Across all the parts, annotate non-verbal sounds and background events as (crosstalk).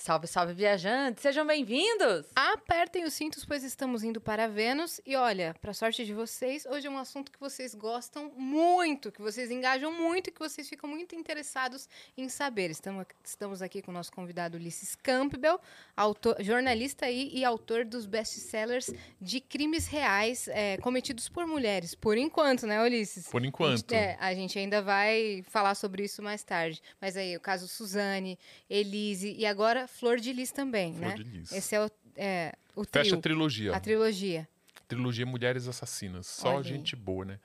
Salve, salve, viajantes! Sejam bem-vindos! Apertem os cintos, pois estamos indo para Vênus. E olha, para sorte de vocês, hoje é um assunto que vocês gostam muito, que vocês engajam muito e que vocês ficam muito interessados em saber. Estamos, estamos aqui com o nosso convidado Ulisses Campbell, autor, jornalista aí e autor dos best-sellers de crimes reais é, cometidos por mulheres. Por enquanto, né, Ulisses? Por enquanto. A gente, é, a gente ainda vai falar sobre isso mais tarde. Mas aí, o caso Suzane, Elise e agora Flor de Lis também, Flor né? de Lis. Esse é o, é, o Fecha trio, a trilogia. a trilogia. Trilogia Mulheres Assassinas. Só Olha aí. gente boa, né?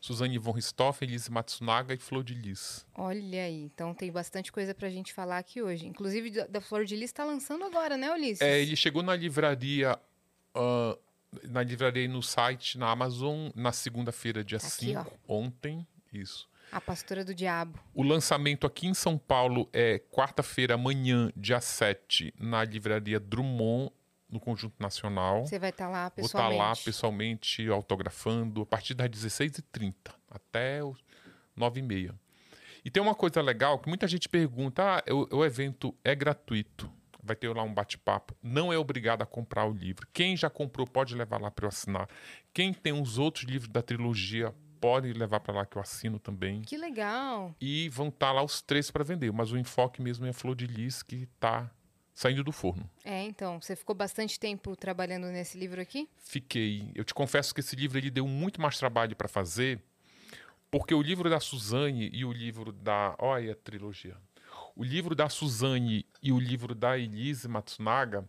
Suzane von Richthofen, Elise Matsunaga e Flor de Lis. Olha aí, então tem bastante coisa pra gente falar aqui hoje. Inclusive, da, Flor de Lis tá lançando agora, né, Ulisses? É, ele chegou na livraria, ah, na livraria e no site, na Amazon, na segunda-feira, dia Aqui, 5, ontem. Isso. A Pastora do Diabo. O lançamento aqui em São Paulo é quarta-feira, amanhã, dia 7, na livraria Drummond, no Conjunto Nacional. Você vai estar lá Vou estar pessoalmente. lá pessoalmente, autografando, a partir das 16h30 até os 9h30. E tem uma coisa legal que muita gente pergunta: ah, o, o evento é gratuito. Vai ter lá um bate-papo. Não é obrigado a comprar o livro. Quem já comprou pode levar lá para eu assinar. Quem tem os outros livros da trilogia pode levar para lá que eu assino também. Que legal. E vão estar lá os três para vender. Mas o enfoque mesmo é a Flor de Lis que está saindo do forno. É, então, você ficou bastante tempo trabalhando nesse livro aqui? Fiquei. Eu te confesso que esse livro ele deu muito mais trabalho para fazer, porque o livro da Suzane e o livro da. Olha a trilogia. O livro da Suzane e o livro da Elise Matsunaga,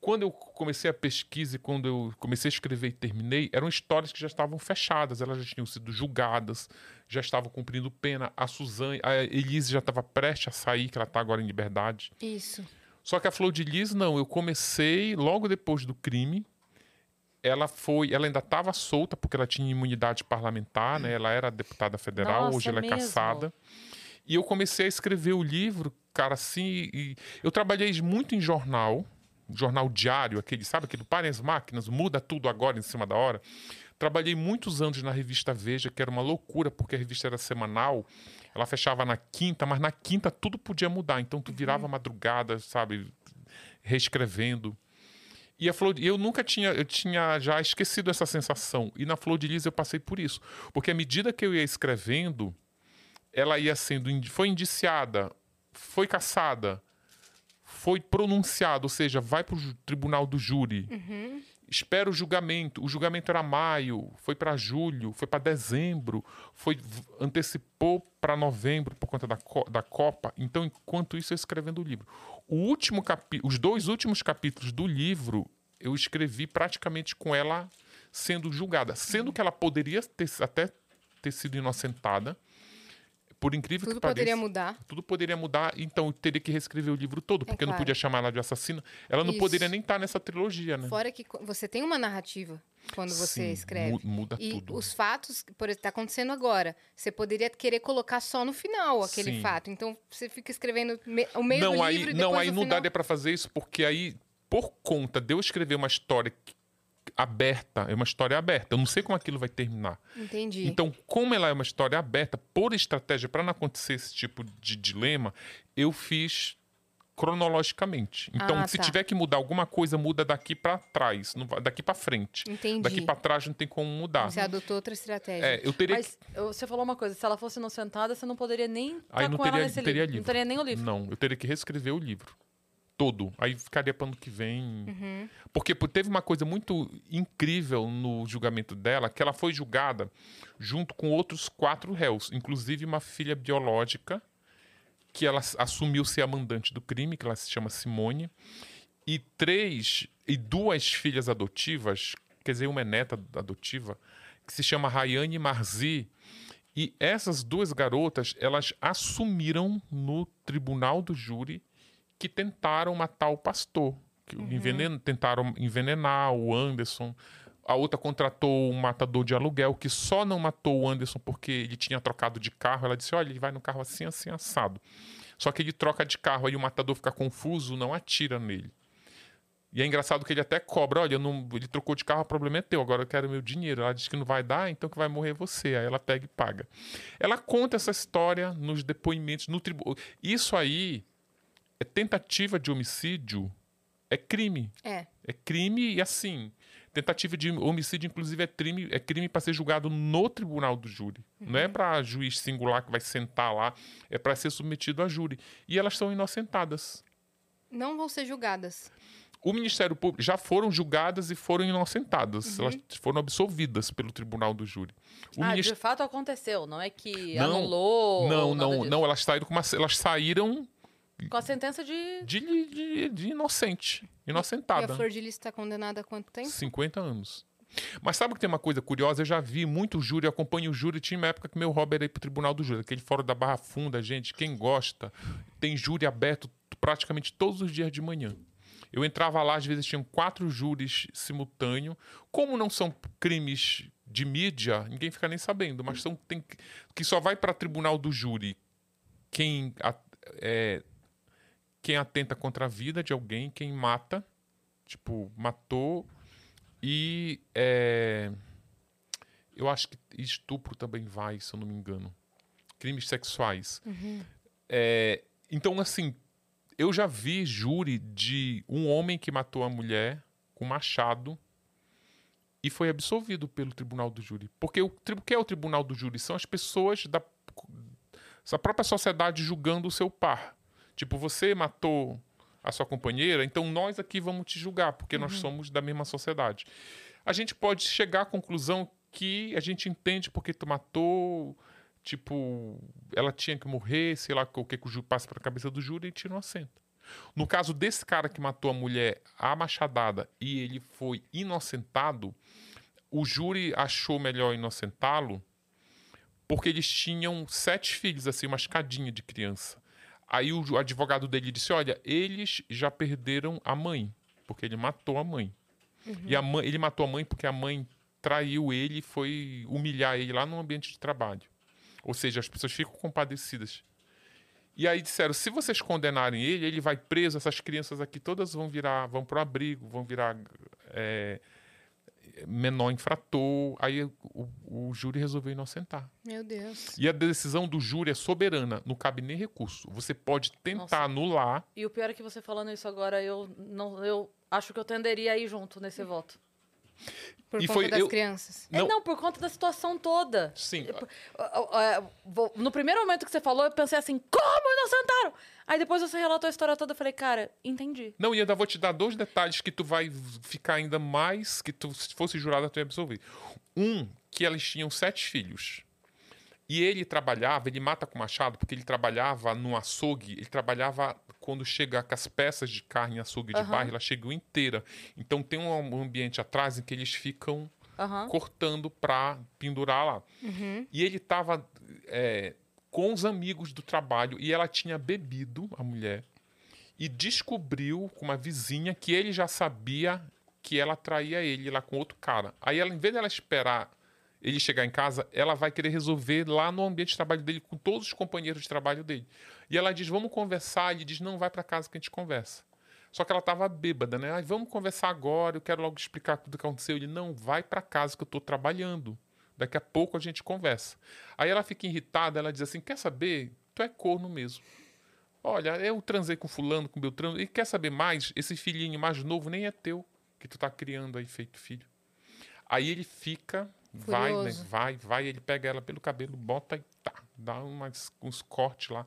quando eu comecei a pesquisa e quando eu comecei a escrever e terminei, eram histórias que já estavam fechadas, elas já tinham sido julgadas, já estavam cumprindo pena. A Suzane, a Elise já estava prestes a sair, que ela está agora em liberdade. Isso. Só que a Flor de Lis, não. Eu comecei logo depois do crime. Ela foi, ela ainda estava solta porque ela tinha imunidade parlamentar, né? Ela era deputada federal, Nossa, hoje ela é mesmo? caçada. E eu comecei a escrever o livro, cara, assim. Eu trabalhei muito em jornal, jornal diário, aquele, sabe, aquele parem as máquinas, muda tudo agora em cima da hora. Trabalhei muitos anos na revista Veja, que era uma loucura, porque a revista era semanal. Ela fechava na quinta, mas na quinta tudo podia mudar. Então tu virava madrugada, sabe, reescrevendo. E a Flor de, eu nunca tinha, eu tinha já esquecido essa sensação. E na Flor de Lis eu passei por isso, porque à medida que eu ia escrevendo, ela ia sendo, foi indiciada, foi caçada, foi pronunciada, ou seja, vai para o tribunal do júri. Espera o julgamento. O julgamento era maio, foi para julho, foi para dezembro, foi antecipou para novembro por conta da, co- da Copa. Então, enquanto isso, eu escrevendo o livro. O último capi os dois últimos capítulos do livro eu escrevi praticamente com ela sendo julgada, sendo que ela poderia ter, até ter sido inocentada. Por incrível Tudo que pareça, poderia mudar. tudo poderia mudar, então eu teria que reescrever o livro todo, porque eu não claro. podia chamar ela de assassina. Ela não Isso. poderia nem estar nessa trilogia, né? Fora que você tem uma narrativa quando você Sim, escreve. mu- muda e tudo. os fatos, por exemplo, tá acontecendo agora. Você poderia querer colocar só no final aquele Sim. fato. Então você fica escrevendo me- o meio não, do aí, livro e não, aí não final. daria pra fazer isso, porque aí, por conta de eu escrever uma história que- aberta, é uma história aberta, eu não sei como aquilo vai terminar. Entendi. Então, como ela é uma história aberta, por estratégia, para não acontecer esse tipo de dilema, eu fiz cronologicamente. Então, Ah, se tá. tiver que mudar alguma coisa, muda daqui para trás, não vai- daqui para frente. Entendi. Daqui para trás não tem como mudar. Você adotou outra estratégia. É, eu teria Mas eu- você falou uma coisa, se ela fosse inocentada, você não poderia nem estar Aí não com teria, ela nesse não teria livro. livro. Não teria nem o livro. Não, eu teria que reescrever o livro. Todo. Aí ficaria para ano que vem. Uhum. Porque teve uma coisa muito incrível no julgamento dela, que ela foi julgada junto com outros quatro réus, inclusive uma filha biológica, que ela assumiu ser a mandante do crime, que ela se chama Simone, e três e duas filhas adotivas, quer dizer, uma é neta adotiva, que se chama Rayane e Marzi. E essas duas garotas, elas assumiram no tribunal do júri que tentaram matar o pastor. Que envenen- tentaram envenenar o Anderson. A outra contratou um matador de aluguel que só não matou o Anderson porque ele tinha trocado de carro. Ela disse: Olha, ele vai no carro assim, assim, assado. Só que ele troca de carro, aí o matador fica confuso, não atira nele. E é engraçado que ele até cobra: Olha, não- ele trocou de carro, o problema é teu, agora eu quero meu dinheiro. Ela diz que não vai dar, então que vai morrer você. Aí ela pega e paga. Ela conta essa história nos depoimentos, no tribunal. Isso aí é tentativa de homicídio é crime. É. É crime e assim. Tentativa de homicídio, inclusive, é crime, é crime para ser julgado no tribunal do júri. Não Uhum. é para juiz singular que vai sentar lá, é para ser submetido a júri. E elas são inocentadas. Não vão ser julgadas. O Ministério Público já foram julgadas e foram inocentadas. Uhum. Elas foram absolvidas pelo tribunal do júri. O ah, de fato aconteceu, não é que Não, anulou. Não, ou nada não, disso. não. Elas saíram com uma, elas saíram Com a sentença de. de, de, de inocente, E a inocentada. Flor de Lis está condenada há quanto tempo? 50 anos. Mas sabe que tem uma coisa curiosa? Eu já vi muito júri, eu acompanho o júri. Tinha uma época que meu hobby era ir pro tribunal do júri, aquele fórum da Barra Funda, gente. Quem gosta, tem júri aberto praticamente todos os dias de manhã. Eu entrava lá, às vezes tinham quatro júris simultâneos. Como não são crimes de mídia, ninguém fica nem sabendo, mas são tem, que só vai para tribunal do júri quem, é, quem atenta contra a vida de alguém, quem mata, tipo, matou e é, eu acho que estupro também vai, se eu não me engano. Crimes sexuais. É, então, assim, eu já vi júri de um homem que matou a mulher com machado e foi absolvido pelo tribunal do júri. Porque o, o que é o tribunal do júri? São as pessoas da a própria sociedade julgando o seu par. Tipo, você matou a sua companheira, então nós aqui vamos te julgar, porque nós somos da mesma sociedade. A gente pode chegar à conclusão que a gente entende porque tu matou, tipo, ela tinha que morrer, sei lá o que, que o júri passa para a cabeça do júri e tira um assento. No caso desse cara que matou a mulher a machadada e ele foi inocentado, o júri achou melhor inocentá-lo porque eles tinham sete filhos, assim, uma escadinha de criança. Aí o advogado dele disse: Olha, eles já perderam a mãe, porque ele matou a mãe. E a mãe, ele matou a mãe porque a mãe traiu ele e foi humilhar ele lá no ambiente de trabalho. Ou seja, as pessoas ficam compadecidas. E aí disseram: se vocês condenarem ele, ele vai preso, essas crianças aqui todas vão virar, vão pro abrigo, vão virar é, menor infrator. Aí o, o júri resolveu inocentar. Meu Deus. E a decisão do júri é soberana, não cabe nem recurso. Você pode tentar Nossa. anular. E o pior é que você falando isso agora, eu não, eu acho que eu tenderia a ir junto nesse voto. Por E conta foi- das eu- crianças. É, Não. não, por conta da situação toda. Sim. É, No primeiro momento que você falou, eu pensei assim, como inocentaram? Aí depois você relatou a história toda, eu falei, cara, entendi. Não, e ainda vou te dar dois detalhes que tu vai ficar ainda mais que tu, se fosse jurada, tu ia absolver. Um, que elas tinham sete filhos. E ele trabalhava, ele mata com machado, porque ele trabalhava no açougue, ele trabalhava quando chega com as peças de carne em açougue de Aham. barro, ela chegam inteira. Então tem um ambiente atrás em que eles ficam Aham. cortando pra pendurar lá. E ele tava é, com os amigos do trabalho e ela tinha bebido, a mulher, e descobriu com uma vizinha que ele já sabia que ela traía ele lá com outro cara. Aí ela, em vez dela esperar ele chegar em casa, ela vai querer resolver lá no ambiente de trabalho dele com todos os companheiros de trabalho dele. E ela diz: "Vamos conversar". Ele diz: "Não, vai para casa que a gente conversa". Só que ela estava bêbada, né? Ai, vamos conversar agora, eu quero logo explicar tudo o que aconteceu. Ele, não, vai para casa que eu estou trabalhando. Daqui a pouco a gente conversa. Aí ela fica irritada, ela diz assim: quer saber? Tu é corno mesmo. Olha, eu transei com fulano, com Beltrano, e quer saber mais? Esse filhinho mais novo nem é teu, que tu tá criando aí, feito filho. Aí ele fica, vai, né? Vai, vai, ele pega ela pelo cabelo, bota e tá, dá umas, uns cortes lá.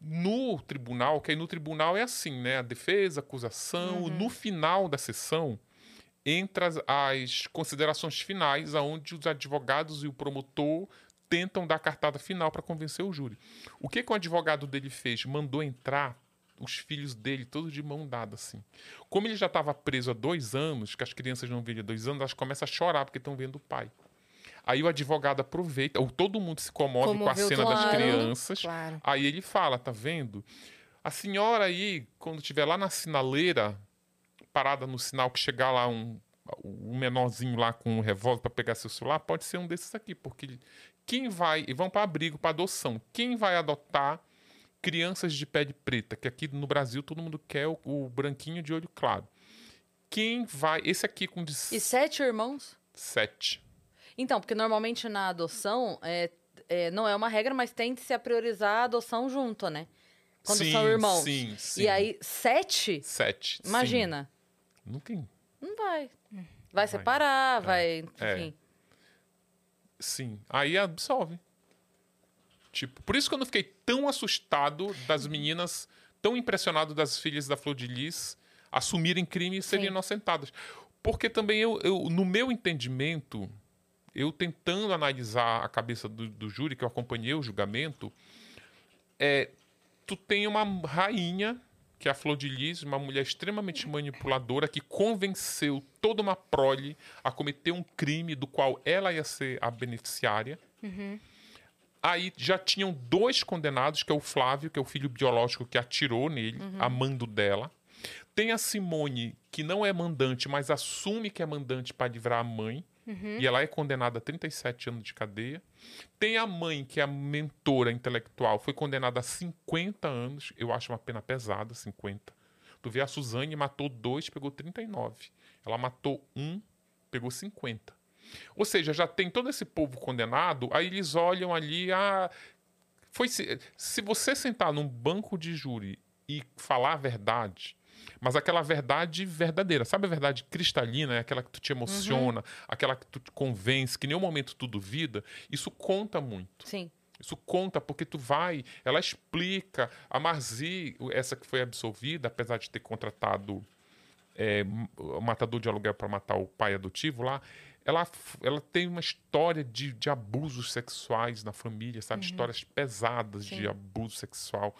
No tribunal, que aí no tribunal é assim, né? A defesa, a acusação, no final da sessão entra as, as considerações finais, aonde os advogados e o promotor tentam dar a cartada final para convencer o júri. O que, que o advogado dele fez? Mandou entrar os filhos dele, todos de mão dada, assim. Como ele já estava preso há dois anos, que as crianças não vêm há dois anos, elas começam a chorar porque estão vendo o pai. Aí o advogado aproveita, ou todo mundo se comove com a Comoveu cena todo das crianças. Claro. Aí ele fala, tá vendo? A senhora aí, quando estiver lá na sinaleira, parada no sinal que chegar lá um, um menorzinho lá com um revólver para pegar seu celular, pode ser um desses aqui, porque quem vai, e vão para abrigo, para adoção, quem vai adotar crianças de pele preta, que aqui no Brasil todo mundo quer o, o branquinho de olho claro. Quem vai, esse aqui com de E sete irmãos? sete. Então, porque normalmente na adoção, é, é, não é uma regra, mas tende-se a priorizar a adoção junto, né? Quando Sim, são irmãos. sim, sim. E aí, sete, Sete. sim. imagina. Nunca. Não vai. Vai separar, vai. É. Enfim. Sim. Aí absolve. Tipo, por isso que eu não fiquei tão assustado das meninas, tão impressionado das filhas da Flor de Lis assumirem crime e serem Sim. inocentadas. Porque também eu, eu, no meu entendimento, eu tentando analisar a cabeça do, do júri, que eu acompanhei o julgamento, é, tu tem uma rainha, que é a Flor de Lis, uma mulher extremamente manipuladora, que convenceu toda uma prole a cometer um crime do qual ela ia ser a beneficiária. Aí já tinham dois condenados, que é o Flávio, que é o filho biológico que atirou nele, amando dela. Tem a Simone, que não é mandante, mas assume que é mandante para livrar a mãe. E ela é condenada a 37 anos de cadeia. Tem a mãe, que é a mentora intelectual, foi condenada a 50 anos. Eu acho uma pena pesada, 50. Tu vê a Suzane matou dois, pegou 39. Ela matou um, pegou 50. Ou seja, já tem todo esse povo condenado, aí eles olham ali, ah, foi se, se você sentar num banco de júri e falar a verdade, mas aquela verdade verdadeira, sabe a verdade cristalina, é aquela que tu te emociona, aquela que tu te convence, que em nenhum momento tu duvida, isso conta muito. Sim. Isso conta porque tu vai, ela explica. A Marzi, essa que foi absolvida, apesar de ter contratado é, matador de aluguel para matar o pai adotivo lá, ela, ela tem uma história de, de abusos sexuais na família, sabe? Histórias pesadas de Sim. abuso sexual.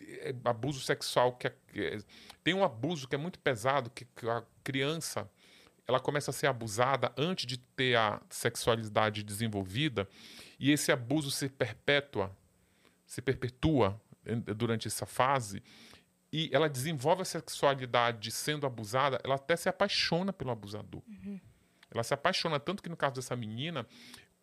É, Abuso sexual que é- é- tem um abuso que é muito pesado, que que a criança ela começa a ser abusada antes de ter a sexualidade desenvolvida e esse abuso se perpétua, se perpetua durante essa fase e ela desenvolve a sexualidade sendo abusada, ela até se apaixona pelo abusador. Ela se apaixona tanto que no caso dessa menina,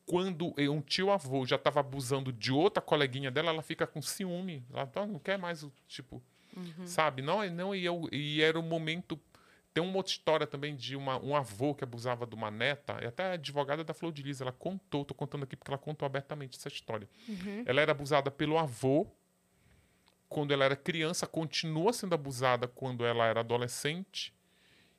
quando um tio avô já estava abusando de outra coleguinha dela, ela fica com ciúme. Ela "Ah, não quer mais o tipo, sabe? Não, não e, eu, e era o momento tem uma outra história também de uma, um avô que abusava de uma neta, e até a advogada da Flor de Lis, ela contou, tô contando aqui porque ela contou abertamente essa história. Ela era abusada pelo avô quando ela era criança, continua sendo abusada quando ela era adolescente.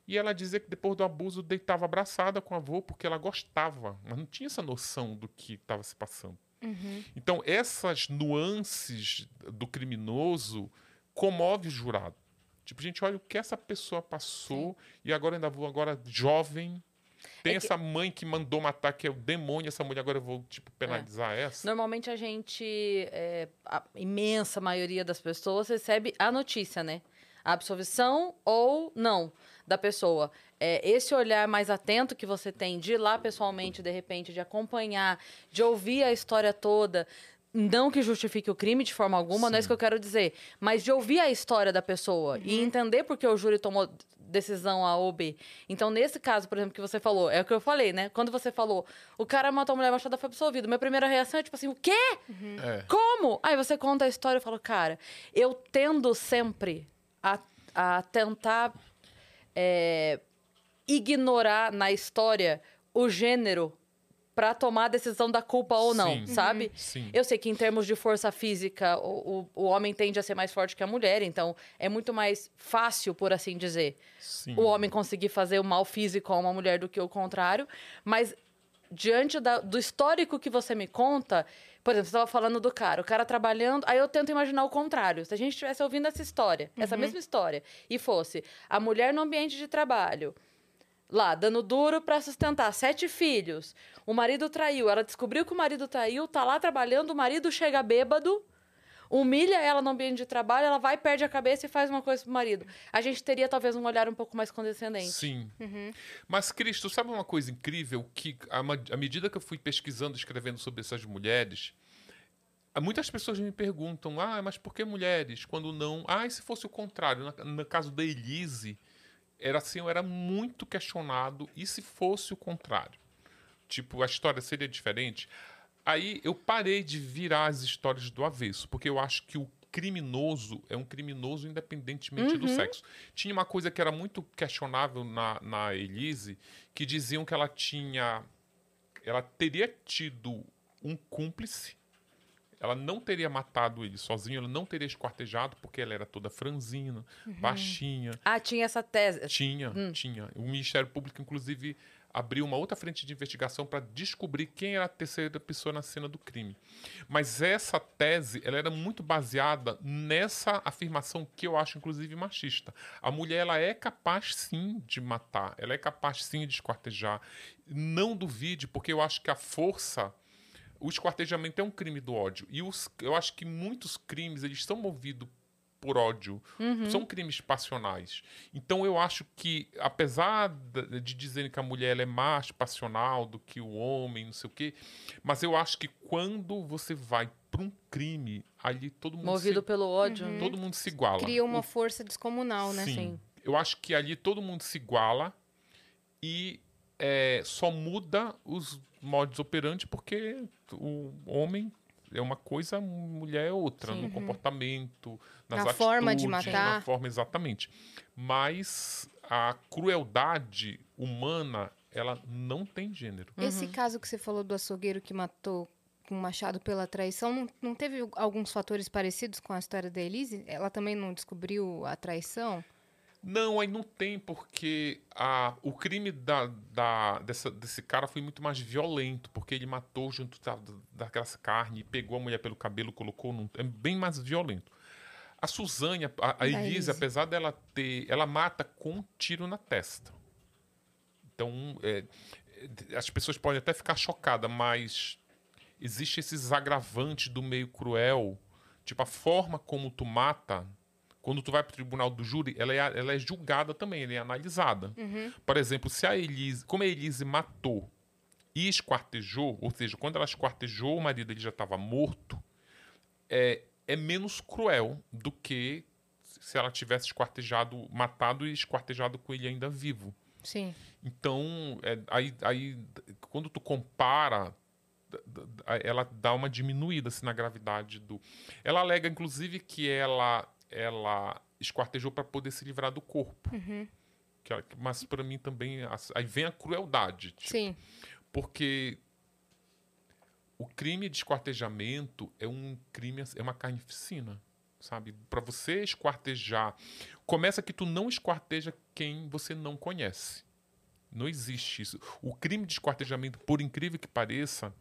E ela dizia que depois do abuso deitava abraçada com o avô porque ela gostava, mas não tinha essa noção do que estava se passando. Então, essas nuances do criminoso comove o jurado. Tipo, gente, olha o que essa pessoa passou e agora ainda vou, agora jovem. Tem É que- essa mãe que mandou matar, que é o demônio, essa mulher agora eu vou, tipo, penalizar essa. Normalmente a gente, é, a imensa maioria das pessoas recebe a notícia, né? A absolvição ou não da pessoa. É, esse olhar mais atento que você tem de ir lá pessoalmente, de repente, de acompanhar, de ouvir a história toda. Não que justifique o crime de forma alguma, não é isso que eu quero dizer. Mas de ouvir a história da pessoa e entender por que o júri tomou decisão A ou B. Então, nesse caso, por exemplo, que você falou, é o que eu falei, né? Quando você falou, o cara matou a mulher machada foi absolvido. Minha primeira reação é tipo assim, o quê? É. Como? Aí você conta a história e fala, cara, eu tendo sempre a, a tentar é, ignorar na história o gênero pra tomar a decisão da culpa ou não, Sim. sabe? Sim. Eu sei que em termos de força física, o, o, o homem tende a ser mais forte que a mulher, então é muito mais fácil, por assim dizer, Sim. o homem conseguir fazer o mal físico a uma mulher do que o contrário. Mas diante da- do histórico que você me conta, por exemplo, você estava falando do cara, o cara trabalhando, aí eu tento imaginar o contrário. Se a gente estivesse ouvindo essa história, essa mesma história, e fosse a mulher no ambiente de trabalho, lá, dando duro para sustentar sete filhos, o marido traiu, ela descobriu que o marido traiu, tá lá trabalhando, o marido chega bêbado, humilha ela no ambiente de trabalho, ela vai, perde a cabeça e faz uma coisa pro marido. A gente teria talvez um olhar um pouco mais condescendente. Sim. Mas, Cristo, sabe uma coisa incrível? Que à medida que eu fui pesquisando, escrevendo sobre essas mulheres, muitas pessoas me perguntam: ah, mas por que mulheres? Quando não. Ah, e se fosse o contrário? Na- No, caso da Elise, era assim, eu era muito questionado. E se fosse o contrário? Tipo, a história seria diferente? Aí eu parei de virar as histórias do avesso, porque eu acho que o criminoso é um criminoso independentemente do sexo. Tinha uma coisa que era muito questionável na, na Elise, que diziam que ela tinha. Ela teria tido um cúmplice. ela não teria matado ele sozinha, ela não teria esquartejado, porque ela era toda franzina, baixinha. Ah, tinha essa tese. Tinha, tinha. O Ministério Público, inclusive, abriu uma outra frente de investigação para descobrir quem era a terceira pessoa na cena do crime. Mas essa tese, ela era muito baseada nessa afirmação que eu acho, inclusive, machista. A mulher, ela é capaz, sim, de matar. Ela é capaz, sim, de esquartejar. Não duvide, porque eu acho que a força... O esquartejamento é um crime do ódio. E os, eu acho que muitos crimes, eles são movidos por ódio. São crimes passionais. Então eu acho que, apesar de dizerem que a mulher é mais passional do que o homem, não sei o quê, mas eu acho que quando você vai para um crime, ali todo mundo Movido se, pelo ódio. todo mundo se iguala. Cria uma O- força descomunal, né? Sim. Sim. Eu acho que ali todo mundo se iguala e é, só muda os modos operantes porque o homem é uma coisa, mulher é outra, Sim. no comportamento, nas Na atitudes, forma de na matar. forma exatamente. Mas a crueldade humana, ela não tem gênero. Esse caso que você falou do açougueiro que matou com o machado pela traição, não, não teve alguns fatores parecidos com a história da Elise? Ela também não descobriu a traição? Não, aí não tem, porque a, o crime da, da- dessa- desse cara foi muito mais violento, porque ele matou junto da, daquela carne, pegou a mulher pelo cabelo, colocou num. É bem mais violento. A Suzane, a, a Elise, Elise. apesar dela ter. Ela mata com um tiro na testa. Então, é, é, as pessoas podem até ficar chocadas, mas existe esses agravantes do meio cruel. Tipo, a forma como tu mata, quando tu vai pro tribunal do júri, ela é, ela é julgada também, ela é analisada. Por exemplo, se a Elise, como a Elise matou e esquartejou, ou seja, quando ela esquartejou, o marido ele já estava morto, é, é menos cruel do que se ela tivesse esquartejado, matado e esquartejado com ele ainda vivo. Sim. Então, é, aí, aí, quando tu compara, ela dá uma diminuída assim, na gravidade do. Ela alega, inclusive, que ela, ela esquartejou para poder se livrar do corpo. Que ela- mas para mim também. Aí vem a crueldade. tipo, Sim. porque o crime de esquartejamento é um crime, é uma carnificina, sabe? Para você esquartejar, começa que tu não esquarteja quem você não conhece. Não existe isso. O crime de esquartejamento, por incrível que pareça,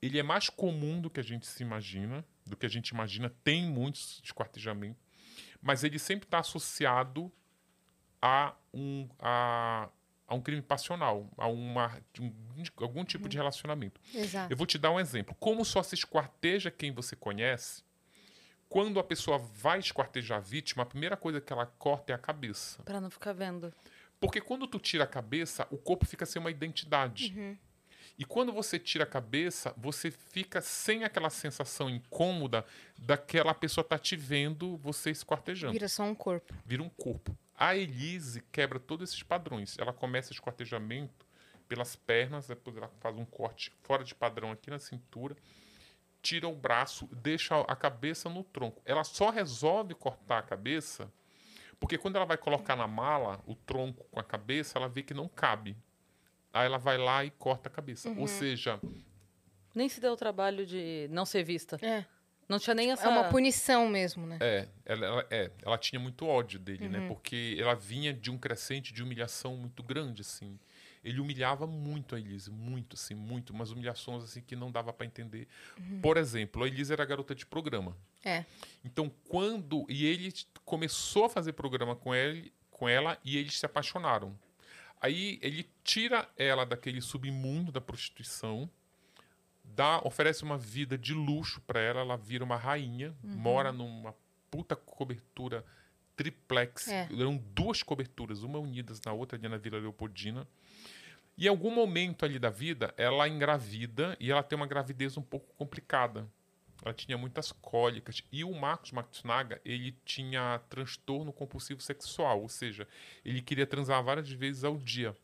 ele é mais comum do que a gente se imagina, do que a gente imagina. Tem muitos esquartejamentos, mas ele sempre está associado a um, a, a um crime passional, a uma, um- algum tipo de relacionamento. Exato. Eu vou te dar um exemplo. Como só se esquarteja quem você conhece, quando a pessoa vai esquartejar a vítima, a primeira coisa que ela corta é a cabeça. Pra não ficar vendo. Porque quando tu tira a cabeça, o corpo fica sem uma identidade. E quando você tira a cabeça, você fica sem aquela sensação incômoda daquela pessoa tá te vendo você esquartejando. Vira só um corpo. Vira um corpo. A Elise quebra todos esses padrões. Ela começa o esquartejamento pelas pernas, depois ela faz um corte fora de padrão aqui na cintura, tira o braço, deixa a cabeça no tronco. Ela só resolve cortar a cabeça porque quando ela vai colocar na mala o tronco com a cabeça, ela vê que não cabe. Aí ela vai lá e corta a cabeça. Ou seja, Nem se deu o trabalho de não ser vista. É. Não tinha nem essa. É uma punição mesmo, né? É, ela, ela- é, ela tinha muito ódio dele, né? Porque ela vinha de um crescente de humilhação muito grande, assim. Ele humilhava muito a Elise, muito, assim, muito, umas humilhações assim que não dava para entender. Por exemplo, a Elise era garota de programa. É. Então, quando e ele começou a fazer programa com ele, com ela e eles se apaixonaram. Aí ele tira ela daquele submundo da prostituição, dá, oferece uma vida de luxo para ela, ela vira uma rainha, mora numa puta cobertura triplex. É. Eram duas coberturas, uma unidas na outra ali na Vila Leopoldina. E em algum momento ali da vida, ela engravida e ela tem uma gravidez um pouco complicada. Ela tinha muitas cólicas. E o Marcos Matsunaga, ele tinha transtorno compulsivo sexual, ou seja, ele queria transar várias vezes ao dia.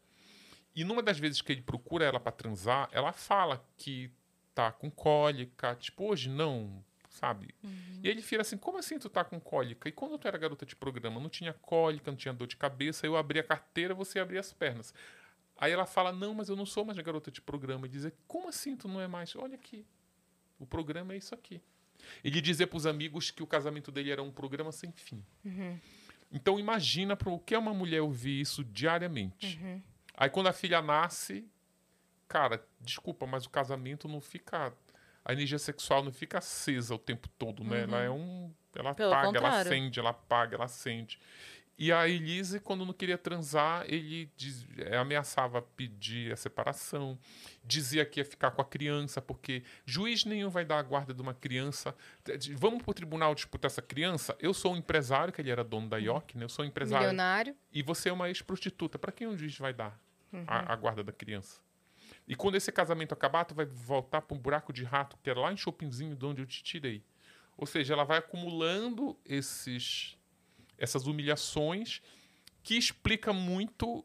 E numa das vezes que ele procura ela para transar, ela fala que tá com cólica, tipo, hoje não, sabe? E ele fica assim, como assim tu tá com cólica? E quando tu era garota de programa, não tinha cólica, não tinha dor de cabeça, eu abri a carteira, você abria as pernas. Aí ela fala, não, mas eu não sou mais garota de programa. E diz, como assim tu não é mais? Olha aqui, o programa é isso aqui. Ele dizia para os amigos que o casamento dele era um programa sem fim. Então imagina para o que é uma mulher ouvir isso diariamente. Aí quando a filha nasce, cara, desculpa, mas o casamento não fica. A energia sexual não fica acesa o tempo todo, né? Ela é um. Ela Pelo apaga, ela contrário. acende, ela apaga, ela acende. E a Elise, quando não queria transar, ele diz- eh, ameaçava pedir a separação, dizia que ia ficar com a criança, porque juiz nenhum vai dar a guarda de uma criança. Vamos para o tribunal disputar essa criança? Eu sou um empresário, que ele era dono da IOC, né? Eu sou um empresário. Milionário. E você é uma ex-prostituta. Para quem o juiz vai dar a, a guarda da criança? E quando esse casamento acabar, tu vai voltar para um buraco de rato que era lá em Chopinzinho, de onde eu te tirei. Ou seja, ela vai acumulando esses, essas humilhações que explica muito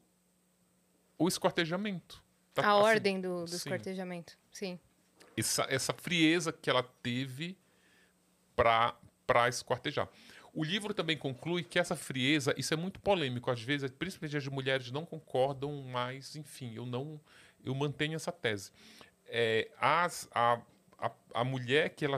o escortejamento. Tá- A assim, ordem do, do sim. esquartejamento. Sim. essa, essa frieza que ela teve para esquartejar. O livro também conclui que essa frieza, isso é muito polêmico, às vezes, principalmente as mulheres não concordam, mas, enfim, eu não eu mantenho essa tese. É, as, a, a, a mulher que ela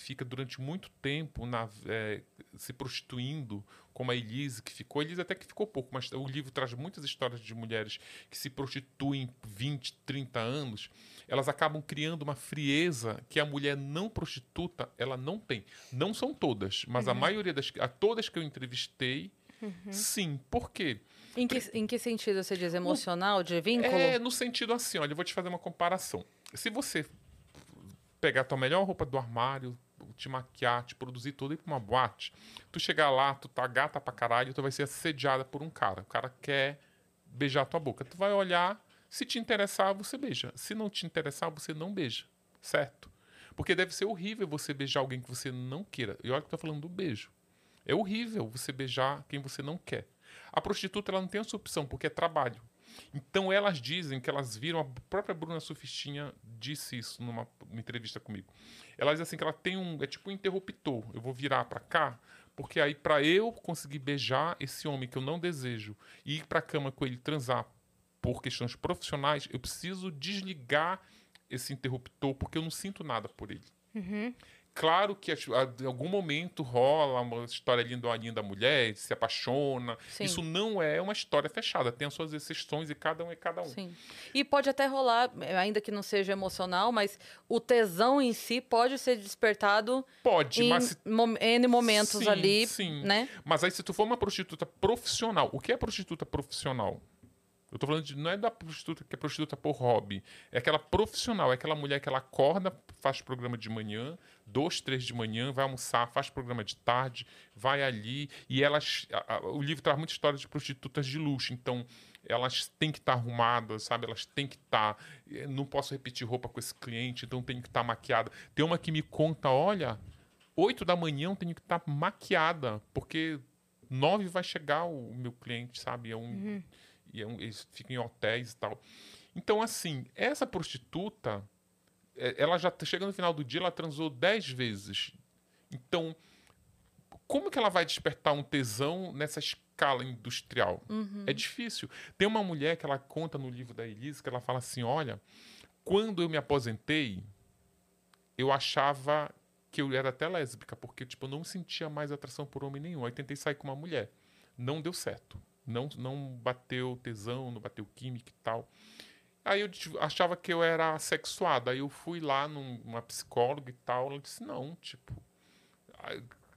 fi- fica durante muito tempo na, é, se prostituindo, como a Elise, que ficou, a Elise até que ficou pouco, mas o livro traz muitas histórias de mulheres que se prostituem 20, 30 anos, elas acabam criando uma frieza que a mulher não prostituta, ela não tem. Não são todas, mas a maioria das, a todas que eu entrevistei, sim. Por quê? Em que, em que sentido você diz? Emocional, de vínculo? É no sentido assim, olha, eu vou te fazer uma comparação. Se você pegar a tua melhor roupa do armário, te maquiar, te produzir tudo ir pra uma boate, tu chegar lá, tu tá gata pra caralho, tu vai ser assediada por um cara. O cara quer beijar tua boca. Tu vai olhar, se te interessar, você beija. Se não te interessar, você não beija. Certo? Porque deve ser horrível você beijar alguém que você não queira. E olha que eu tô falando do beijo. É horrível você beijar quem você não quer. A prostituta ela não tem essa opção, porque é trabalho. Então elas dizem que elas viram, a própria Bruna Sufistinha disse isso numa, numa entrevista comigo. Ela diz assim que ela tem um, é tipo um interruptor. Eu vou virar para cá, porque aí para eu conseguir beijar esse homem que eu não desejo e ir para cama com ele transar por questões profissionais, eu preciso desligar esse interruptor porque eu não sinto nada por ele. Claro que em algum momento rola uma história linda, linda mulher, se apaixona. Sim. Isso não é uma história fechada, tem as suas exceções e cada um é cada um. Sim. E pode até rolar, ainda que não seja emocional, mas o tesão em si pode ser despertado Pode, em mas se N momentos Sim, ali, sim. né? Mas aí, se tu for uma prostituta profissional, o que é prostituta profissional? Eu tô falando de, não é da prostituta que é prostituta por hobby. É aquela profissional, é aquela mulher que ela acorda, faz programa de manhã, dois, três de manhã, vai almoçar, faz programa de tarde, vai ali. E elas. a- a- o livro traz muita história de prostitutas de luxo. Então, elas têm que estar arrumadas, sabe? Elas têm que estar. eh, não posso repetir roupa com esse cliente, então tem que estar maquiada. Tem uma que me conta: olha, 8 da manhã eu tenho que estar maquiada, porque 9 vai chegar o meu cliente, sabe? É um, e é eles ficam em hotéis e tal. Então, assim, essa prostituta, é, ela já chega no final do dia, ela transou 10 vezes. Então, como que ela vai despertar um tesão nessa escala industrial? É difícil. Tem uma mulher que ela conta no livro da Elise que ela fala assim: olha, quando eu me aposentei, eu achava que eu era até lésbica, porque tipo, eu não sentia mais atração por homem nenhum. Aí tentei sair com uma mulher. Não deu certo. Não, não bateu tesão, não bateu química e tal. Aí eu achava que eu era assexuado. Aí eu fui lá num- numa psicóloga e tal. Ela disse, não, tipo.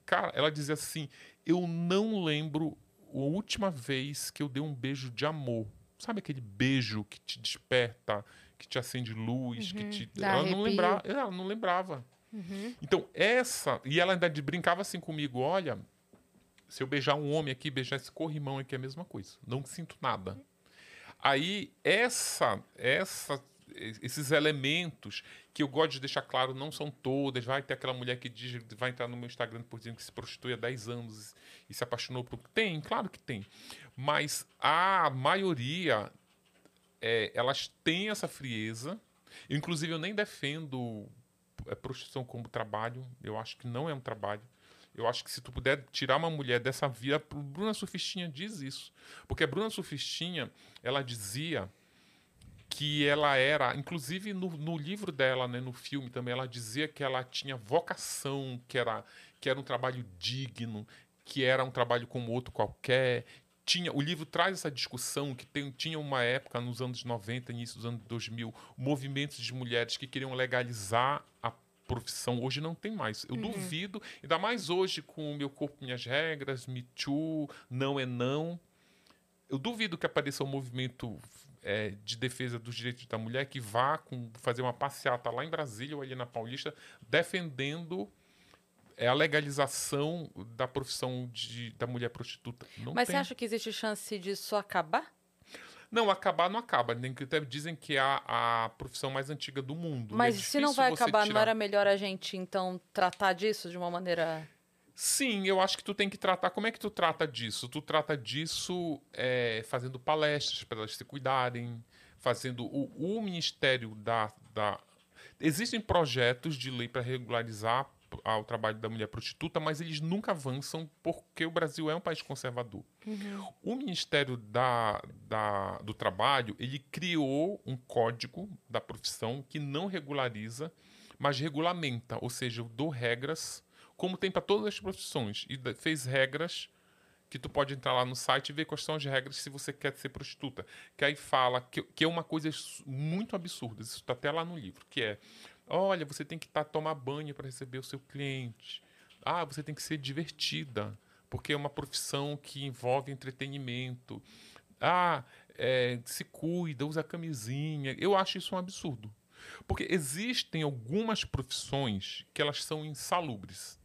Cara, ela dizia assim: eu não lembro a última vez que eu dei um beijo de amor. Sabe aquele beijo que te desperta, que te acende luz, que te. dá Ela não, lembrava, ela não lembrava. Então, essa. E ela ainda brincava assim comigo: olha, se eu beijar um homem aqui, beijar esse corrimão aqui é a mesma coisa. Não sinto nada. Aí, essa, essa, esses elementos que eu gosto de deixar claro, não são todas. Vai ter aquela mulher que diz, vai entrar no meu Instagram por dizendo que se prostitui há 10 anos e se apaixonou por. Tem, claro que tem. Mas a maioria, é, elas têm essa frieza. Inclusive, eu nem defendo é, prostituição como trabalho. Eu acho que não é um trabalho. Eu acho que se tu puder tirar uma mulher dessa vida, a Bruna Sufistinha diz isso. Porque a Bruna Sufistinha, ela dizia que ela era, inclusive no, no livro dela, né, no filme também, ela dizia que ela tinha vocação, que era, que era um trabalho digno, que era um trabalho como outro qualquer. Tinha, o livro traz essa discussão que tem, tinha uma época, nos anos 90, início dos anos 2000, movimentos de mulheres que queriam legalizar a profissão. Hoje não tem mais. Eu Uhum. duvido, ainda mais hoje com o Meu Corpo, Minhas Regras, Me Too, Não é Não. Eu duvido que apareça um movimento é, de defesa dos direitos da mulher que vá com, fazer uma passeata lá em Brasília ou ali na Paulista defendendo é, a legalização da profissão de, da mulher prostituta. Não Mas tem. você acha que existe chance disso acabar? Não, acabar não acaba. Nem que até dizem que é a, a profissão mais antiga do mundo. E Mas é se não vai acabar, não tirar- era melhor a gente, então, tratar disso de uma maneira. Sim, eu acho que tu tem que tratar. Como é que tu trata disso? Tu trata disso é, fazendo palestras para elas se cuidarem, fazendo o, o Ministério da, da. Existem projetos de lei para regularizar ah, o trabalho da mulher prostituta, mas eles nunca avançam porque o Brasil é um país conservador. O Ministério da, da- do Trabalho ele criou um código da profissão que não regulariza, mas regulamenta, ou seja, dou regras, como tem para todas as profissões, e fez regras que tu pode entrar lá no site e ver quais são as regras se você quer ser prostituta. Que aí fala que, que é uma coisa muito absurda, isso está até lá no livro, que é, olha, você tem que tá, tomar banho para receber o seu cliente. Ah, você tem que ser divertida, porque é uma profissão que envolve entretenimento. Ah, é, se cuida, usa camisinha. Eu acho isso um absurdo. Porque existem algumas profissões que elas são insalubres.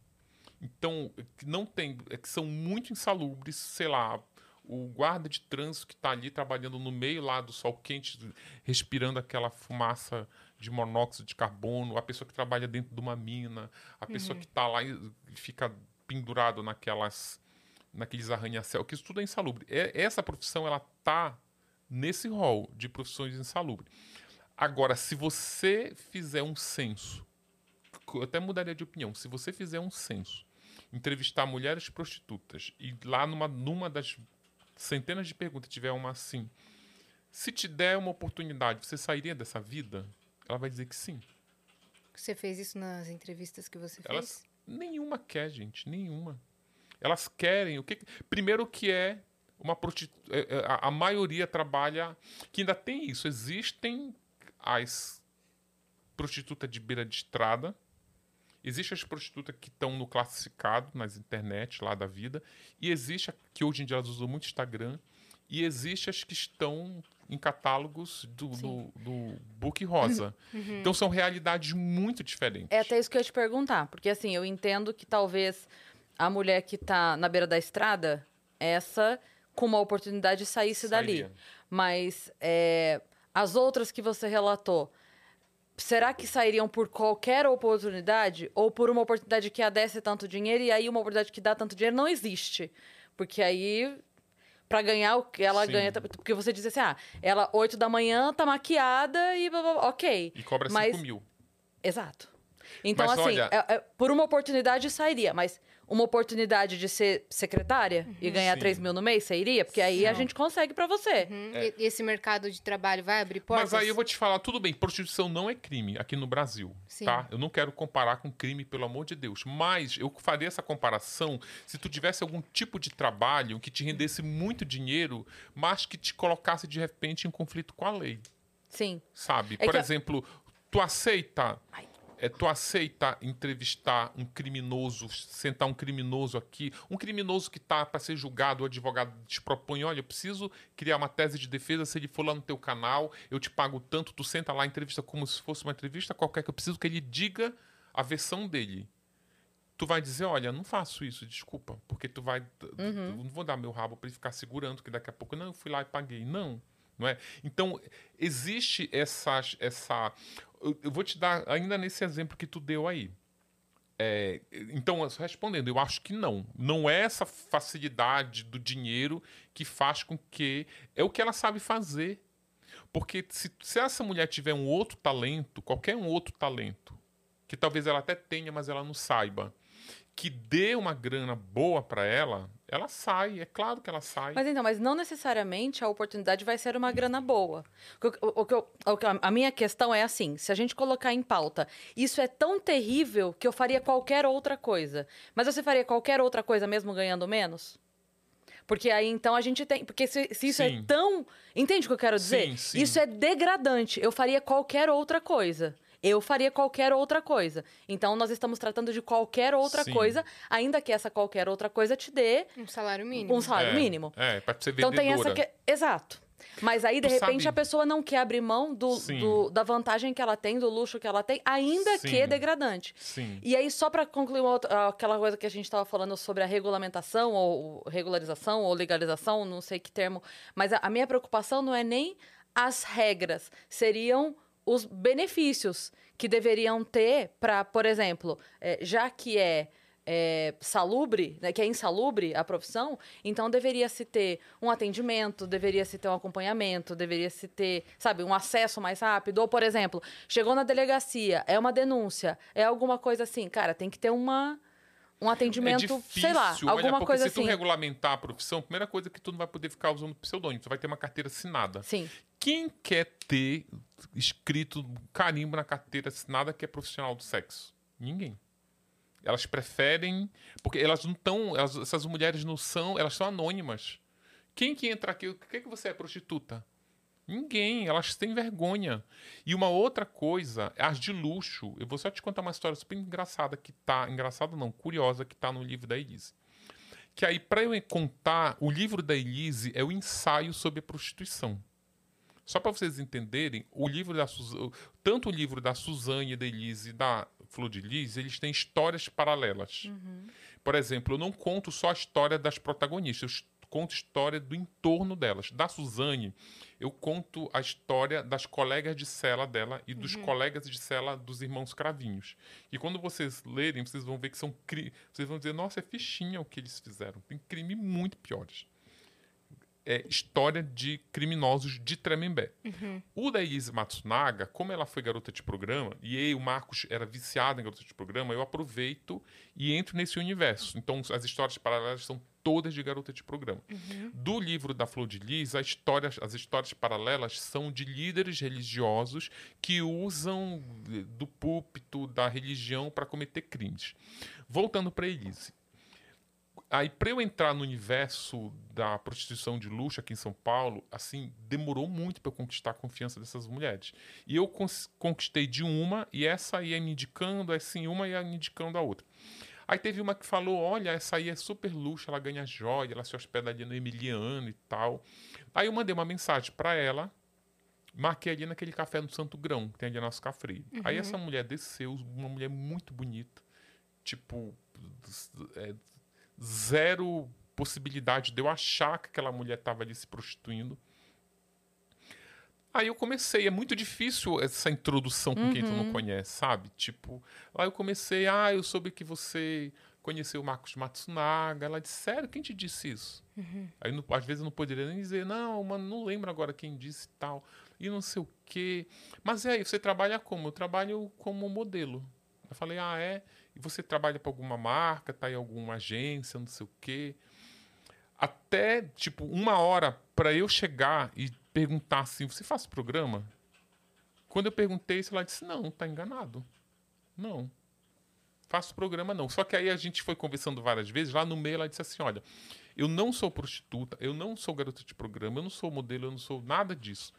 Então, que não tem, é que são muito insalubres, sei lá, o guarda de trânsito que está ali trabalhando no meio lá do sol quente, respirando aquela fumaça de monóxido de carbono, a pessoa que trabalha dentro de uma mina, a pessoa que está lá e fica pendurado naquelas naqueles arranha-céu, que isso tudo é insalubre. É- essa profissão ela tá nesse rol de profissões insalubres. Agora, se você fizer um censo, eu até mudaria de opinião, se você fizer um censo, entrevistar mulheres prostitutas e lá numa, numa das centenas de perguntas tiver uma assim, se te der uma oportunidade, você sairia dessa vida? Ela vai dizer que sim. Você fez isso nas entrevistas que você Elas fez? nenhuma quer, gente, nenhuma. Elas querem o que primeiro que é uma prostituta, a, a maioria trabalha que ainda tem isso, existem as prostitutas de beira de estrada, Existem as prostitutas que estão no classificado, nas internet lá da vida, e existe a, que hoje em dia elas usam muito Instagram, e existe as que estão em catálogos do, do, do Book Rosa. Então são realidades muito diferentes. É até isso que eu ia te perguntar, porque assim, eu entendo que talvez a mulher que tá na beira da estrada, essa com uma oportunidade saísse dali. Sairia. Mas é, as outras que você relatou, será que sairiam por qualquer oportunidade? Ou por uma oportunidade que a desse tanto dinheiro e aí uma oportunidade que dá tanto dinheiro não existe? Porque aí, pra ganhar o que ela Sim. ganha. Porque você diz assim, ah, ela 8 da manhã tá maquiada e blá, blá, blá, ok. E cobra 5 Mas- mil. Exato. Então, Mas assim, olha- é- é- por uma oportunidade sairia, mas uma oportunidade de ser secretária e ganhar Sim. 3 mil no mês, você iria? Porque aí a Não. gente consegue pra você. Hum, e- Esse mercado de trabalho vai abrir portas? Mas aí eu vou te falar, tudo bem, prostituição não é crime aqui no Brasil, Sim. tá? Eu não quero comparar com crime, pelo amor de Deus. Mas eu faria essa comparação se tu tivesse algum tipo de trabalho que te rendesse muito dinheiro, mas que te colocasse de repente em conflito com a lei, Sim. sabe? É Por que a- exemplo, tu aceita Ai. É, tu aceita entrevistar um criminoso, sentar um criminoso aqui, um criminoso que tá para ser julgado, o advogado te propõe, olha, eu preciso criar uma tese de defesa, se ele for lá no teu canal, eu te pago tanto, tu senta lá, entrevista como se fosse uma entrevista qualquer, que eu preciso que ele diga a versão dele. Tu vai dizer, olha, não faço isso, desculpa, porque tu vai, eu não vou dar meu rabo para ele ficar segurando que daqui a pouco, não, eu fui lá e paguei, não. Não é? Então, existe essas, essa. Eu vou te dar ainda nesse exemplo que tu deu aí. É, então, respondendo, eu acho que não. Não é essa facilidade do dinheiro que faz com que. É o que ela sabe fazer. Porque se, se essa mulher tiver um outro talento, qualquer um outro talento, que talvez ela até tenha, mas ela não saiba, que dê uma grana boa para ela, ela sai. É claro que ela sai. Mas então, mas não necessariamente a oportunidade vai ser uma grana boa. O, o, o, a minha questão é assim: se a gente colocar em pauta, isso é tão terrível que eu faria qualquer outra coisa. Mas você faria qualquer outra coisa mesmo ganhando menos? Porque aí então a gente tem. Porque se, se isso Sim. é tão. Entende o que eu quero dizer? Sim, sim. Isso é degradante. Eu faria qualquer outra coisa. Eu faria qualquer outra coisa. Então, nós estamos tratando de qualquer outra Sim. coisa, ainda que essa qualquer outra coisa te dê Um salário mínimo. um salário é, mínimo. É, pra Então vendedora. tem essa que... Exato. Mas aí, de Tu repente, sabe- a pessoa não quer abrir mão do, do- da vantagem que ela tem, do luxo que ela tem, ainda que Sim. degradante. Sim. E aí, só para concluir uma outra- aquela coisa que a gente estava falando sobre a regulamentação, ou regularização, ou legalização, não sei que termo, mas a, a minha preocupação não é nem as regras, seriam os benefícios que deveriam ter para, por exemplo, eh, já que é, é, salubre, né, que é insalubre a profissão, então deveria se ter um atendimento, deveria se ter um acompanhamento, deveria se ter, sabe, um acesso mais rápido. Ou, por exemplo, chegou na delegacia, é uma denúncia, é alguma coisa assim, cara, tem que ter uma um atendimento, é difícil, sei lá, alguma coisa se assim. tu regulamentar a profissão, a primeira coisa é que tu não vai poder ficar usando pseudônimo, tu vai ter uma carteira assinada. Sim. Quem quer ter escrito carimbo na carteira assinada que é profissional do sexo? Ninguém. Elas preferem, porque elas não estão, essas mulheres não são, elas são anônimas. Quem que entra aqui? O que é que você é prostituta? Ninguém, elas têm vergonha. E uma outra coisa, as de luxo. Eu vou só te contar uma história super engraçada que tá, engraçada não, curiosa que tá no livro da Elise. Que aí para eu contar, o livro da Elise é o ensaio sobre a prostituição. Só para vocês entenderem, o livro da Suzane, tanto o livro da Suzane, da Elise e da Flor de Lis, eles têm histórias paralelas. Por exemplo, eu não conto só a história das protagonistas, eu conto a história do entorno delas. Da Suzane, eu conto a história das colegas de cela dela e dos colegas de cela dos irmãos Cravinhos. E quando vocês lerem, vocês vão ver que são cri... vocês vão dizer, nossa, é fichinha o que eles fizeram. Tem crime muito piores é, história de criminosos de Tremembé. O da Elise Matsunaga, como ela foi garota de programa, e eu, o Marcos era viciado em garota de programa, eu aproveito e entro nesse universo. Então, as histórias paralelas são todas de garota de programa. Do livro da Flor de Lis, a história, as histórias paralelas são de líderes religiosos que usam eh, do púlpito, da religião, para cometer crimes. Voltando para Elise. Aí, para eu entrar no universo da prostituição de luxo aqui em São Paulo, assim, demorou muito para eu conquistar a confiança dessas mulheres. E eu conquistei de uma, e essa ia me indicando, assim, uma ia me indicando a outra. Aí teve uma que falou: olha, essa aí é super luxo, ela ganha joia, ela se hospeda ali no Emiliano e tal. Aí eu mandei uma mensagem para ela, marquei ali naquele café no Santo Grão, que tem ali nosso café. Aí essa mulher desceu, uma mulher muito bonita, tipo, é, zero possibilidade de eu achar que aquela mulher estava ali se prostituindo. Aí eu comecei, é muito difícil essa introdução com quem tu não conhece, sabe? Tipo, aí eu comecei, ah, eu soube que você conheceu o Marcos Matsunaga. Ela disse, sério, quem te disse isso? Aí não- às vezes eu não poderia nem dizer, não, mano, não lembro agora quem disse tal. E não sei o quê. Mas e aí, você trabalha como? Eu trabalho como modelo. Eu falei, ah, é? E você trabalha para alguma marca, tá em alguma agência, não sei o quê. Até, tipo, uma hora para eu chegar e perguntar assim, você faz programa? Quando eu perguntei ela disse, não, tá enganado. Não. Faço programa não. Só que aí a gente foi conversando várias vezes, lá no meio ela disse assim, olha, eu não sou prostituta, eu não sou garota de programa, eu não sou modelo, eu não sou nada disso.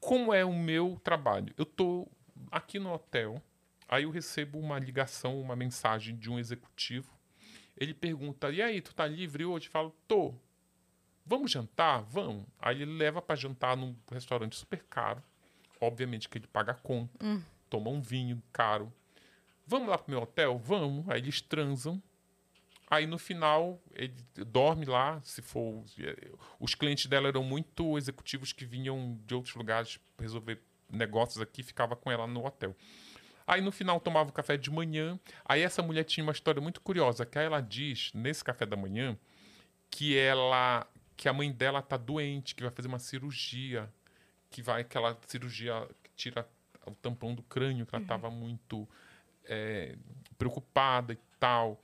Como é o meu trabalho? Eu tô aqui no hotel, aí eu recebo uma ligação, uma mensagem de um executivo. Ele pergunta: "E aí, tu tá livre hoje?" Eu falo: "Tô." Vamos jantar? Vamos. Aí ele leva para jantar num restaurante super caro. Obviamente que ele paga a conta. Toma um vinho caro. Vamos lá pro meu hotel? Vamos. Aí eles transam. Aí no final ele dorme lá, se for. Os clientes dela eram muito executivos que vinham de outros lugares resolver negócios aqui, ficava com ela no hotel. Aí no final tomava o café de manhã. Aí essa mulher tinha uma história muito curiosa, que aí ela diz nesse café da manhã que ela que a mãe dela tá doente, que vai fazer uma cirurgia, que vai aquela cirurgia que tira o tampão do crânio, que ela estava muito é, preocupada e tal.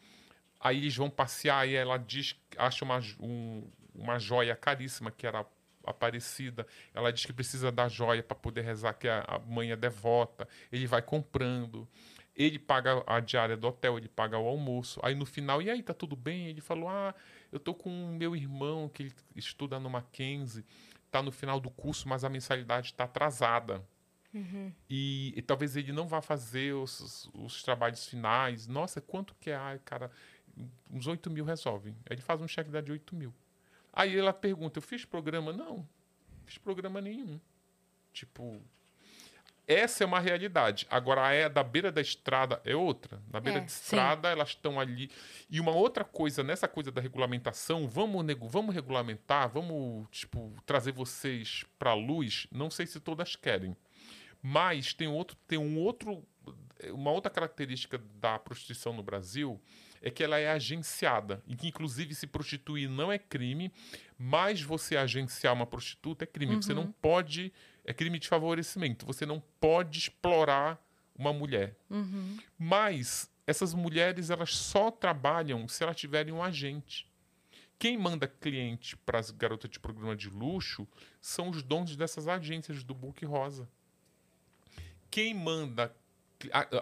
Aí eles vão passear e ela diz, acha uma, um, uma joia caríssima que era Aparecida. Ela diz que precisa da joia para poder rezar, que a, a mãe é devota. Ele vai comprando. Ele paga a diária do hotel, ele paga o almoço. Aí no final, e aí, tá tudo bem? Ele falou: Ah, eu tô com o meu irmão que ele estuda no Mackenzie, tá no final do curso, mas a mensalidade está atrasada. Uhum. E, e, talvez ele não vá fazer os, os trabalhos finais. Nossa, quanto que é? Ai, cara, uns 8 mil resolve. Ele faz um cheque de 8 mil. Aí ela pergunta: Eu fiz programa? Não, não fiz programa nenhum. Tipo, essa é uma realidade. Agora, a é da beira da estrada é outra. Na beira É, da estrada, elas estão ali. E uma outra coisa, nessa coisa da regulamentação, vamos, nego- vamos regulamentar, vamos, tipo, trazer vocês para a luz. Não sei se todas querem. Mas tem outro, tem um outro, uma outra característica da prostituição no Brasil é que ela é agenciada, e que inclusive se prostituir não é crime, mas você agenciar uma prostituta é crime. Você não pode, é crime de favorecimento. Você não pode explorar uma mulher. Mas essas mulheres elas só trabalham se elas tiverem um agente. Quem manda cliente para as garotas de programa de luxo são os donos dessas agências do Book Rosa. Quem manda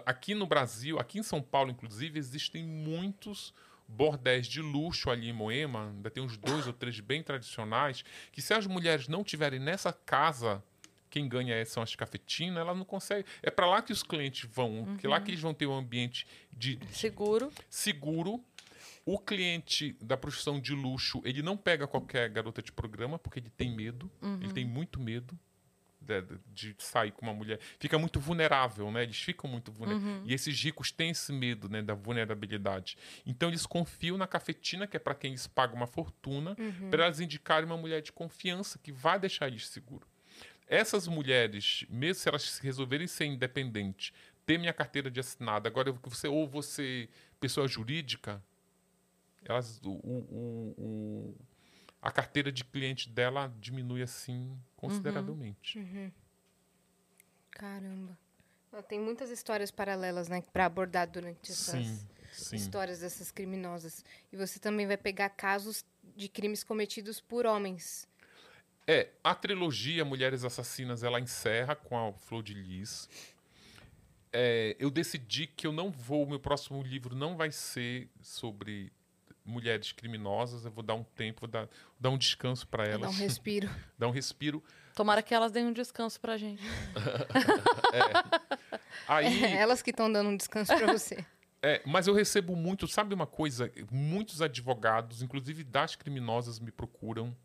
aqui no Brasil, aqui em São Paulo, inclusive, existem muitos bordéis de luxo ali em Moema, ainda tem uns dois ou três bem tradicionais, que se as mulheres não tiverem nessa casa, quem ganha é- são as cafetinas, ela não consegue. É para lá que os clientes vão, que lá que eles vão ter um ambiente de Seguro. seguro. O cliente da profissão de luxo, ele não pega qualquer garota de programa, porque ele tem medo, ele tem muito medo de, de- de sair com uma mulher. Fica muito vulnerável, né? Eles ficam muito vulneráveis. E esses ricos têm esse medo, né, da vulnerabilidade. Então eles confiam na cafetina, que é para quem eles pagam uma fortuna, para elas indicarem uma mulher de confiança que vai deixar eles seguros. Essas mulheres, mesmo se elas resolverem ser independentes, ter minha carteira de assinada, agora você ou você pessoa jurídica, elas, o- o- o- a carteira de cliente dela diminui assim consideravelmente. Caramba. Ó, Tem muitas histórias paralelas, né, para abordar durante essas Sim, sim. histórias dessas criminosas. E você também vai pegar casos de crimes cometidos por homens. É, a trilogia Mulheres Assassinas ela encerra com a Flor de Lis. É, eu decidi que eu não vou, meu próximo livro não vai ser sobre mulheres criminosas. Eu vou dar um tempo, vou dar, dar um descanso para elas, dar um respiro. (laughs) dar um respiro. Tomara que elas deem um descanso pra gente. (laughs) Aí, Elas que estão dando um descanso para você. (laughs) É, mas eu recebo muito, sabe uma coisa? Muitos advogados, inclusive das criminosas, me procuram.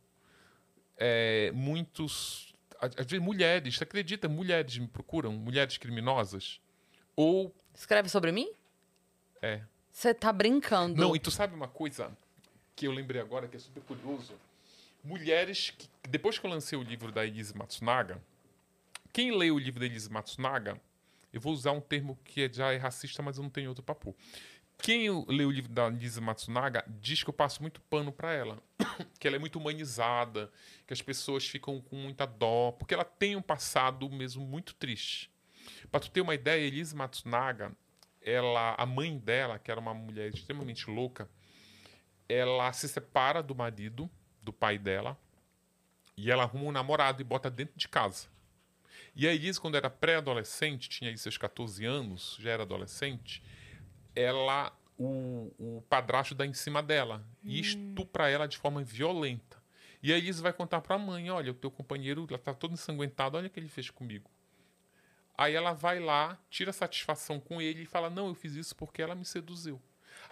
É, muitos. a- Às vezes, mulheres, você acredita? Mulheres me procuram, mulheres criminosas. Ou. Escreve sobre mim? É. Você tá brincando. Não, e tu sabe uma coisa que eu lembrei agora que é super curioso? Mulheres que. Depois que eu lancei o livro da Elise Matsunaga, quem lê o livro da Elise Matsunaga, eu vou usar um termo que é- já é racista, mas eu não tenho outro pra pôr. Quem lê o livro da Elise Matsunaga diz que eu passo muito pano pra ela. (coughs) que ela é muito humanizada, que as pessoas ficam com muita dó, porque ela tem um passado mesmo muito triste. Pra tu ter uma ideia, Elise Matsunaga, ela, a mãe dela, que era uma mulher extremamente louca, ela se separa do marido, do pai dela, e ela arruma um namorado e bota dentro de casa. E a Elise, quando era pré-adolescente, tinha aí seus 14 anos, já era adolescente, ela, o, o padrasto dá em cima dela e estupra ela de forma violenta. E a Elise vai contar para a mãe, olha, o teu companheiro ela tá todo ensanguentado, olha o que ele fez comigo. Aí ela vai lá, tira satisfação com ele e fala: Não, eu fiz isso porque ela me seduziu.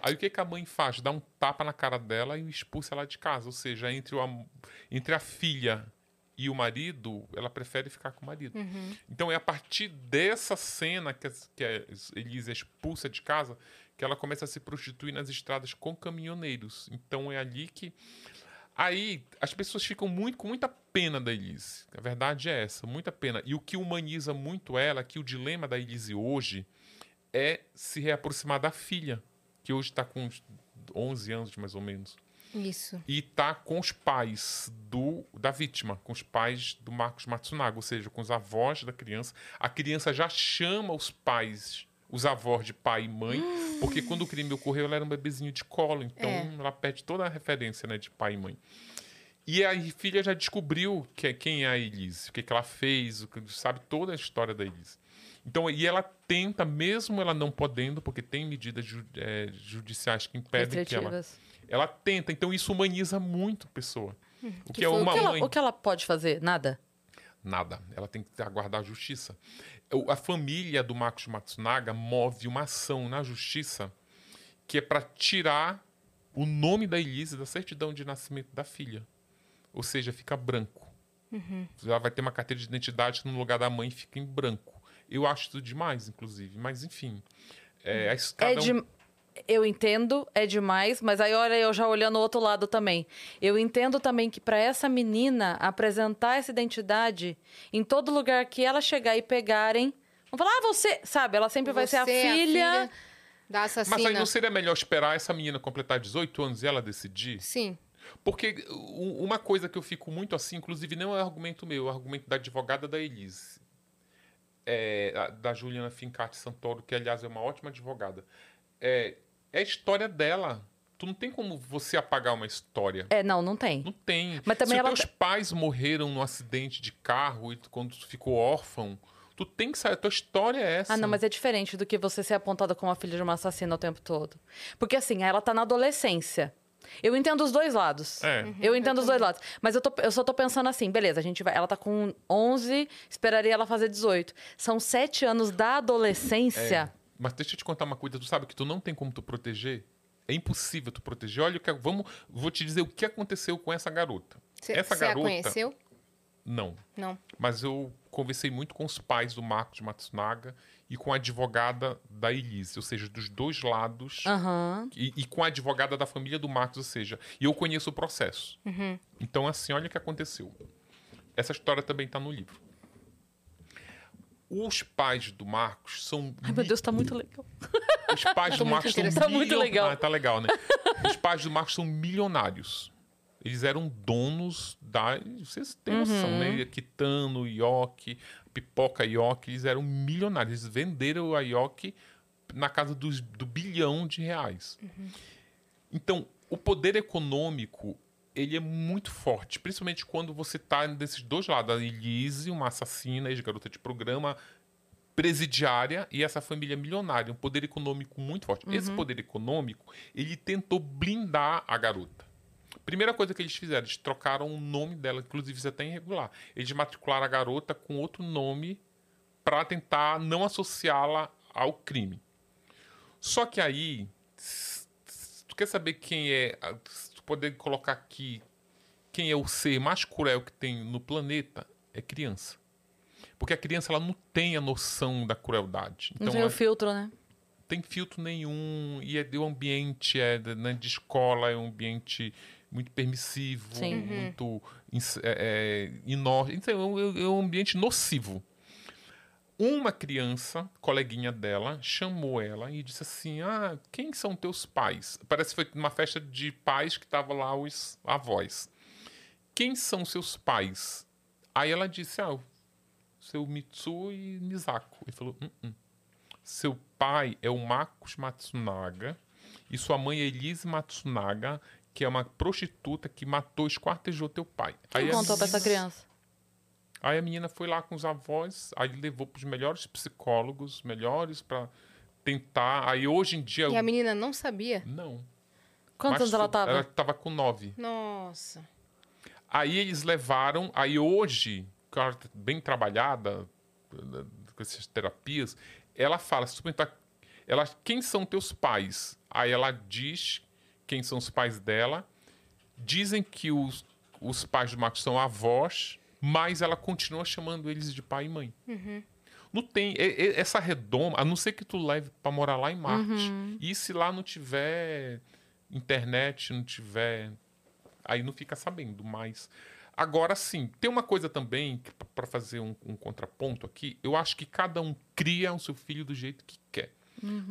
Aí o que, que a mãe faz? Dá um tapa na cara dela e expulsa ela de casa. Ou seja, entre, o, entre a filha e o marido, ela prefere ficar com o marido. Então é a partir dessa cena que, que a Elisa é expulsa de casa que ela começa a se prostituir nas estradas com caminhoneiros. Então é ali que. Aí as pessoas ficam muito, com muita pena da Elise. A verdade é essa, muita pena. E o que humaniza muito ela, é que o dilema da Elise hoje é se reaproximar da filha, que hoje está com uns 11 anos mais ou menos. Isso. E tá com os pais do da vítima, com os pais do Marcos Matsunaga, ou seja, com os avós da criança. A criança já chama os pais, os avós de pai e mãe, Porque quando o crime ocorreu, ela era um bebezinho de colo, então É. ela perde toda a referência né, de pai e mãe. E a filha já descobriu que, é- quem é a Elise, o que, que ela fez, o que- sabe toda a história da Elise. Então, e ela tenta, mesmo ela não podendo, porque tem medidas ju- eh, judiciais que impedem que ela. Ela tenta, então isso humaniza muito a pessoa. O que, que é uma O que, ela, mãe. o que ela pode fazer? Nada. Nada. Ela tem que aguardar a justiça. A família do Marcos Matsunaga move uma ação na justiça que é para tirar o nome da Elise da certidão de nascimento da filha. Ou seja, fica branco. Ela vai ter uma carteira de identidade que no lugar da mãe fica em branco. Eu acho isso demais, inclusive. Mas, enfim. É, É de... Eu entendo, é demais, mas aí olha eu já olhando o outro lado também. Eu entendo também que para essa menina apresentar essa identidade em todo lugar que ela chegar e pegarem, vão falar: "Ah, você", sabe? Ela sempre vai ser a Você é filha. da assassina. Mas aí não seria melhor esperar essa menina completar 18 anos e ela decidir? Sim. Porque uma coisa que eu fico muito assim, inclusive não é argumento meu, é argumento da advogada da Elise, é, a- da Juliana Fincati Santoro, que aliás é uma ótima advogada. É, é a história dela. Tu não tem como você apagar uma história. É, não, não tem. Não tem. Mas também Se ela os teus pais morreram num acidente de carro e tu- quando tu ficou órfão, tu tem que saber. A tua história é essa. Ah, não, mas é diferente do que você ser apontada como a filha de uma assassina o tempo todo. Porque assim, ela tá na adolescência. Eu entendo os dois lados. É. Eu entendo os dois lados. Mas eu, tô- eu só tô pensando assim, beleza, a gente vai. Ela tá com 11, esperaria ela fazer 18. São sete anos da adolescência. Mas deixa eu te contar uma coisa, tu sabe que tu não tem como tu proteger? É impossível tu proteger. Olha o que vamos, vou te dizer o que aconteceu com essa garota. Você essa você a garota conheceu? não, Não. mas eu conversei muito com os pais do Marcos Matsunaga e com a advogada da Elise, ou seja, dos dois lados. Aham. E, e com a advogada da família do Marcos, ou seja, e eu conheço o processo. Então, assim, olha o que aconteceu. Essa história também está no livro. Os pais do Marcos são Ai, meu Deus, tá muito legal. (laughs) os pais do muito Marcos são. Tá muito legal. Ah, tá legal, né? Os pais do Marcos são milionários. Eles eram donos da. Vocês têm noção, Uhum. né? Quitano, Ioki, Pipoca Ioki, eles eram milionários. Eles venderam a Ioki na casa dos, do bilhão de reais. Uhum. Então, o poder econômico ele é muito forte, principalmente quando você está desses dois lados. A Elise, uma assassina, ex-garota de programa, presidiária e essa família milionária, um poder econômico muito forte. Esse poder econômico, ele tentou blindar a garota. Primeira coisa que eles fizeram, eles trocaram o nome dela, inclusive isso é até irregular. Eles matricularam a garota com outro nome para tentar não associá-la ao crime. Só que aí, tu quer saber quem é, poder colocar aqui quem é o ser mais cruel que tem no planeta, é criança. Porque a criança ela não tem a noção da crueldade. Não Então, tem o ela- filtro, né? tem filtro nenhum e é do ambiente é de, né, de escola é um ambiente muito permissivo Sim. Uhum. muito ins- é, é, inócuo então, é um- é um ambiente nocivo uma criança coleguinha dela chamou ela e disse assim ah quem são teus pais parece que foi uma festa de pais que tava lá os avós quem são seus pais aí ela disse ah seu Mitsu e Misako ele falou "Hum, hum. Seu pai é o Marcos Matsunaga e sua mãe é Elise Matsunaga, que é uma prostituta que matou, esquartejou teu pai. Quem Aí contou pra essa criança? Aí a menina foi lá com os avós, aí levou para os melhores psicólogos, melhores para tentar. Aí hoje em dia. E a menina não sabia? Não. Quantos Mas anos ela foi- tava? Ela tava com nove. Nossa. Aí eles levaram. Aí hoje, tá bem trabalhada com essas terapias, ela fala, se tu perguntar, ela, quem são teus pais? Aí ela diz quem são os pais dela. Dizem que os, os pais do Marcos são avós, mas ela continua chamando eles de pai e mãe. Não tem. é- é- essa redoma, a não ser que tu leve para morar lá em Marte. E se lá não tiver internet, não tiver aí não fica sabendo, mas agora sim, tem uma coisa também para fazer um, um contraponto aqui, eu acho que cada um cria o seu filho do jeito que quer.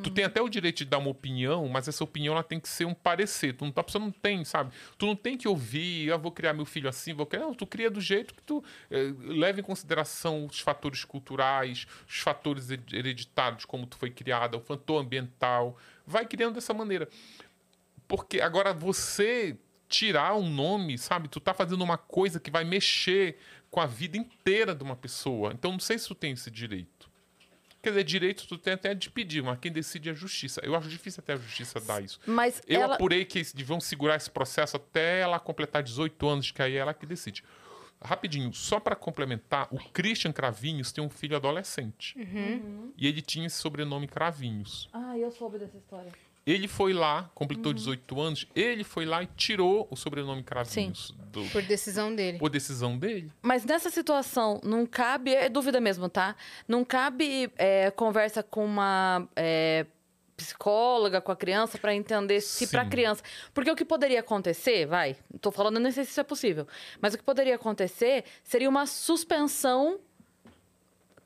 Tu tem até o direito de dar uma opinião, mas essa opinião ela tem que ser um parecer. Tu não, a pessoa não tem, sabe? Tu não tem que ouvir, eu vou criar meu filho assim, vou criar. Não, tu cria do jeito que tu eh, leva em consideração os fatores culturais, os fatores he- hereditários, como tu foi criada, o fator ambiental. Vai criando dessa maneira. Porque agora você tirar um nome, sabe? Tu tá fazendo uma coisa que vai mexer com a vida inteira de uma pessoa. Então não sei se tu tem esse direito. Quer dizer, direito tu tem até de pedir, mas quem decide é a justiça. Eu acho difícil até a justiça dar isso. Mas Eu ela... apurei que eles deviam segurar esse processo até ela completar 18 anos, que aí é ela que decide. Rapidinho, só para complementar, o Christian Cravinhos tem um filho adolescente. E ele tinha esse sobrenome Cravinhos. Ah, eu soube dessa história. Ele foi lá, completou 18 anos, ele foi lá e tirou o sobrenome Cravinhos do, Por decisão dele. por decisão dele. Mas nessa situação, não cabe. É dúvida mesmo, tá? Não cabe é, conversa com uma é, psicóloga, com a criança, pra entender se pra Sim. criança. Porque o que poderia acontecer, vai, tô falando, nem sei se isso é possível, mas o que poderia acontecer seria uma suspensão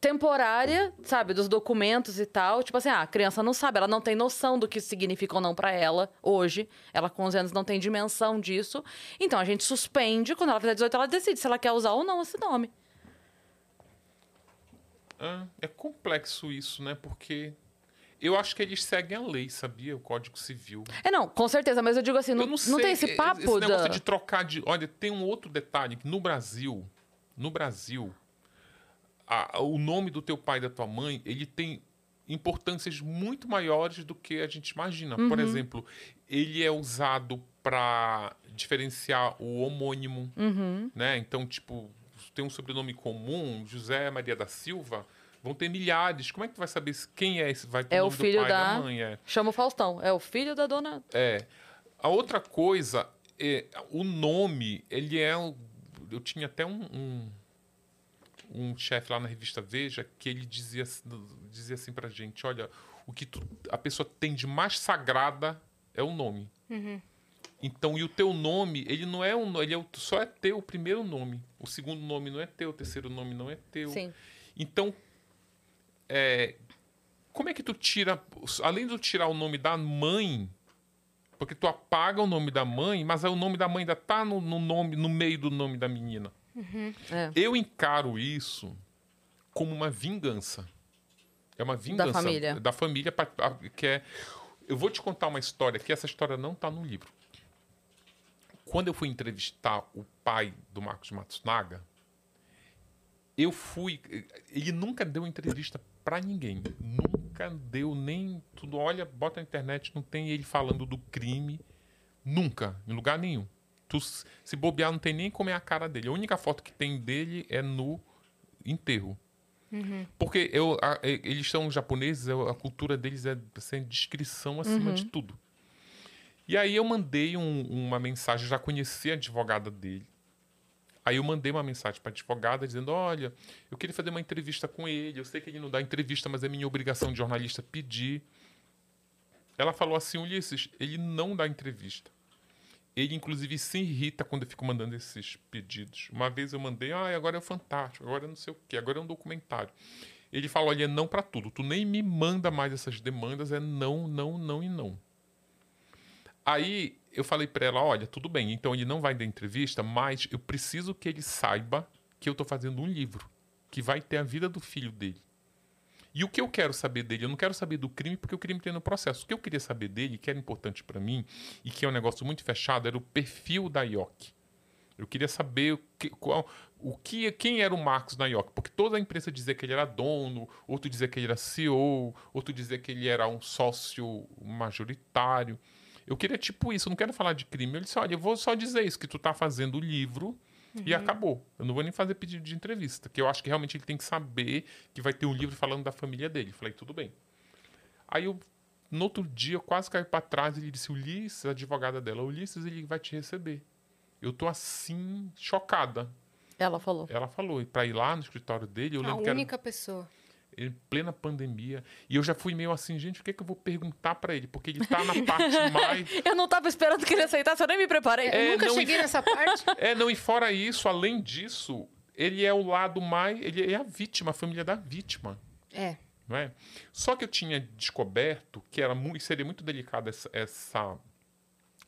temporária, sabe, dos documentos e tal. Tipo assim, ah, a criança não sabe, ela não tem noção do que isso significa ou não pra ela hoje. Ela com 11 anos não tem dimensão disso. Então a gente suspende, quando ela fizer 18, ela decide se ela quer usar ou não esse nome. Ah, é complexo isso, né? Porque eu acho que eles seguem a lei, sabia? O Código Civil. É, não, com certeza, mas eu digo assim, não, eu não, não sei, tem esse papo esse negócio da... de trocar de. Olha, tem um outro detalhe que no Brasil, no Brasil, a- o nome do teu pai e da tua mãe, ele tem importâncias muito maiores do que a gente imagina. Uhum. Por exemplo, ele é usado para diferenciar o homônimo, Uhum. né? Então, tipo, tem um sobrenome comum, José Maria da Silva, vão ter milhares. Como é que tu vai saber quem é esse? Vai pro É o nome filho do pai da- da mãe, é. Chama o Faustão, é o filho da dona... É. A outra coisa é o nome, ele é. Eu tinha até um, um, um chefe lá na revista Veja que ele dizia, dizia assim pra gente: olha, o que tu- a pessoa tem de mais sagrada é o nome. Então, e o teu nome, ele não é um. Ele é só é teu o primeiro nome. O segundo nome não é teu, o terceiro nome não é teu. Sim. Então, é, como é que tu tira, além de tu tirar o nome da mãe, porque tu apaga o nome da mãe, mas aí o nome da mãe ainda tá no, no nome, no meio do nome da menina. É. Eu encaro isso como uma vingança. É uma vingança família. da família pra- a- que é. Eu vou te contar uma história que essa história não tá no livro. Quando eu fui entrevistar o pai do Marcos Matsunaga, eu fui. Ele nunca deu entrevista pra ninguém. Nunca deu nem. Tudo, olha, bota na internet, não tem ele falando do crime. Nunca, em lugar nenhum. Tu, se bobear, não tem nem como é a cara dele. A única foto que tem dele é no enterro. Porque eu, a- eles são japoneses, a cultura deles é sem descrição acima de tudo. E aí eu mandei um- uma mensagem, já conheci a advogada dele. Aí eu mandei uma mensagem para a advogada dizendo: Olha, eu queria fazer uma entrevista com ele. Eu sei que ele não dá entrevista, mas é minha obrigação de jornalista pedir. Ela falou assim: Ulisses, ele não dá entrevista. Ele, inclusive, se irrita quando eu fico mandando esses pedidos. Uma vez eu mandei, ah, agora é Fantástico, agora é não sei o quê, agora é um documentário. Ele falou, olha, é não para tudo. Tu nem me manda mais essas demandas, é não, não, não e não. Aí eu falei para ela, olha, tudo bem, então ele não vai dar entrevista, mas eu preciso que ele saiba que eu estou fazendo um livro que vai ter a vida do filho dele. E o que eu quero saber dele? Eu não quero saber do crime, porque o crime tem no processo. O que eu queria saber dele, que era importante para mim, e que é um negócio muito fechado, era o perfil da IOC. Eu queria saber que, qual, o que, quem era o Marcos na IOC, porque toda a imprensa dizia que ele era dono, outro dizia que ele era CEO, outro dizia que ele era um sócio majoritário. Eu queria tipo isso, eu não quero falar de crime. Eu disse, olha, eu vou só dizer isso, que tu tá fazendo o livro e acabou. Eu não vou nem fazer pedido de entrevista, que eu acho que realmente ele tem que saber que vai ter um livro falando da família dele. Falei, tudo bem. Aí eu, no outro dia, eu quase caí para trás e ele disse, Ulisses, a advogada dela, Ulisses, ele vai te receber. Eu tô assim, chocada. Ela falou. Ela falou, para ir lá no escritório dele, eu A lembro que era única pessoa. Em plena pandemia. E eu já fui meio assim, gente, o que, é que eu vou perguntar para ele? Porque ele tá na parte (laughs) mais. Eu não tava esperando que ele aceitasse, eu nem me preparei. Eu É, nunca não, cheguei nessa parte. (laughs) É, não, e fora isso, além disso, ele é o lado mais. Ele é a vítima, a família da vítima. É. Não é? Só que eu tinha descoberto que era muito, seria muito delicada essa, essa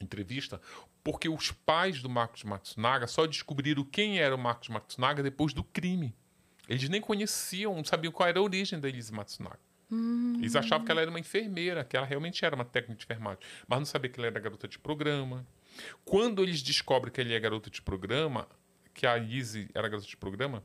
entrevista, porque os pais do Marcos Matsunaga só descobriram quem era o Marcos Matsunaga depois do crime. Eles nem conheciam, não sabiam qual era a origem da Elise Matsunaga. Hum. Eles achavam que ela era uma enfermeira, que ela realmente era uma técnica de enfermagem, mas não sabia que ela era garota de programa. Quando eles descobrem que ele é garota de programa, que a Elise era garota de programa,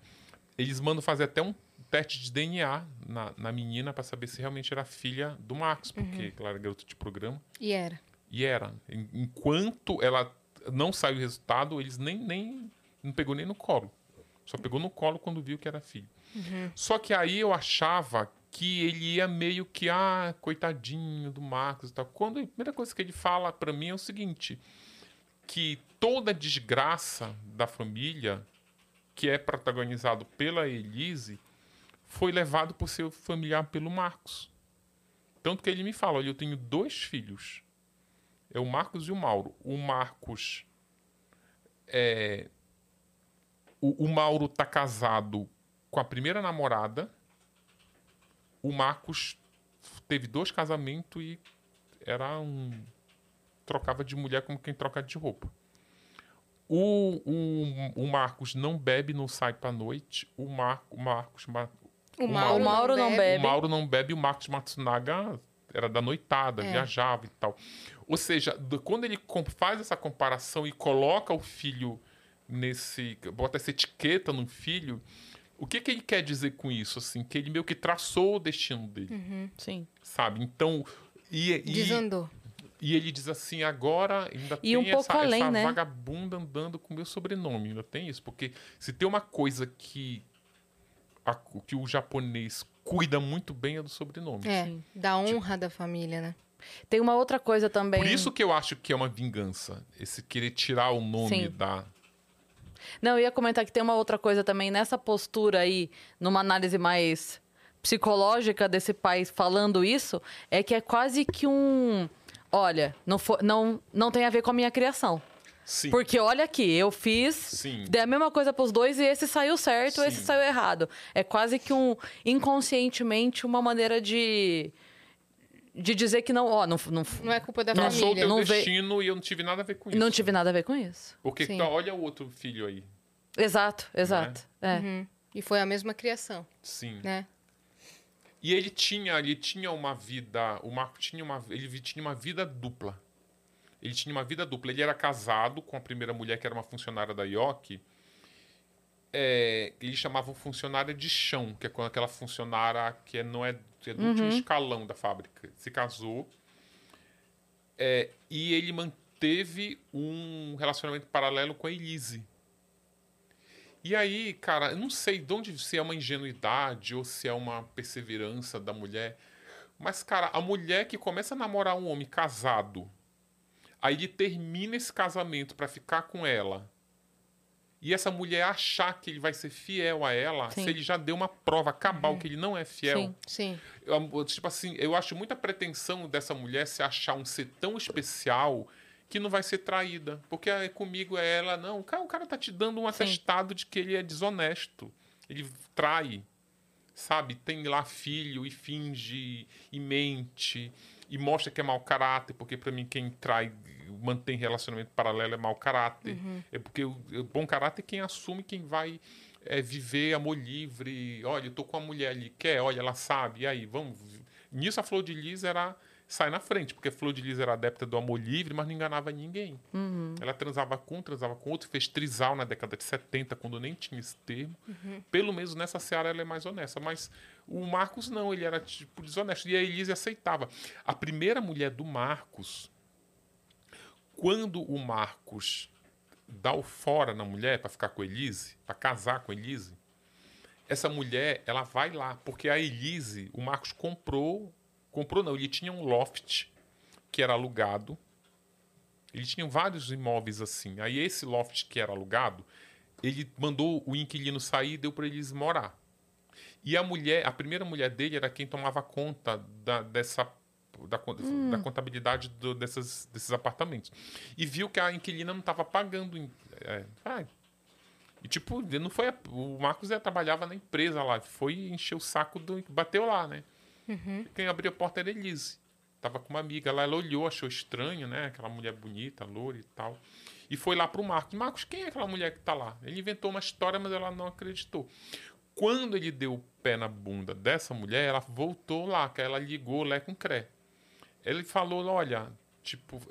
eles mandam fazer até um teste de DNA na, na menina para saber se realmente era filha do Marcos, porque uhum. ela era garota de programa. E era. E era. Enquanto ela não saiu o resultado, eles nem, nem não pegou nem no colo. Só pegou no colo quando viu que era filho. Uhum. Só que aí eu achava que ele ia meio que, ah, coitadinho do Marcos e tal. Quando a primeira coisa que ele fala para mim é o seguinte: que toda desgraça da família, que é protagonizado pela Elise, foi levado por seu familiar pelo Marcos. Tanto que ele me fala: olha, eu tenho dois filhos. É o Marcos e o Mauro. O Marcos é, o, o Mauro tá casado com a primeira namorada. O Marcos teve dois casamentos e era um. Trocava de mulher como quem troca de roupa. O, o, o Marcos não bebe, não sai pra noite. O, Mar, o Marcos. O, o Mauro, Mauro, não, bebe. O Mauro não bebe. O Marcos Matsunaga era da noitada, é. viajava e tal. Ou seja, quando ele faz essa comparação e coloca o filho nesse. bota essa etiqueta no filho. O que, que ele quer dizer com isso? Assim, que ele meio que traçou o destino dele. Uhum, sim. Sabe? Então. E, Desandou. E, e ele diz assim: agora ainda e tem um essa, além, essa né? vagabunda andando com meu sobrenome. Ainda tem isso. Porque se tem uma coisa que, a, que o japonês cuida muito bem é do sobrenome. É, Sim. da honra tipo, da família, né? Tem uma outra coisa também. Por isso que eu acho que é uma vingança. Esse querer tirar o nome Sim. da não, eu ia comentar que tem uma outra coisa também nessa postura aí, numa análise mais psicológica desse pai falando isso, é que é quase que um. Olha, não, for, não, não tem a ver com a minha criação. Sim. Porque olha aqui, eu fiz, Sim. dei a mesma coisa para os dois e esse saiu certo, Sim. esse saiu errado. É quase que um inconscientemente uma maneira de de dizer que não, ó, não, não, não é culpa da não família. Não sou teu não destino ve... e eu não tive nada a ver com isso. Não tive nada a ver com isso. Porque tá, olha o outro filho aí. Exato, exato. É? É. Uhum. E foi a mesma criação. Sim. Né? E ele tinha, ele tinha uma vida, o Marco tinha uma, ele tinha uma vida dupla. Ele tinha uma vida dupla. Ele era casado com a primeira mulher que era uma funcionária da IOC. É, eles chamavam funcionária de chão, que é quando aquela funcionária que é, não é é do uhum. último escalão da fábrica. Se casou. É, e ele manteve um relacionamento paralelo com a Elise. E aí, cara, eu não sei de onde se é uma ingenuidade ou se é uma perseverança da mulher. Mas, cara, a mulher que começa a namorar um homem casado, aí ele termina esse casamento para ficar com ela e essa mulher achar que ele vai ser fiel a ela, sim. se ele já deu uma prova cabal uhum. que ele não é fiel. Sim, sim. Eu, tipo assim, eu acho muita pretensão dessa mulher se achar um ser tão especial que não vai ser traída. Porque é, comigo é ela, não. O cara, o cara tá te dando um atestado sim. de que ele é desonesto. Ele trai. Sabe? Tem lá filho e finge e mente e mostra que é mau caráter, porque para mim quem trai mantém relacionamento paralelo é mau caráter. Uhum. É porque o, o, bom caráter é quem assume quem vai é, viver amor livre. Olha, eu tô com a mulher ali, quer? Olha, ela sabe. E aí, vamos. Nisso a Flor de Lis era sai na frente, porque Flor de Lis era adepta do amor livre, mas não enganava ninguém. Uhum. Ela transava com, transava com outro, fez trisal na década de 70, quando nem tinha esse termo. Uhum. Pelo menos nessa seara ela é mais honesta. Mas o Marcos não, ele era tipo desonesto. E a Elise aceitava. A primeira mulher do Marcos quando o Marcos dá o fora na mulher para ficar com a Elise, para casar com a Elise, essa mulher, ela vai lá, porque a Elise, o Marcos comprou, comprou não, ele tinha um loft que era alugado. Ele tinha vários imóveis assim. Aí esse loft que era alugado, ele mandou o inquilino sair deu para eles morar. E a mulher, a primeira mulher dele era quem tomava conta da, dessa da, hum. da contabilidade do, dessas, desses apartamentos. E viu que a inquilina não estava pagando. É, ah, e tipo, não foi. O Marcos já trabalhava na empresa lá, foi encher o saco do. Bateu lá, né? Uhum. Quem abriu a porta era Elise. Tava com uma amiga lá, ela olhou, achou estranho, né? Aquela mulher bonita, loura e tal. E foi lá pro Marcos. Marcos, quem é aquela mulher que tá lá? Ele inventou uma história, mas ela não acreditou. Quando ele deu o pé na bunda dessa mulher, ela voltou lá, que ela ligou Lé com Cré. Ele falou, olha, tipo,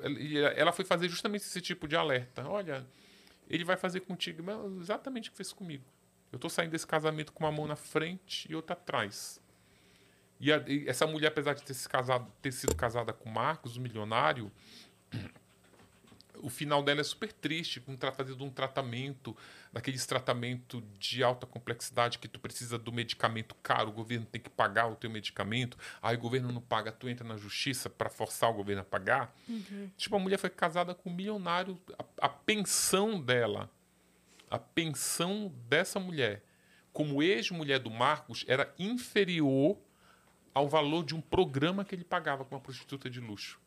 ela foi fazer justamente esse tipo de alerta. Olha, ele vai fazer contigo exatamente o que fez comigo. Eu tô saindo desse casamento com uma mão na frente e outra atrás. E, a- e essa mulher, apesar de ter, se casado, ter sido casada com Marcos, o milionário, (clears throat) o final dela é super triste, com tra- fazendo um tratamento, daqueles tratamento de alta complexidade que tu precisa do medicamento caro, o governo tem que pagar o teu medicamento, aí o governo não paga, tu entra na justiça para forçar o governo a pagar. Tipo, a mulher foi casada com um milionário, a, a pensão dela, a pensão dessa mulher, como ex-mulher do Marcos, era inferior ao valor de um programa que ele pagava com uma prostituta de luxo.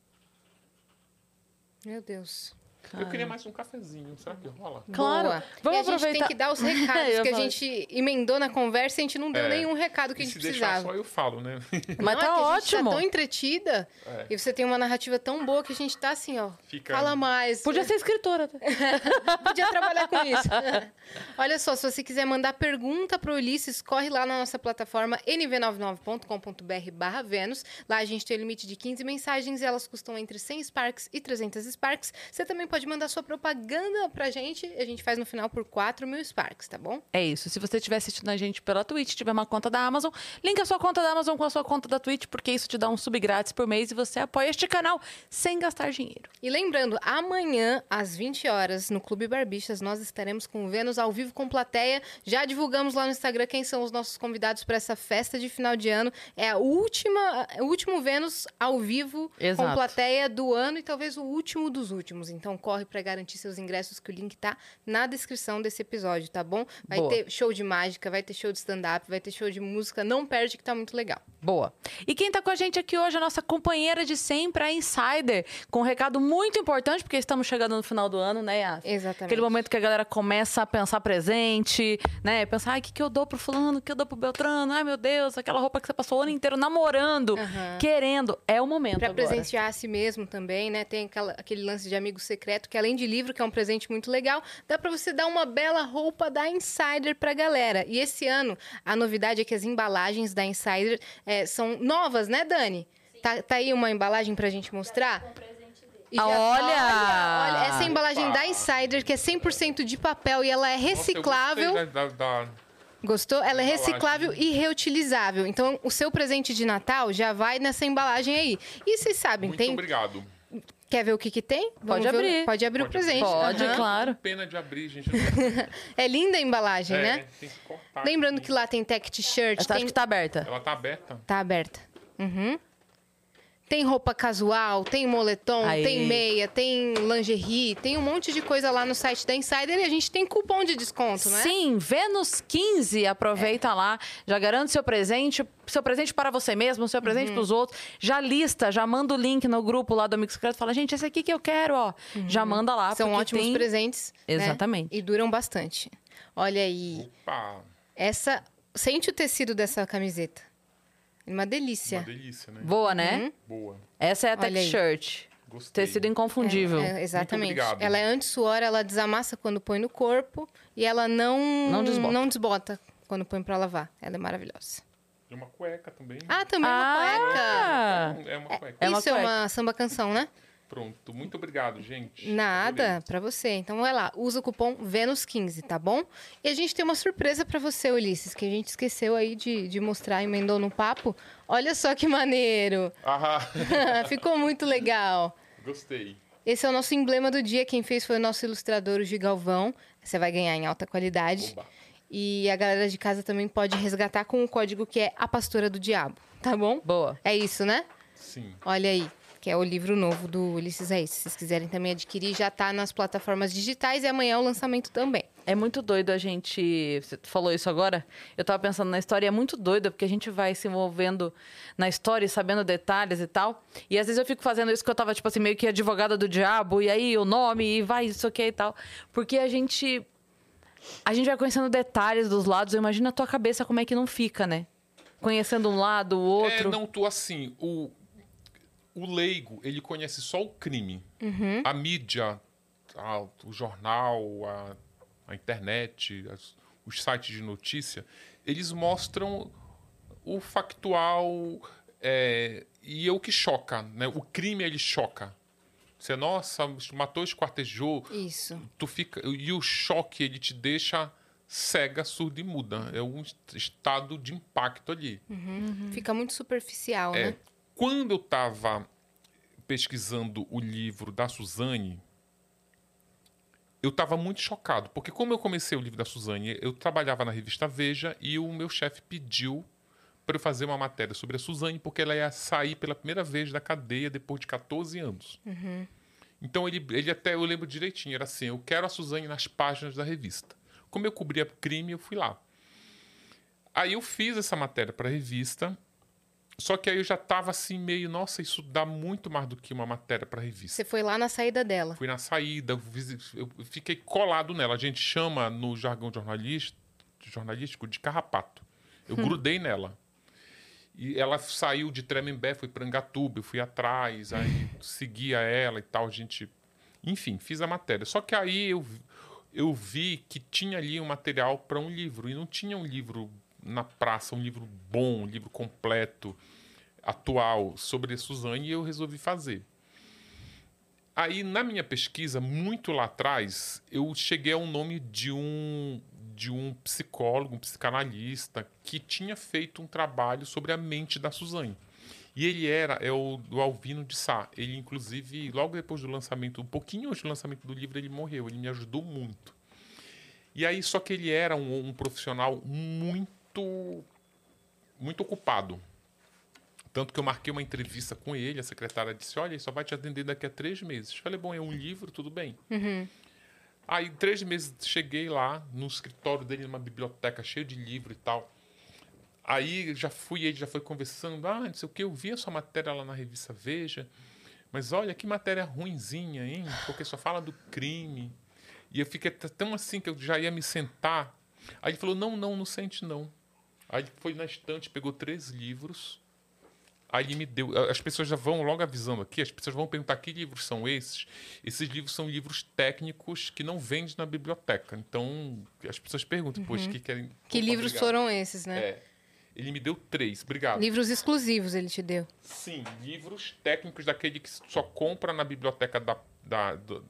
Meu Deus. Eu queria mais um cafezinho, será que rola? Claro. Boa. Vamos e a gente tem que dar os (laughs) recados que a gente emendou na conversa e a gente não deu É. nenhum recado que a E gente se deixar precisava. só eu falo, né? Mas Não, tá é que a gente ótimo. tá tão entretida É. e você tem uma narrativa tão boa que a gente tá assim, ó. Fica- Fala mais. Podia ser escritora. (laughs) Podia trabalhar com isso. (laughs) Olha só, se você quiser mandar pergunta pro Ulisses, corre lá na nossa plataforma nv99.com.br barra Vênus. Lá a gente tem o limite de 15 mensagens e elas custam entre 100 Sparks e 300 Sparks. Você também pode mandar sua propaganda pra gente. A gente faz no final por 4 mil Sparks, tá bom? É isso. Se você estiver assistindo a gente pela Twitch, tiver uma conta da Amazon, linka a sua conta da Amazon com a sua conta da Twitch, porque isso te dá um sub grátis por mês e você apoia este canal sem gastar dinheiro. E lembrando, amanhã, às 20 horas, no Clube Barbixas, nós estaremos com o Vênus ao vivo com plateia. Já divulgamos lá no Instagram quem são os nossos convidados para essa festa de final de ano. É a última, o último Vênus ao vivo com Exato. plateia do ano e talvez o último dos últimos. Então corre para garantir seus ingressos, que o link tá na descrição desse episódio, tá bom? Vai Boa. ter show de mágica, vai ter show de stand-up, vai ter show de música. Não perde que tá muito legal. Boa. E quem tá com a gente aqui hoje, a nossa companheira de sempre, a Insider, com um recado muito importante, porque estamos chegando no final do ano, né, Yas? Exatamente. Aquele momento que a galera começa a pensar presente, né? Pensar, ai, o que, que eu dou pro fulano, o que eu dou pro Beltrano? Ai, meu Deus, aquela roupa que você passou o ano inteiro namorando, Aham. querendo. É o momento Pra agora. presentear a si mesmo também, né? Tem aquela- aquele lance de amigo secreto, que além de livro, que é um presente muito legal, dá pra você dar uma bela roupa da Insider pra galera. E esse ano, a novidade é que as embalagens da Insider é, são novas, né, Dani? Tá, tá aí uma embalagem pra gente mostrar? E já- Ah, olha! olha! Essa é a embalagem Opa! da Insider, que é 100% de papel e ela é Nossa, eu reciclável. gostei da- da- da- Gostou? Ela é Embalagem. reciclável e reutilizável. Então, o seu presente de Natal já vai nessa embalagem aí. E vocês sabem, Muito tem obrigado. Quer ver o que que tem? Pode ver o- abrir. Pode abrir o Pode presente. Pode, Aham. claro. Pena de abrir, gente. (laughs) É linda a embalagem, é, né? tem que cortar. Lembrando aqui. que lá tem tech t-shirt, Essa tem... acho que tá aberta. Ela tá aberta. Tá aberta. Uhum. Tem roupa casual, tem moletom, Aí. tem meia, tem lingerie, tem um monte de coisa lá no site da Insider e a gente tem cupom de desconto, né? Sim, Vênus 15, aproveita lá, já garante seu presente, seu presente para você mesmo, seu Uhum. presente para os outros, já lista, já manda o link no grupo lá do Amigo Secreto, fala, gente, esse aqui que eu quero, ó, já manda lá. São ótimos tem... presentes. né? Exatamente. E duram bastante. Olha aí. Opa! Essa. Sente o tecido dessa camiseta. Uma delícia. Uma delícia, né? Boa, né? Uhum. Boa. Essa é a Olha tech aí. shirt. Gostei. Tecido inconfundível. É, exatamente. Muito obrigado. Ela é anti-suor, ela desamassa quando põe no corpo e ela não, Não desbota. não desbota quando põe pra lavar. Ela é maravilhosa. E uma cueca também. Ah, também uma cueca. Ah! É uma cueca. É uma Isso é cueca. uma samba canção, né? Pronto. Muito obrigado, gente. Nada, pra você. Então vai lá, usa o cupom Vênus15, tá bom? E a gente tem uma surpresa pra você, Ulisses, que a gente esqueceu aí de, de mostrar, emendou no papo. Olha só que maneiro. Ah, (laughs) Ficou muito legal. gostei. Esse é o nosso emblema do dia. Quem fez foi o nosso ilustrador, o Gigalvão. Você vai ganhar em alta qualidade. Oba. E a galera de casa também pode resgatar com o código que é A Pastora do Diabo, tá bom? Boa. É isso, né? Sim. Olha aí, que é o livro novo do Ulisses Reis. Se vocês quiserem também adquirir, já tá nas plataformas digitais e amanhã é o lançamento também. É muito doido a gente. Você falou isso agora? Eu tava pensando na história, é muito doido, porque a gente vai se envolvendo na história e sabendo detalhes e tal. E às vezes eu fico fazendo isso que eu tava, tipo assim, meio que advogada do diabo, e aí o nome, e vai isso aqui e tal. Porque a gente. A gente vai conhecendo detalhes dos lados, eu imagino a tua cabeça como é que não fica, né? conhecendo um lado, o outro. É, não, tu assim, o, o leigo, ele conhece só o crime. Uhum. A mídia, a- o jornal, a, a internet, as- os sites de notícia, eles mostram o factual é, e é o que choca, né? O crime, ele choca. Você, nossa, matou, esquartejou, Isso. tu fica e o choque ele te deixa cega, surda e muda. É um est- estado de impacto ali. Fica muito superficial, É, né? Quando eu estava pesquisando o livro da Suzane, eu estava muito chocado, porque como eu comecei o livro da Suzane, eu trabalhava na revista Veja e o meu chefe pediu para eu fazer uma matéria sobre a Suzane, porque ela ia sair pela primeira vez da cadeia depois de 14 anos. Então ele, ele até, eu lembro direitinho, era assim, eu quero a Suzane nas páginas da revista. Como eu cobria crime, eu fui lá. Aí eu fiz essa matéria para a revista, só que aí eu já tava assim meio, nossa, isso dá muito mais do que uma matéria para revista. Você foi lá na saída dela. Fui na saída, eu fiquei colado nela. A gente chama no jargão jornalístico de carrapato. Eu grudei nela. E ela saiu de Tremembé, foi para Angatuba, eu fui atrás, aí (laughs) seguia ela e tal, a gente... Enfim, fiz a matéria. Só que aí eu, eu vi que tinha ali um material para um livro, e não tinha um livro na praça, um livro bom, um livro completo, atual, sobre a Suzane, e eu resolvi fazer. Aí, na minha pesquisa, muito lá atrás, eu cheguei ao nome de um, de um psicólogo, um psicanalista, que tinha feito um trabalho sobre a mente da Suzane. E ele era é o do Alvino de Sá. Ele, inclusive, logo depois do lançamento, um pouquinho antes do lançamento do livro, ele morreu. Ele me ajudou muito. E aí, só que ele era um, um profissional muito, muito ocupado. Tanto que eu marquei uma entrevista com ele, a secretária disse: Olha, ele só vai te atender daqui a três meses. Falei: Bom, é um livro, tudo bem. Aí, três meses, cheguei lá no escritório dele, numa biblioteca cheia de livro e tal. Aí já fui, ele já foi conversando: Ah, não sei o que, eu vi a sua matéria lá na revista Veja. Mas olha que matéria ruinzinha, hein? Porque só fala do crime. E eu fiquei tão assim que eu já ia me sentar. Aí ele falou: Não, não, não sente não. Aí foi na estante, pegou três livros. Aí ele me deu. As pessoas já vão logo avisando aqui, as pessoas vão perguntar que livros são esses. Esses livros são livros técnicos que não vendem na biblioteca. Então, as pessoas perguntam, poxa, que querem. Que livros obrigado. foram esses, né? É. Ele me deu três, obrigado. Livros exclusivos ele te deu. Sim, livros técnicos daquele que só compra na biblioteca da. da- do-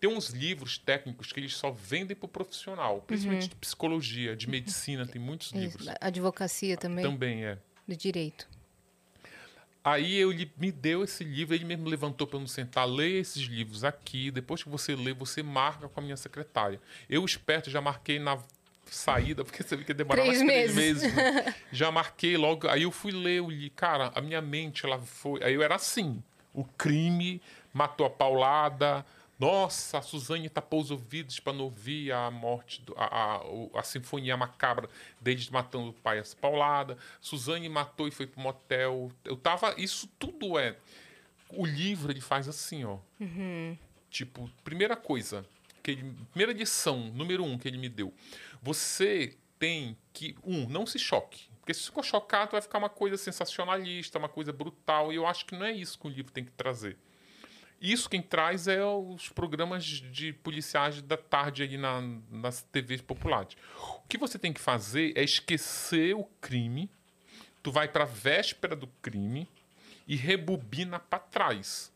tem uns livros técnicos que eles só vendem para o profissional, principalmente de psicologia, de medicina, tem muitos livros. Isso, Advocacia também, Também é. do direito. Aí ele me deu esse livro, ele mesmo levantou para eu não sentar, leia esses livros aqui, depois que você lê, você marca com a minha secretária. Eu, esperto, já marquei na saída, porque você viu que ia demorar Três mais três meses. meses. né? (laughs) já marquei logo, aí eu fui ler o livro. Cara, a minha mente, ela foi... Aí eu era assim, o crime matou a paulada... Nossa, a Suzane tapou os ouvidos para não ouvir a morte, do, a, a, a sinfonia macabra deles matando o pai essa paulada. Suzane matou e foi pro motel. Eu tava. Isso tudo é. O livro ele faz assim, ó. Tipo, primeira coisa, que ele, primeira lição, número um que ele me deu. Você tem que, um, não se choque. Porque se ficou chocado, vai ficar uma coisa sensacionalista, uma coisa brutal. E eu acho que não é isso que o livro tem que trazer. Isso quem traz é os programas de policiais da tarde aí na, nas TVs populares. O que você tem que fazer é esquecer o crime, tu vai para a véspera do crime e rebobina para trás.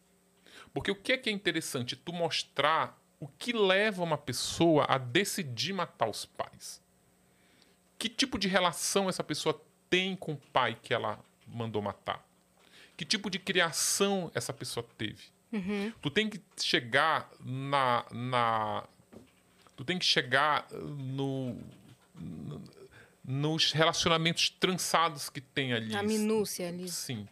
Porque o que é que é interessante? Tu mostrar o que leva uma pessoa a decidir matar os pais. Que tipo de relação essa pessoa tem com o pai que ela mandou matar? Que tipo de criação essa pessoa teve? Tu tem que chegar na, na. Tu tem que chegar no. no- nos relacionamentos trançados que tem ali. A minúcia ali. Sim.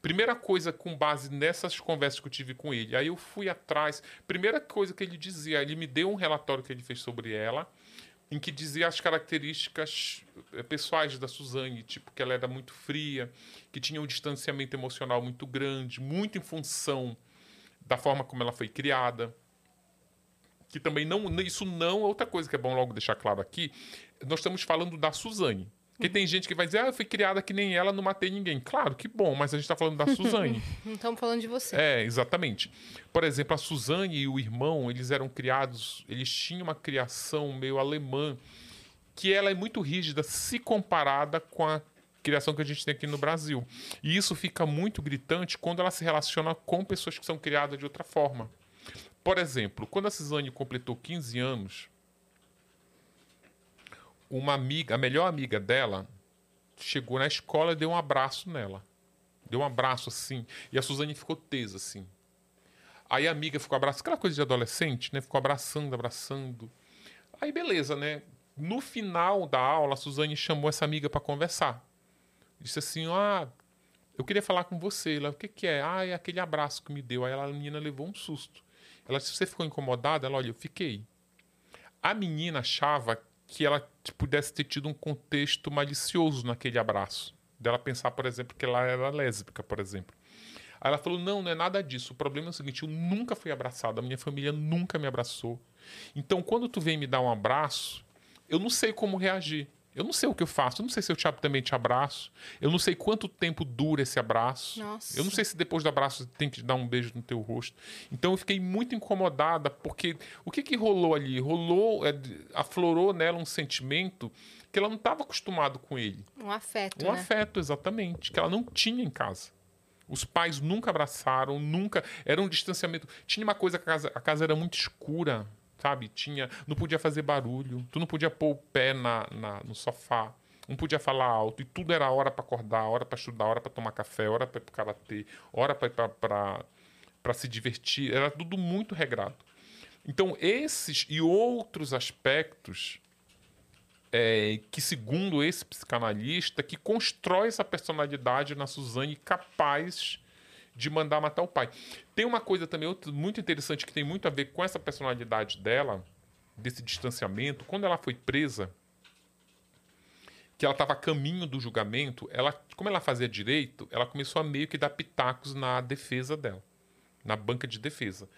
Primeira coisa, com base nessas conversas que eu tive com ele, aí eu fui atrás. Primeira coisa que ele dizia, ele me deu um relatório que ele fez sobre ela, em que dizia as características eh, pessoais da Suzane, tipo que ela era muito fria, que tinha um distanciamento emocional muito grande, muito em função da forma como ela foi criada. Que também não. Isso não é outra coisa que é bom logo deixar claro aqui. Nós estamos falando da Suzane. Porque tem gente que vai dizer, ah, eu fui criada que nem ela, não matei ninguém. Claro, que bom, mas a gente tá falando da Suzane. (laughs) Não estamos falando de você. É, exatamente. Por exemplo, a Suzane e o irmão, eles eram criados, eles tinham uma criação meio alemã, que ela é muito rígida se comparada com a criação que a gente tem aqui no Brasil. E isso fica muito gritante quando ela se relaciona com pessoas que são criadas de outra forma. Por exemplo, quando a Suzane completou 15 anos, uma amiga, a melhor amiga dela, chegou na escola e deu um abraço nela. Deu um abraço assim. E a Suzane ficou tesa assim. Aí a amiga ficou abraçando, aquela coisa de adolescente, né? Ficou abraçando, abraçando. Aí beleza, né? No final da aula, a Suzane chamou essa amiga para conversar. Disse assim: Ah, eu queria falar com você. Ela, o que, que é? Ah, é aquele abraço que me deu. Aí ela, a menina levou um susto. Ela disse: Você ficou incomodada? Ela, olha, eu fiquei. A menina achava que ela pudesse ter tido um contexto malicioso naquele abraço. Dela pensar, por exemplo, que ela era lésbica, por exemplo. Aí ela falou: não, não é nada disso. O problema é o seguinte: eu nunca fui abraçada, a minha família nunca me abraçou. Então, quando tu vem me dar um abraço, eu não sei como reagir. Eu não sei o que eu faço. Eu não sei se eu te, também te abraço. Eu não sei quanto tempo dura esse abraço. Nossa. Eu não sei se depois do abraço tem que dar um beijo no teu rosto. Então eu fiquei muito incomodada, porque o que, que rolou ali? Rolou, é, aflorou nela um sentimento que ela não estava acostumada com ele. Um afeto, Um né? afeto, exatamente, que ela não tinha em casa. Os pais nunca abraçaram, nunca. Era um distanciamento. Tinha uma coisa que a casa, a casa era muito escura, sabe? Tinha. Não podia fazer barulho, tu não podia pôr o pé na, na- no sofá, não podia falar alto, e tudo era hora para acordar, hora para estudar, hora para tomar café, hora para ir pro karatê, hora para para se divertir. Era tudo muito regrado. Então, esses e outros aspectos é, que, segundo esse psicanalista, que constrói essa personalidade na Suzane capaz de mandar matar o pai. Tem uma coisa também muito interessante que tem muito a ver com essa personalidade dela, desse distanciamento. Quando ela foi presa, que ela estava a caminho do julgamento, ela, como ela fazia direito, ela começou a meio que dar pitacos na defesa dela, na banca de defesa.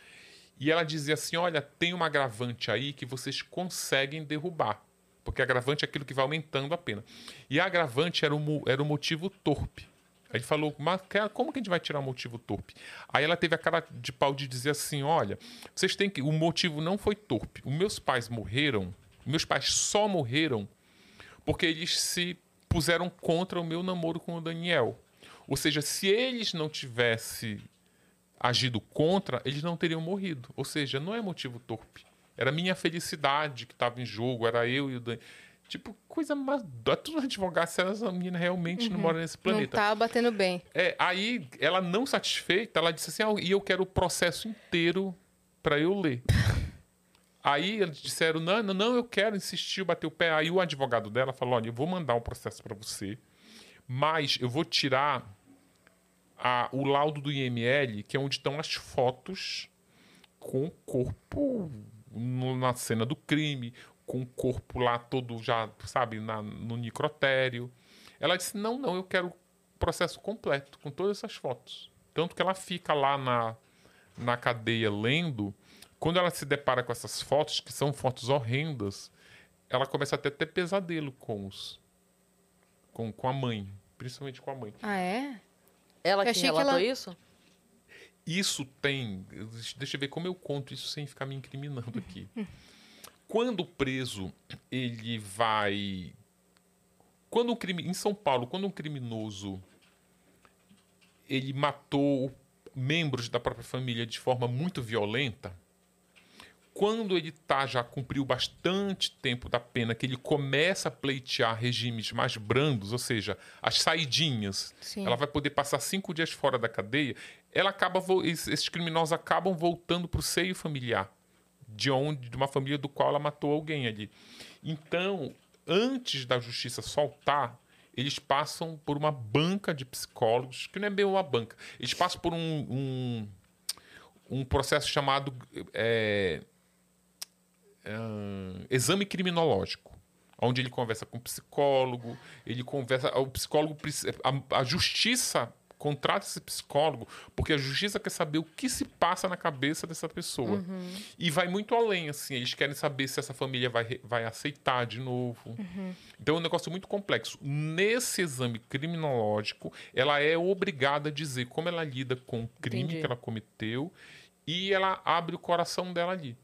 E ela dizia assim: olha, tem uma agravante aí que vocês conseguem derrubar. Porque agravante é aquilo que vai aumentando a pena. E a agravante era o, era o motivo torpe. Aí falou, mas como que a gente vai tirar o motivo torpe? Aí ela teve a cara de pau de dizer assim: olha, vocês têm que. O motivo não foi torpe. Os meus pais morreram, meus pais só morreram porque eles se puseram contra o meu namoro com o Daniel. Ou seja, se eles não tivessem agido contra, eles não teriam morrido. Ou seja, não é motivo torpe. Era minha felicidade que estava em jogo, era eu e o Daniel. Tipo, coisa mais. Tudo advogado se essa menina realmente não mora nesse Não planeta. tá batendo bem. É, aí, ela não satisfeita, ela disse assim: ah, e eu quero o processo inteiro para eu ler. (laughs) aí eles disseram: não, não, não, eu quero, insistiu, bateu o pé. Aí o advogado dela falou: olha, eu vou mandar um processo para você, mas eu vou tirar a- o laudo do IML, que é onde estão as fotos com o corpo na cena do crime, com o corpo lá todo já, sabe, na- no necrotério. Ela disse: não, não, eu quero o processo completo, com todas essas fotos. Tanto que ela fica lá na, na cadeia lendo. Quando ela se depara com essas fotos, que são fotos horrendas, ela começa até a ter pesadelo com os. Com, com a mãe, principalmente com a mãe. Ah, é? Ela Eu que achei que relatou ela- isso? Isso tem. Deixa eu ver como eu conto isso sem ficar me incriminando aqui. (laughs) Quando o preso ele vai. Quando um crime. Em São Paulo, quando um criminoso ele matou membros da própria família de forma muito violenta, quando ele tá, já cumpriu bastante tempo da pena, que ele começa a pleitear regimes mais brandos, ou seja, as saidinhas, Sim. ela vai poder passar cinco dias fora da cadeia, ela acaba, esses criminosos acabam voltando para o seio familiar, de onde, de uma família do qual ela matou alguém ali. Então, antes da justiça soltar, eles passam por uma banca de psicólogos, que não é bem uma banca, eles passam por um, um, um processo chamado é, ah, exame criminológico, onde ele conversa com o psicólogo, ele conversa, o psicólogo, a, a justiça contrata esse psicólogo porque a justiça quer saber o que se passa na cabeça dessa pessoa. Uhum. E vai muito além, assim. Eles querem saber se essa família vai, vai aceitar de novo. Uhum. Então é um negócio muito complexo. Nesse exame criminológico, ela é obrigada a dizer como ela lida com o crime Entendi. que ela cometeu e ela abre o coração dela ali.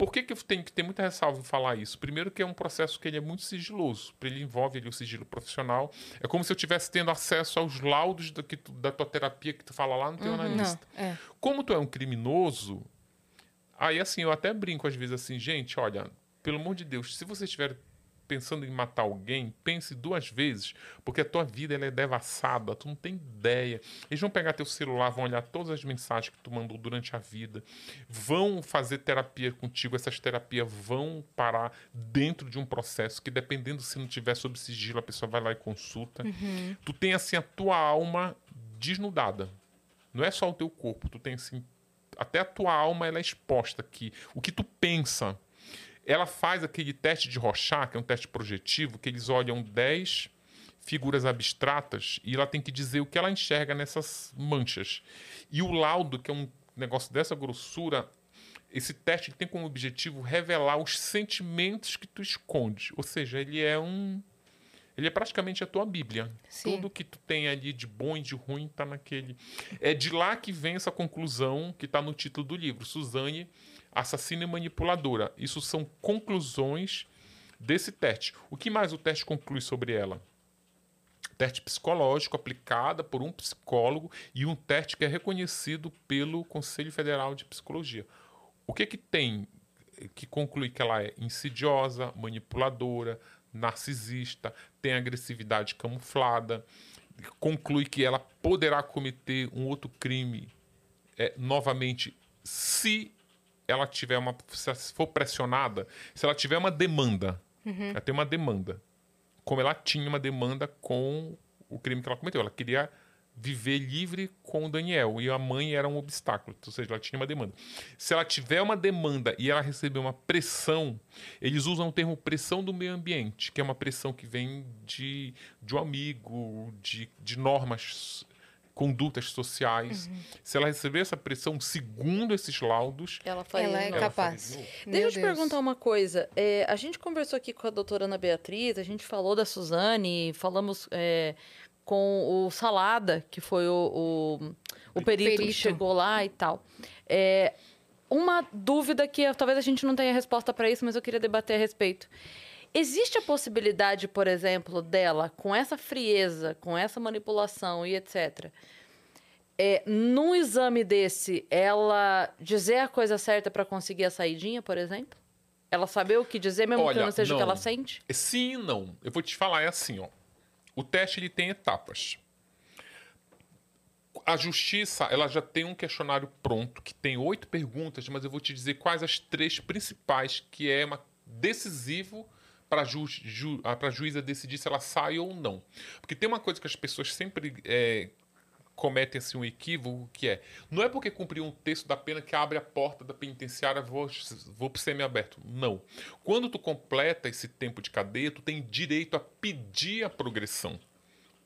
Por que, que eu tenho que ter muita ressalva em falar isso? Primeiro que é um processo que ele é muito sigiloso, porque ele envolve ali o sigilo profissional. É como se eu estivesse tendo acesso aos laudos da, que tu- da tua terapia que tu fala lá no teu analista. Não, é. Como tu é um criminoso, aí assim, eu até brinco às vezes assim, gente, olha, pelo amor de Deus, se você estiver pensando em matar alguém, pense duas vezes, porque a tua vida ela é devassada, tu não tem ideia. Eles vão pegar teu celular, vão olhar todas as mensagens que tu mandou durante a vida, vão fazer terapia contigo, essas terapias vão parar dentro de um processo que dependendo se não tiver sob sigilo, a pessoa vai lá e consulta. Tu tem assim a tua alma desnudada. Não é só o teu corpo, tu tem assim até a tua alma ela é exposta aqui. O que tu pensa. Ela faz aquele teste de Rorschach, que é um teste projetivo, que eles olham 10 figuras abstratas e ela tem que dizer o que ela enxerga nessas manchas. E o laudo, que é um negócio dessa grossura, esse teste tem como objetivo revelar os sentimentos que tu esconde. Ou seja, ele é um ele é praticamente a tua Bíblia. Sim. Tudo que tu tem ali de bom e de ruim tá naquele. É de lá que vem essa conclusão que está no título do livro, Suzane, assassina e manipuladora. Isso são conclusões desse teste. O que mais o teste conclui sobre ela? Teste psicológico aplicada por um psicólogo e um teste que é reconhecido pelo Conselho Federal de Psicologia. O que que tem que conclui que ela é insidiosa, manipuladora, narcisista, tem agressividade camuflada, conclui que ela poderá cometer um outro crime é, novamente se ela tiver uma se ela for pressionada, se ela tiver uma demanda, ela tem uma demanda, como ela tinha uma demanda com o crime que ela cometeu, ela queria viver livre com o Daniel e a mãe era um obstáculo, ou seja, ela tinha uma demanda. Se ela tiver uma demanda e ela receber uma pressão, eles usam o termo pressão do meio ambiente, que é uma pressão que vem de, de um amigo, de, de normas, condutas sociais. Se ela receber essa pressão, segundo esses laudos, Ela faria Ela é. Ela capaz. Deixa eu te perguntar uma coisa. É, a gente conversou aqui com a doutora Ana Beatriz, a gente falou da Suzane, falamos é, com o Salada, que foi o, o, o perito, que Perito. chegou lá e tal. É, uma dúvida que talvez a gente não tenha resposta para isso, mas eu queria debater a respeito. Existe a possibilidade, por exemplo, dela, com essa frieza, com essa manipulação e etc., é, num exame desse, ela dizer a coisa certa para conseguir a saidinha, por exemplo? Ela saber o que dizer, mesmo que Olha, não seja o que não. ela sente? Sim não. Eu vou te falar, é assim, ó. O teste ele tem etapas. A justiça, ela já tem um questionário pronto que tem oito perguntas, mas eu vou te dizer quais as três principais que é uma, decisivo para ju, ju, a juíza decidir se ela sai ou não. Porque tem uma coisa que as pessoas sempre é, cometem assim, um equívoco que é não é porque cumpriu um texto da pena que abre a porta da penitenciária vou, vou pro semiaberto. Não. Quando tu completa esse tempo de cadeia, tu tem direito a pedir a progressão.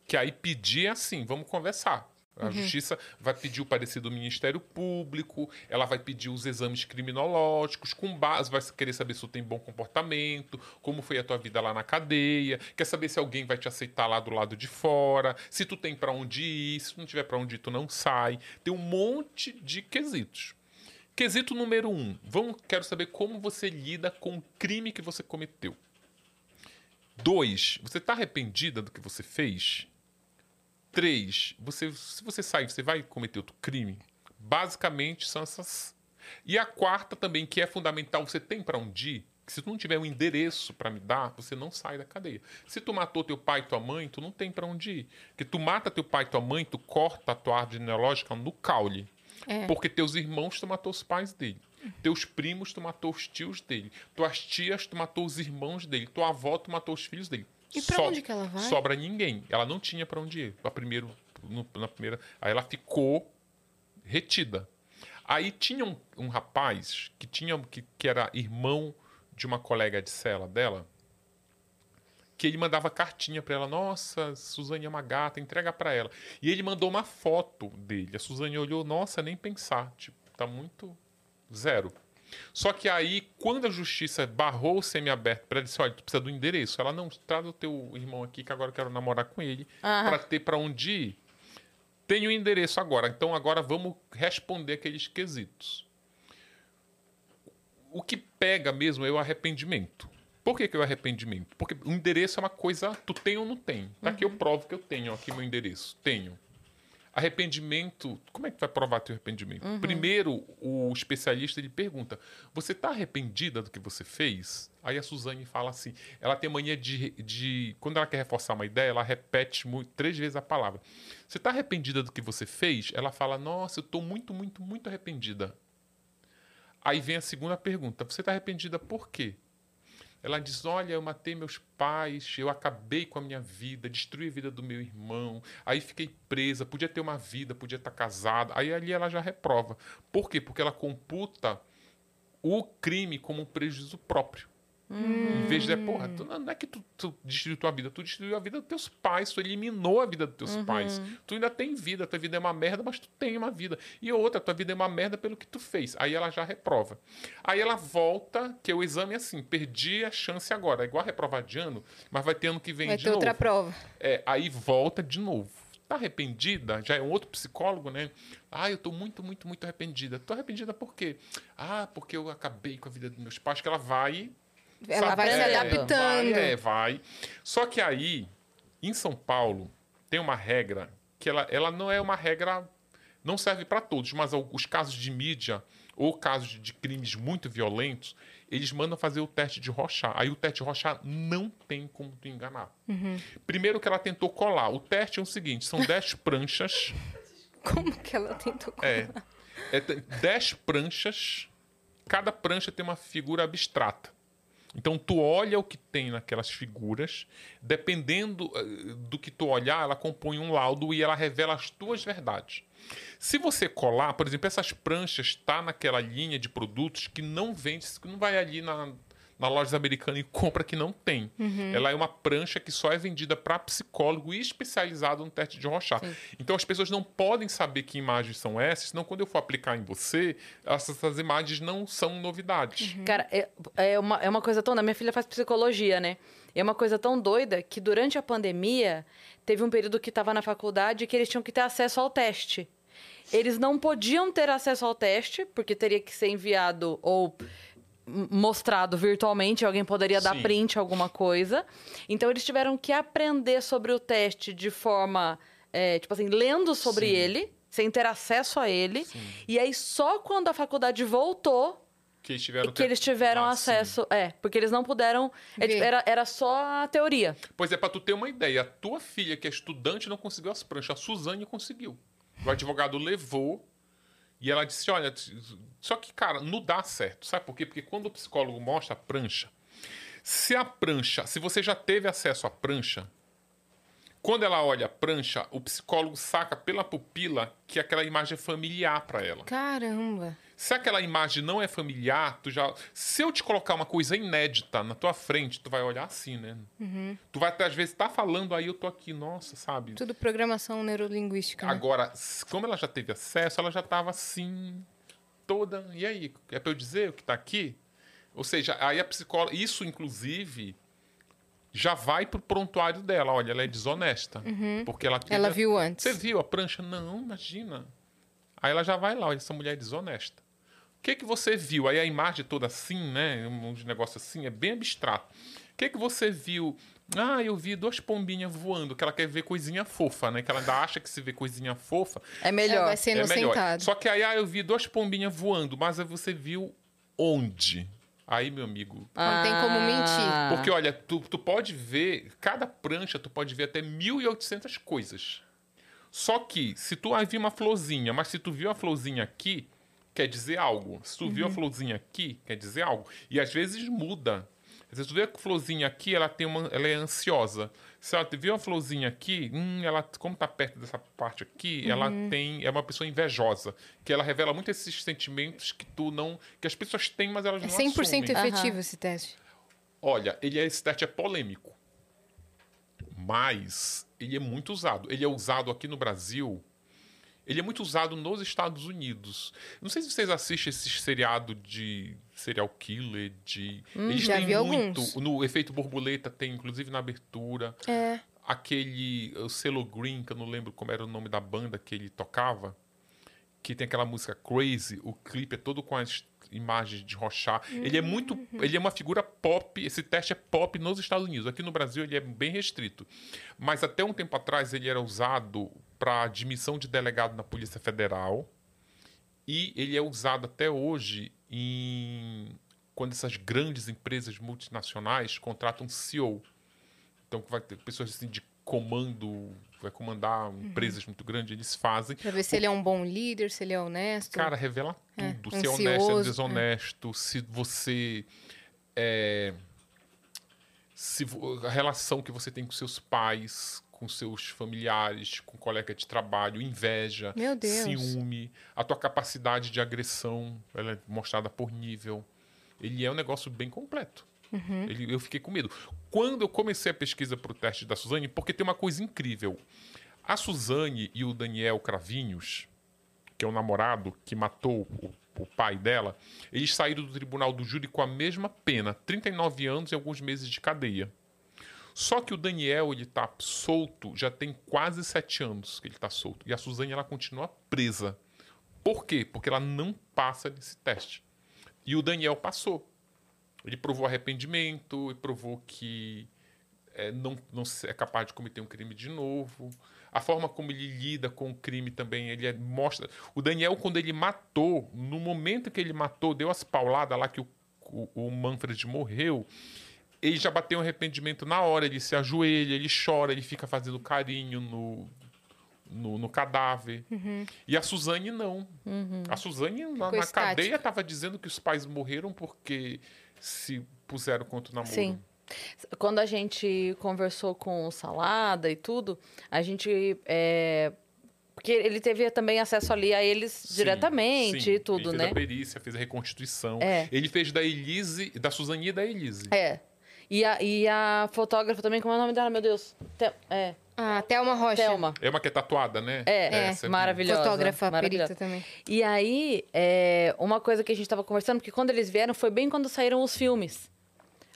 Que aí pedir é assim, vamos conversar. A justiça vai pedir o parecer do Ministério Público, ela vai pedir os exames criminológicos, com base, vai querer saber se tu tem bom comportamento, como foi a tua vida lá na cadeia, quer saber se alguém vai te aceitar lá do lado de fora, se tu tem para onde ir, se tu não tiver para onde ir, tu não sai. Tem um monte de quesitos. Quesito número um. Vamos, quero saber como você lida com o crime que você cometeu. Dois, você está arrependida do que você fez? Três, você, se você sair, você vai cometer outro crime? Basicamente são essas. E a quarta também, que é fundamental, você tem para onde ir? Que se tu não tiver um endereço para me dar, você não sai da cadeia. Se tu matou teu pai e tua mãe, tu não tem para onde ir. Porque tu mata teu pai e tua mãe, tu corta a tua árvore genealógica no caule. É. Porque teus irmãos, tu matou os pais dele. Teus primos, tu matou os tios dele. Tuas tias, tu matou os irmãos dele. Tua avó, tu matou os filhos dele. E pra onde que ela vai? Sobra ninguém. Ela não tinha para onde ir. A primeiro, no- na primeira, aí ela ficou retida. Aí tinha um, um rapaz que tinha que, que era irmão de uma colega de cela dela que ele mandava cartinha para ela. Nossa, Suzane é uma gata, entrega para ela. E ele mandou uma foto dele. A Suzane olhou, nossa, nem pensar. Tipo, tá muito zero. Só que aí, quando a justiça barrou o semi-aberto para disse: olha, tu precisa do endereço. Ela não, traz o teu irmão aqui, que agora eu quero namorar com ele, para ter para onde ir. Tem o endereço agora. Então agora vamos responder aqueles quesitos. O que pega mesmo é o arrependimento. Por que, que é o arrependimento? Porque o endereço é uma coisa, tu tem ou não tem. Tá aqui eu provo que eu tenho aqui meu endereço. Tenho. Arrependimento, como é que vai provar teu arrependimento? Primeiro, o especialista ele pergunta: "Você está arrependida do que você fez?" Aí a Suzane fala assim, ela tem mania de, de quando ela quer reforçar uma ideia, ela repete muito, três vezes a palavra. Você está arrependida do que você fez? Ela fala: "Nossa, eu estou muito, muito, muito arrependida." Aí vem a segunda pergunta: Você está arrependida por quê? Ela diz: Olha, eu matei meus pais, eu acabei com a minha vida, destruí a vida do meu irmão, aí fiquei presa, podia ter uma vida, podia estar casada. Aí ali ela já reprova. Por quê? Porque ela computa o crime como um prejuízo próprio. Em vez de, porra, tu, não é que tu, tu destruiu tua vida, tu destruiu a vida dos teus pais, tu eliminou a vida dos teus pais. Tu ainda tem vida, tua vida é uma merda, mas tu tem uma vida. E outra, tua vida é uma merda pelo que tu fez. Aí ela já reprova. Aí ela volta, que o exame é assim, perdi a chance agora. É igual a reprovar de ano, mas vai ter ano que vem Vai de ter novo. outra prova. É, aí volta de novo. Tá arrependida? Já é um outro psicólogo, né? Ah, eu tô muito, muito, muito arrependida. Tô arrependida por quê? Ah, porque eu acabei com a vida dos meus pais, que ela vai Ela Sabe? vai se É, adaptando. Vai, é, vai. Só que aí, em São Paulo, tem uma regra que ela, ela não é uma regra. Não serve para todos, mas os casos de mídia ou casos de, crimes muito violentos, eles mandam fazer o teste de Rochat. Aí o teste de Rochat não tem como tu enganar. Primeiro que ela tentou colar. O teste é o seguinte: são 10 (laughs) pranchas. Como que ela tentou... É. É t- dez pranchas. Cada prancha tem uma figura abstrata. Então tu olha o que tem naquelas figuras, dependendo eh, do que tu olhar, ela compõe um laudo e ela revela as tuas verdades. Se você colar, por exemplo, essas pranchas está naquela linha de produtos que não vende, que não vai ali na, na loja americana e compra que não tem. Ela é uma prancha que só é vendida para psicólogo e especializado no teste de Rorschach. Então as pessoas não podem saber que imagens são essas, senão quando eu for aplicar em você, essas, essas imagens não são novidades. Cara, é, é, uma, é uma coisa tão. Minha filha faz psicologia, né? É uma coisa tão doida que durante a pandemia teve um período que estava na faculdade que eles tinham que ter acesso ao teste. Eles não podiam ter acesso ao teste, porque teria que ser enviado ou mostrado virtualmente, alguém poderia dar Sim. print alguma coisa. Então eles tiveram que aprender sobre o teste de forma, é, tipo assim, lendo sobre Sim. ele, sem ter acesso a ele. E aí só quando a faculdade voltou Que eles tiveram, que eles tiveram Ah, sim. acesso. É, porque eles não puderam. é, Ver. tipo, Era, era só a teoria. Pois é, para tu ter uma ideia, a tua filha, que é estudante, não conseguiu as pranchas. A Suzane conseguiu. O advogado levou e ela disse: Olha, só que, cara, não dá certo. Sabe por quê? Porque quando o psicólogo mostra a prancha, se a prancha, se você já teve acesso à prancha, quando ela olha a prancha, o psicólogo saca pela pupila que aquela imagem é familiar para ela. Caramba. Se aquela imagem não é familiar, tu já. Se eu te colocar uma coisa inédita na tua frente, tu vai olhar assim, né? Tu vai até às vezes estar falando aí, eu tô aqui, nossa, sabe? Tudo programação neurolinguística. né? Agora, como ela já teve acesso, ela já tava assim, toda. E aí? É pra eu dizer o que tá aqui? Ou seja, aí a psicóloga. Isso, inclusive, já vai pro prontuário dela. Olha, ela é desonesta. Porque ela teve Ela viu antes. você viu a prancha? Não, imagina. Aí ela já vai lá, olha, essa mulher é desonesta. O que que você viu? Aí a imagem toda assim, né? Um negócio assim, é bem abstrato. O que que você viu? Ah, eu vi duas pombinhas voando, que ela quer ver coisinha fofa, né? Que ela ainda acha que se vê coisinha fofa É melhor. vai ser é melhor. Só que aí, ah, eu vi duas pombinhas voando, mas aí você viu onde? Aí, meu amigo, Não tem como mentir. porque, olha, tu, tu pode ver, cada prancha, tu pode ver até 1.800 coisas. Só que, se tu viu uma florzinha, mas se tu viu a florzinha aqui, quer dizer algo. Se tu viu a florzinha aqui, quer dizer algo. E às vezes muda. Às vezes tu vê a florzinha aqui, ela, tem uma, ela é ansiosa. Se ela viu a florzinha aqui, hum, ela, como tá perto dessa parte aqui, ela tem é uma pessoa invejosa. Que ela revela muito esses sentimentos que tu não... Que as pessoas têm, mas elas É não 100% assumem. efetivo esse teste. Olha, ele é, esse teste é polêmico. Mas ele é muito usado. Ele é usado aqui no Brasil. Ele é muito usado nos Estados Unidos. Não sei se vocês assistem esse seriado de serial killer, de. Hum, Eles já têm vi muito. alguns. No efeito borboleta tem, inclusive na abertura. É. Aquele. O Selo Green, que eu não lembro como era o nome da banda que ele tocava. Que tem aquela música Crazy. O clipe é todo com as imagens de Rochá. Ele é muito. Ele é uma figura pop. Esse teste é pop nos Estados Unidos. Aqui no Brasil ele é bem restrito. Mas até um tempo atrás ele era usado para admissão de delegado na Polícia Federal. E ele é usado até hoje em quando essas grandes empresas multinacionais contratam CEO. Então vai ter pessoas assim de comando, vai comandar empresas muito grandes, eles fazem. Pra ver se ele é um bom líder, se ele é honesto. Cara, revela É, tudo. se é honesto, é ansioso, desonesto, se você é, se a relação que você tem com seus pais, com seus familiares, com colega de trabalho, inveja, ciúme, a tua capacidade de agressão, ela é mostrada por nível. Ele é um negócio bem completo. Uhum. Ele- eu fiquei com medo. Quando eu comecei a pesquisa para o teste da Suzane, porque tem uma coisa incrível. A Suzane e o Daniel Cravinhos, que é o namorado que matou o, o pai dela, eles saíram do tribunal do júri com a mesma pena, 39 anos e alguns meses de cadeia. Só que o Daniel, ele tá solto, já tem quase sete anos que ele tá solto. E a Suzane, ela continua presa. Por quê? Porque ela não passa nesse teste. E o Daniel passou. Ele provou arrependimento, e provou que é, não, não é capaz de cometer um crime de novo. A forma como ele lida com o crime também, ele é- mostra. O Daniel, quando ele matou, no momento que ele matou, deu as pauladas lá que o, o, o Manfred morreu, ele já bateu um arrependimento na hora, ele se ajoelha, ele chora, ele fica fazendo carinho no, no, no cadáver. E a Suzane não. A Suzane, na, na cadeia, estava dizendo que os pais morreram porque se puseram contra o namoro. Sim. Quando a gente conversou com o Salada e tudo, a gente. é, Porque ele teve também acesso ali a eles Sim, diretamente sim. e tudo, ele né? fez a perícia, fez a reconstituição. É. Ele fez da Elise, da Suzane e da Elise. É. E a, e a fotógrafa também, como é o nome dela, meu Deus? Te- é, Ah, Thelma Rocha. Thelma. É uma que é tatuada, né? É, essa maravilhosa. Fotógrafa, maravilhosa. perita também. E aí, é, uma coisa que a gente tava conversando, porque quando eles vieram, foi bem quando saíram os filmes.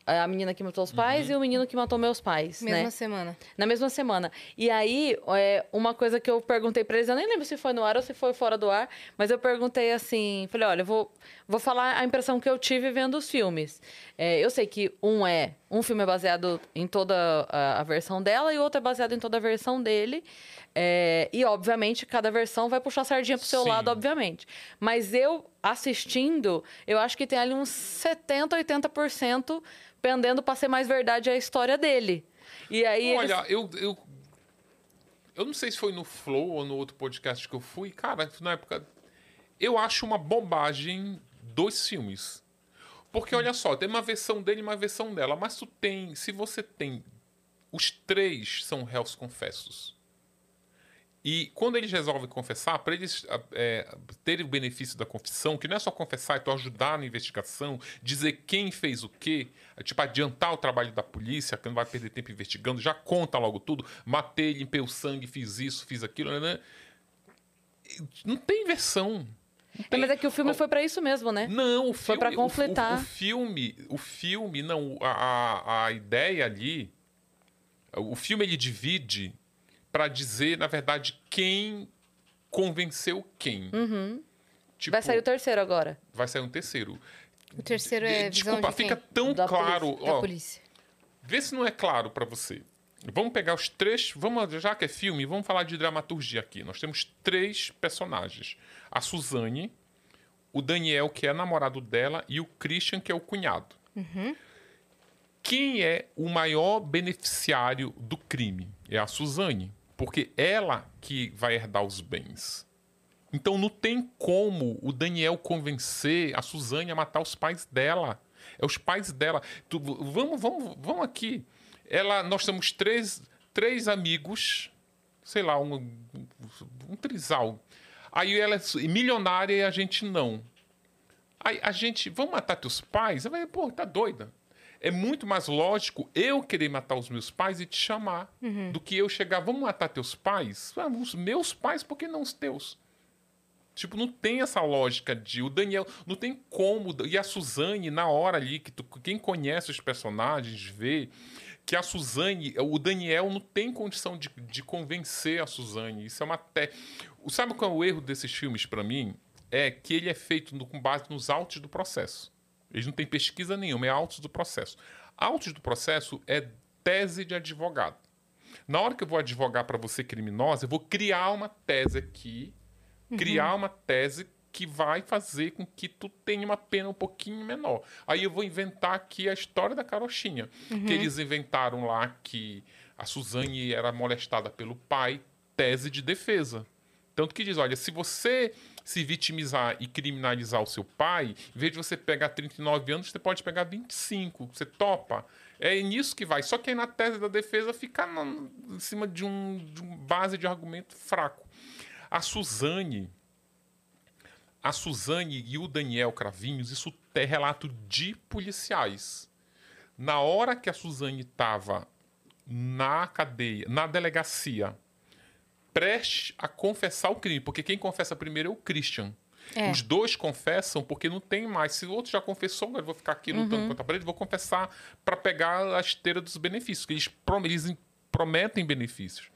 A menina que matou os pais Uhum. e o menino que matou meus pais, Mesma né? semana. Na mesma semana. E aí, é, uma coisa que eu perguntei pra eles, eu nem lembro se foi no ar ou se foi fora do ar, mas eu perguntei assim, falei, olha, eu vou, vou falar a impressão que eu tive vendo os filmes. É, eu sei que um é, um filme é baseado em toda a, a versão dela e o outro é baseado em toda a versão dele. É, e, obviamente, cada versão vai puxar a sardinha pro seu Sim. lado, obviamente. Mas eu, assistindo, eu acho que tem ali uns 70%, 80% pendendo pra ser mais verdade a história dele. E aí eles- Olha, eu, eu. Eu não sei se foi no Flow ou no outro podcast que eu fui. Cara, na época. Eu acho uma bobagem dois filmes. Porque, olha só, tem uma versão dele e uma versão dela. Mas tu tem. Se você tem. Os três são réus confessos. E quando eles resolvem confessar, para eles ah, é, terem o benefício da confissão, que não é só confessar, é tu ajudar na investigação, dizer quem fez o quê, é, tipo, adiantar o trabalho da polícia, que não vai perder tempo investigando, já conta logo tudo, matei, limpei o sangue, fiz isso, fiz aquilo, né? Não tem versão. É, tem- mas é que o filme foi pra isso mesmo, né? não, o Foi filme, pra o- completar. O, o filme, o filme, não, a, a, a ideia ali, o filme ele divide para dizer, na verdade, quem convenceu quem. Tipo, Uhum. Vai sair o terceiro agora. vai sair um terceiro. O terceiro é Desculpa, de fica tão Da claro. polícia. Da Ó, polícia. Vê se não é claro para você. Vamos pegar os três. Vamos, já que é filme, vamos falar de dramaturgia aqui. Nós temos três personagens: a Suzane, o Daniel, que é namorado dela, e o Christian, que é o cunhado. Quem é o maior beneficiário do crime? É a Suzane, porque ela que vai herdar os bens. Então não tem como o Daniel convencer a Suzane a matar os pais dela. É os pais dela. Tu- vamos, vamos, vamos aqui. Ela, nós temos três, três amigos, sei lá, um, um trisal. Aí ela é milionária e a gente não. Aí a gente, vamos matar teus pais? Ela vai, pô, tá doida. É muito mais lógico eu querer matar os meus pais e te chamar do que eu chegar, vamos matar teus pais? Ah, os meus pais, por que não os teus? Tipo, não tem essa lógica de o Daniel, não tem como. E a Suzane, na hora ali, que tu, quem conhece os personagens vê que a Suzane, o Daniel não tem condição de, de convencer a Suzane. Isso é uma. Te... Sabe qual é o erro desses filmes para mim? É que ele é feito no, com base nos autos do processo. Eles não têm pesquisa nenhuma, é autos do processo. Autos do processo é tese de advogado. Na hora que eu vou advogar para você criminosa, eu vou criar uma tese aqui, criar uma tese que vai fazer com que tu tenha uma pena um pouquinho menor. Aí eu vou inventar aqui a história da carochinha, que eles inventaram lá que a Suzane era molestada pelo pai, tese de defesa. Tanto que diz, olha, se você se vitimizar e criminalizar o seu pai, em vez de você pegar 39 anos, você pode pegar 25. Você topa. É nisso que vai. Só que aí na tese da defesa fica em cima de um, de base de argumento fraco. A Suzane, a Suzane e o Daniel Cravinhos, isso é relato de policiais. Na hora que a Suzane estava na cadeia, na delegacia, prestes a confessar o crime, porque quem confessa primeiro é o Christian. É. Os dois confessam porque não tem mais. Se o outro já confessou, agora eu vou ficar aqui lutando Uhum. contra a parede, vou confessar para pegar a esteira dos benefícios, que eles, eles prometem benefícios.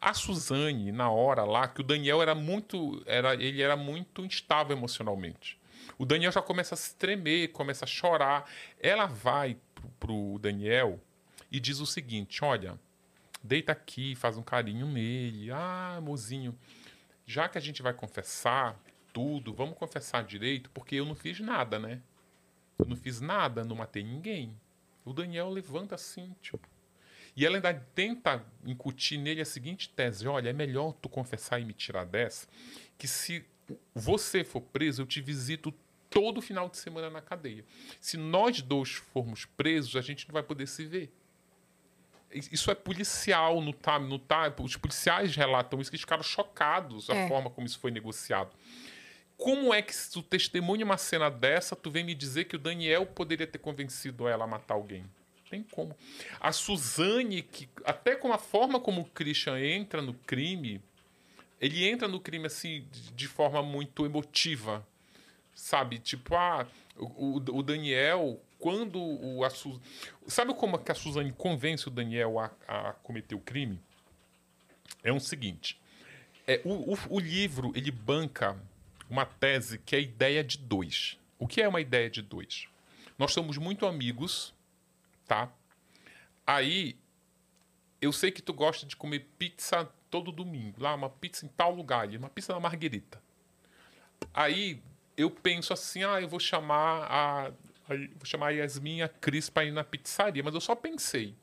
A Suzane, na hora lá, que o Daniel era muito. Era, ele era muito instável emocionalmente. O Daniel já começa a se tremer, começa a chorar. Ela vai pro, pro Daniel e diz o seguinte: olha, deita aqui, faz um carinho nele. Ah, mozinho, já que a gente vai confessar tudo, vamos confessar direito, porque eu não fiz nada, né? Eu não fiz nada, não matei ninguém. O Daniel levanta assim, tipo. E ela ainda tenta incutir nele a seguinte tese: olha, é melhor tu confessar e me tirar dessa, que se você for preso, eu te visito todo final de semana na cadeia. Se nós dois formos presos, a gente não vai poder se ver. Isso é policial, não tá, não tá, os policiais relatam isso, que eles ficaram chocados a É. forma como isso foi negociado. Como é que se tu testemunha uma cena dessa, tu vem me dizer que o Daniel poderia ter convencido ela a matar alguém? Tem como. A Suzane, que até com a forma como o Christian entra no crime, ele entra no crime assim de, forma muito emotiva, sabe? Tipo, ah, o- o Daniel, quando o, a Su... Sabe como é que a Suzane convence o Daniel a, a cometer o crime? É o seguinte, é, o, o, o livro, ele banca uma tese que é a ideia de dois. O que é uma ideia de dois? Nós somos muito amigos, tá? Aí, eu sei que tu gosta de comer pizza todo domingo. Lá, uma pizza em tal lugar, ali, uma pizza na Marguerita. Aí, eu penso assim, ah, eu vou chamar a... aí, vou chamar a Yasmin e a Cris pra ir na pizzaria. Mas eu só pensei.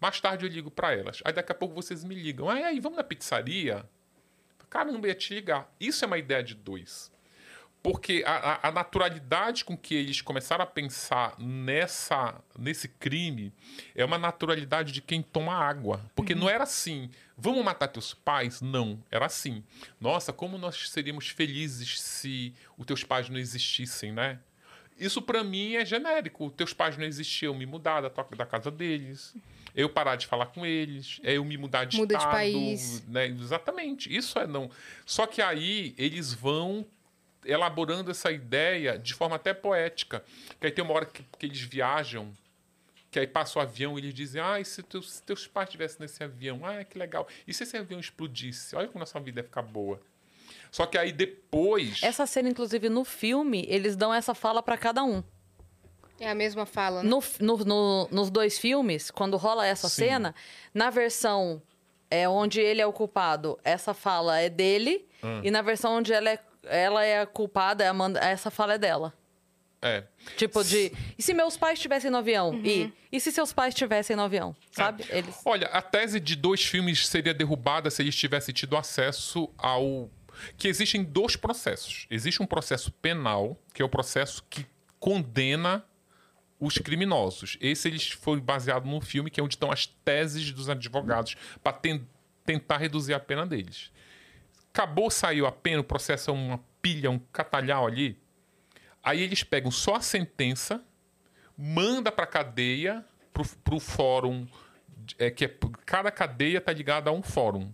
Mais tarde eu ligo pra elas. Aí daqui a pouco vocês me ligam. Ah, aí, vamos na pizzaria? Caramba, ia te ligar. Isso é uma ideia de dois. Porque a, a- a naturalidade com que eles começaram a pensar nessa, nesse crime é uma naturalidade de quem toma água. Porque não era assim, vamos matar teus pais? Não, era assim. Nossa, como nós seríamos felizes se os teus pais não existissem, né? Isso pra mim é genérico. Teus pais não existiam, me mudar da, tua- da casa deles. Eu parar de falar com eles, é eu me mudar de Muda de estado, país. né? Exatamente. Isso é não. Só que aí eles vão elaborando essa ideia de forma até poética. Que aí tem uma hora que, que eles viajam, que aí passa o avião e eles dizem: Ah, se teus, se teus pais estivessem nesse avião? Ah, que legal. E se esse avião explodisse? Olha como nossa vida ia ficar boa. Só que aí depois. Essa cena, inclusive, no filme, eles dão essa fala pra cada um. É a mesma fala, né? No, no- no- nos dois filmes, quando rola essa Sim. cena, na versão é, onde ele é o culpado, essa fala é dele. Ah. E na versão onde ela é, ela é a culpada, é essa fala é dela. É. Tipo de. E se meus pais estivessem no avião? Uhum. E, e se seus pais estivessem no avião? Sabe? Eles. Olha, a tese de dois filmes seria derrubada se eles tivessem tido acesso ao. Que existem dois processos. Existe um processo penal, que é o processo que condena os criminosos. Esse eles foi baseado num filme que é onde estão as teses dos advogados para tentar reduzir a pena deles. Acabou, saiu a pena, o processo é uma pilha, um catalhau ali. Aí eles pegam só a sentença, manda para a cadeia, para o fórum, é, que é, cada cadeia está ligada a um fórum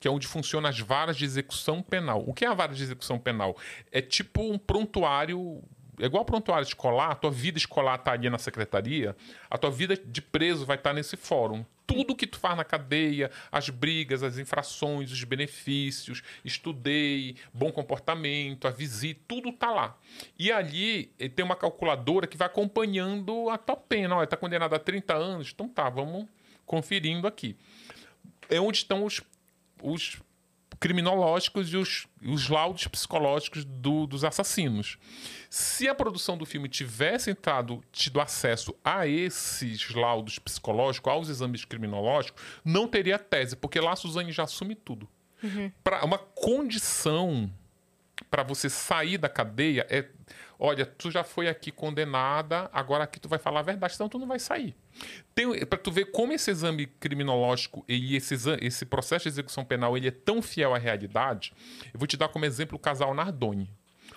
que é onde funcionam as varas de execução penal. O que é a vara de execução penal? É tipo um prontuário é igual prontuário escolar, a tua vida escolar está ali na secretaria, a tua vida de preso vai estar tá nesse fórum. Tudo que tu faz na cadeia, as brigas, as infrações, os benefícios, estudei, bom comportamento, a visita, tudo tá lá. E ali eh, tem uma calculadora que vai acompanhando a tua pena. Olha, tá condenado a 30 anos, então tá, vamos conferindo aqui. É onde estão os os criminológicos e os, os laudos psicológicos do, dos assassinos. Se a produção do filme tivesse entrado, tido acesso a esses laudos psicológicos, aos exames criminológicos, não teria tese, porque lá a Suzane já assume tudo. Uhum. Para uma condição para você sair da cadeia é olha, tu já foi aqui condenada, agora aqui tu vai falar a verdade, senão tu não vai sair. Para tu ver como esse exame criminológico e esse, esse processo de execução penal ele é tão fiel à realidade, eu vou te dar como exemplo o casal Nardoni.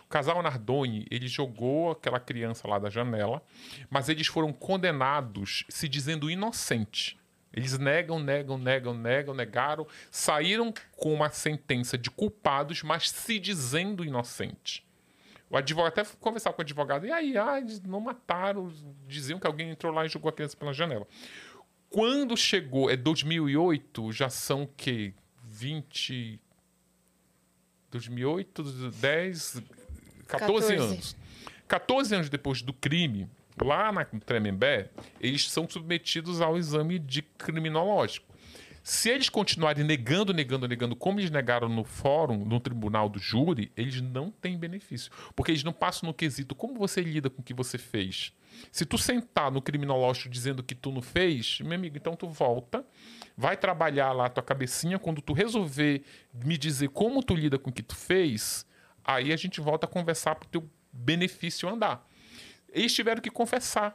O casal Nardoni, ele jogou aquela criança lá da janela, mas eles foram condenados se dizendo inocente. Eles negam, negam, negam, negam, negaram, saíram com uma sentença de culpados, mas se dizendo inocente. O advogado até conversava com o advogado, e aí, ah, eles não mataram, diziam que alguém entrou lá e jogou a criança pela janela. Quando chegou, é 2008, já são que 20 2008, 10, 14, 14 anos. 14 anos depois do crime, lá na Tremembé, eles são submetidos ao exame de criminológico. Se eles continuarem negando, negando, negando, como eles negaram no fórum, no tribunal do júri, eles não têm benefício. Porque eles não passam no quesito como você lida com o que você fez. Se tu sentar no criminológico dizendo que tu não fez, meu amigo, então tu volta, vai trabalhar lá a tua cabecinha, quando tu resolver me dizer como tu lida com o que tu fez, aí a gente volta a conversar pro teu benefício andar. Eles tiveram que confessar.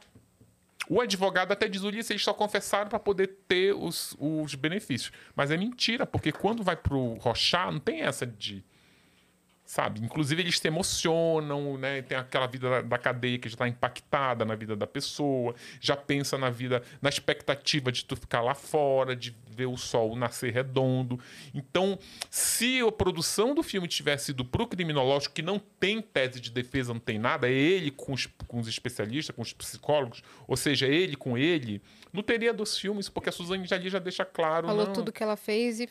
O advogado até diz, Ulisses, eles só confessaram para poder ter os, os benefícios. Mas é mentira, porque quando vai pro Rochar, não tem essa de sabe? Inclusive eles se emocionam, né? Tem aquela vida da, da cadeia que já está impactada na vida da pessoa, já pensa na vida, na expectativa de tu ficar lá fora, de ver o sol nascer redondo. Então, se a produção do filme tivesse ido pro criminológico, que não tem tese de defesa, não tem nada, é ele com os, com os especialistas, com os psicólogos, ou seja, ele com ele, não teria dos filmes, porque a Suzane já ali já deixa claro. Falou não, tudo que ela fez e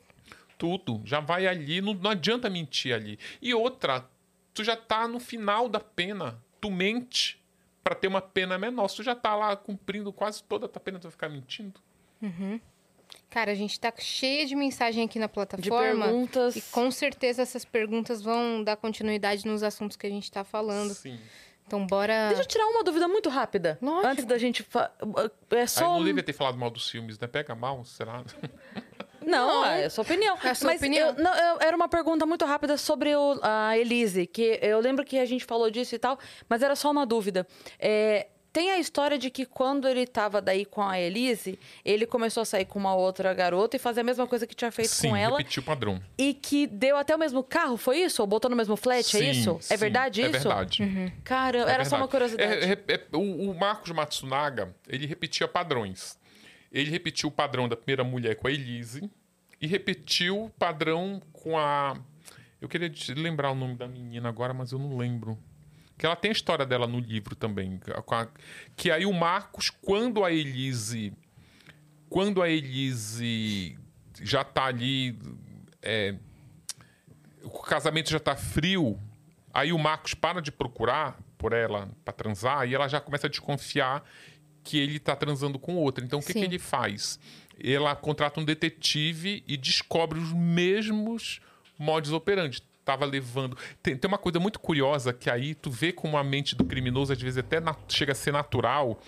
tudo. Já vai ali, não, não adianta mentir ali. E outra, tu já tá no final da pena. Tu mente para ter uma pena menor. Tu já tá lá cumprindo quase toda a tua pena, tu vai ficar mentindo. Uhum. Cara, a gente tá cheia de mensagem aqui na plataforma. De perguntas. E com certeza essas perguntas vão dar continuidade nos assuntos que a gente tá falando. Sim. Então, bora. Deixa eu tirar uma dúvida muito rápida. Lógico. Antes da gente. Fa... É só. Aí não devia ter falado mal dos filmes, né? Pega mal, será? (laughs) Não, não, é a sua opinião. É a sua Mas opinião. Eu, não, eu, era uma pergunta muito rápida sobre o, a Elise, que eu lembro que a gente falou disso e tal, mas era só uma dúvida. É, tem a história de que quando ele estava daí com a Elise, ele começou a sair com uma outra garota e fazer a mesma coisa que tinha feito sim, com ela. repetiu o padrão. E que deu até o mesmo carro, foi isso? Ou botou no mesmo flat, sim, é isso? Sim, é verdade isso? É verdade. Uhum. Cara, é era verdade. só uma curiosidade. É, é, é, o, o Marcos Matsunaga, ele repetia padrões. Ele repetiu o padrão da primeira mulher com a Elise, e repetiu o padrão com a. Eu queria lembrar o nome da menina agora, mas eu não lembro. Que ela tem a história dela no livro também. Que aí o Marcos, quando a Elise. Quando a Elise já tá ali. É, o casamento já tá frio. Aí o Marcos para de procurar por ela para transar e ela já começa a desconfiar que ele tá transando com outra. Então o que, que ele faz? ela contrata um detetive e descobre os mesmos modus operandi. Tava levando. Tem, tem uma coisa muito curiosa que aí tu vê como a mente do criminoso às vezes até chega a ser natural.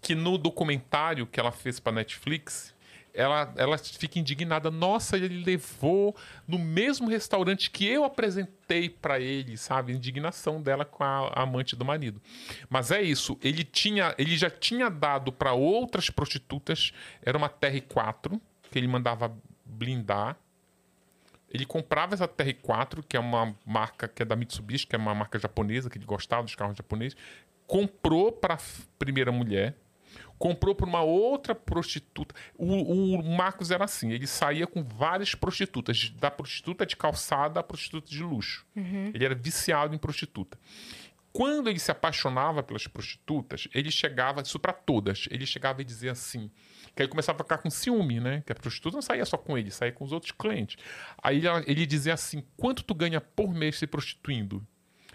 Que no documentário que ela fez para Netflix, ela, ela fica indignada. Nossa, ele levou no mesmo restaurante que eu apresentei para ele, sabe? Indignação dela com a, a, amante do marido. Mas é isso. Ele tinha, ele já tinha dado para outras prostitutas. Era uma TR4 que ele mandava blindar. Ele comprava essa TR4, que é uma marca que é da Mitsubishi, que é uma marca japonesa, que ele gostava dos carros japoneses comprou para a primeira mulher, comprou para uma outra prostituta. O, o, Marcos era assim, ele saía com várias prostitutas, da prostituta de calçada à prostituta de luxo. Uhum. Ele era viciado em prostituta. Quando ele se apaixonava pelas prostitutas, ele chegava, isso para todas, ele chegava e dizia assim, que aí começava a ficar com ciúme, né? Que a prostituta não saía só com ele, saía com os outros clientes. Aí ele dizia assim, quanto tu ganha por mês se prostituindo?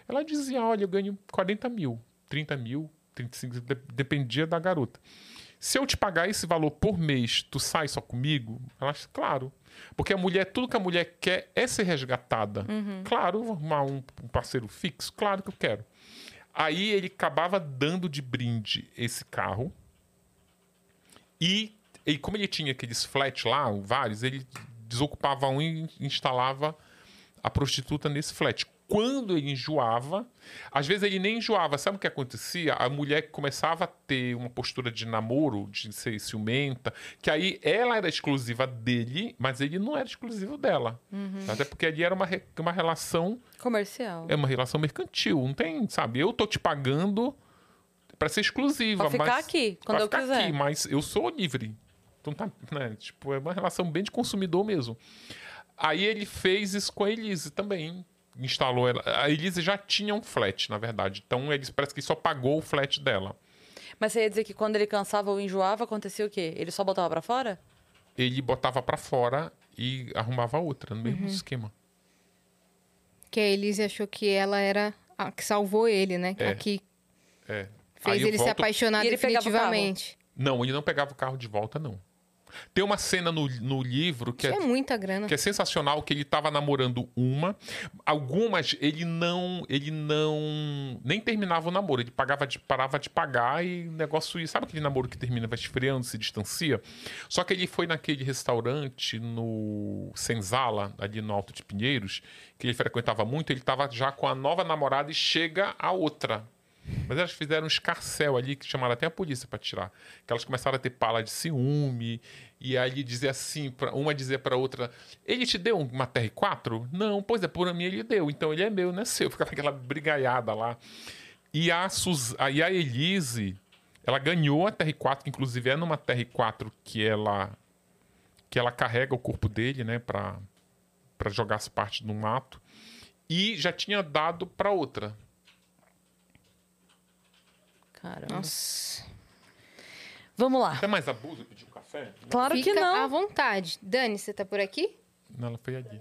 Ela dizia, olha, eu ganho 40 mil, 30 mil, 35, dependia da garota. Se eu te pagar esse valor por mês, tu sai só comigo? Ela disse, claro. Porque a mulher, tudo que a mulher quer é ser resgatada. Uhum. Claro, arrumar um parceiro fixo, claro que eu quero. Aí ele acabava dando de brinde esse carro. E, e como ele tinha aqueles flat lá, vários, ele desocupava um e instalava a prostituta nesse flat quando ele enjoava, às vezes ele nem enjoava. Sabe o que acontecia? A mulher começava a ter uma postura de namoro, de ser ciumenta, que aí ela era exclusiva dele, mas ele não era exclusivo dela. Uhum. Até porque ali era uma, uma relação. Comercial. É uma relação mercantil. Não tem, sabe? Eu tô te pagando para ser exclusiva. Pra ficar mas, aqui, quando eu ficar quiser. Aqui, mas eu sou livre. Então tá, né? Tipo, é uma relação bem de consumidor mesmo. Aí ele fez isso com a Elise também instalou ela. A Elise já tinha um flat, na verdade. Então ele parece que só pagou o flat dela. Mas você ia dizer que quando ele cansava ou enjoava, acontecia o quê? Ele só botava para fora? Ele botava para fora e arrumava outra, no mesmo uhum. esquema. Que a Elise achou que ela era a que salvou ele, né? É. A que é. fez ele volto... se apaixonar e definitivamente. Não, ele não pegava o carro de volta, não. Tem uma cena no, no livro que é, é, muita grana. que é sensacional, que ele estava namorando uma. Algumas ele não, ele não nem terminava o namoro, ele pagava de, parava de pagar e o negócio, sabe aquele namoro que termina vai esfriando, se distancia? Só que ele foi naquele restaurante no Senzala, ali no Alto de Pinheiros, que ele frequentava muito, ele estava já com a nova namorada e chega a outra mas elas fizeram um escarcel ali que chamaram até a polícia para tirar. Que elas começaram a ter pala de ciúme. E aí dizer assim, pra, uma dizer para outra: Ele te deu uma TR4? Não, pois é, por mim ele deu. Então ele é meu, não é seu. (laughs) Ficava aquela brigaiada lá. E a, Suz... e a Elise, ela ganhou a TR4, que inclusive é numa TR4 que ela que ela carrega o corpo dele, né, para para jogar as partes no mato. E já tinha dado para outra. Caramba. Nossa. Vamos lá. Tem mais abuso pedir um café? Claro Fica que não. à vontade. Dani, você tá por aqui? Não, ela foi ali.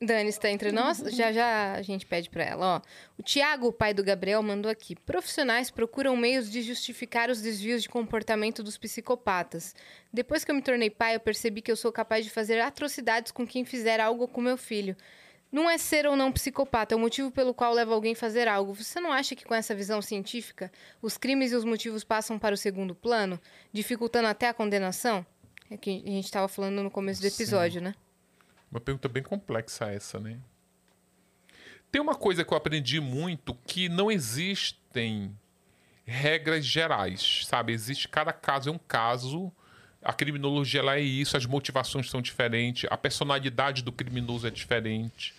Dani está entre nós? Já já a gente pede para ela, ó. O Tiago, o pai do Gabriel, mandou aqui. Profissionais procuram meios de justificar os desvios de comportamento dos psicopatas. Depois que eu me tornei pai, eu percebi que eu sou capaz de fazer atrocidades com quem fizer algo com meu filho. Não é ser ou não psicopata, é o motivo pelo qual leva alguém a fazer algo. Você não acha que com essa visão científica, os crimes e os motivos passam para o segundo plano, dificultando até a condenação? É que a gente estava falando no começo do episódio, Sim. né? Uma pergunta bem complexa essa, né? Tem uma coisa que eu aprendi muito que não existem regras gerais, sabe? Existe cada caso é um caso. A criminologia ela é isso, as motivações são diferentes, a personalidade do criminoso é diferente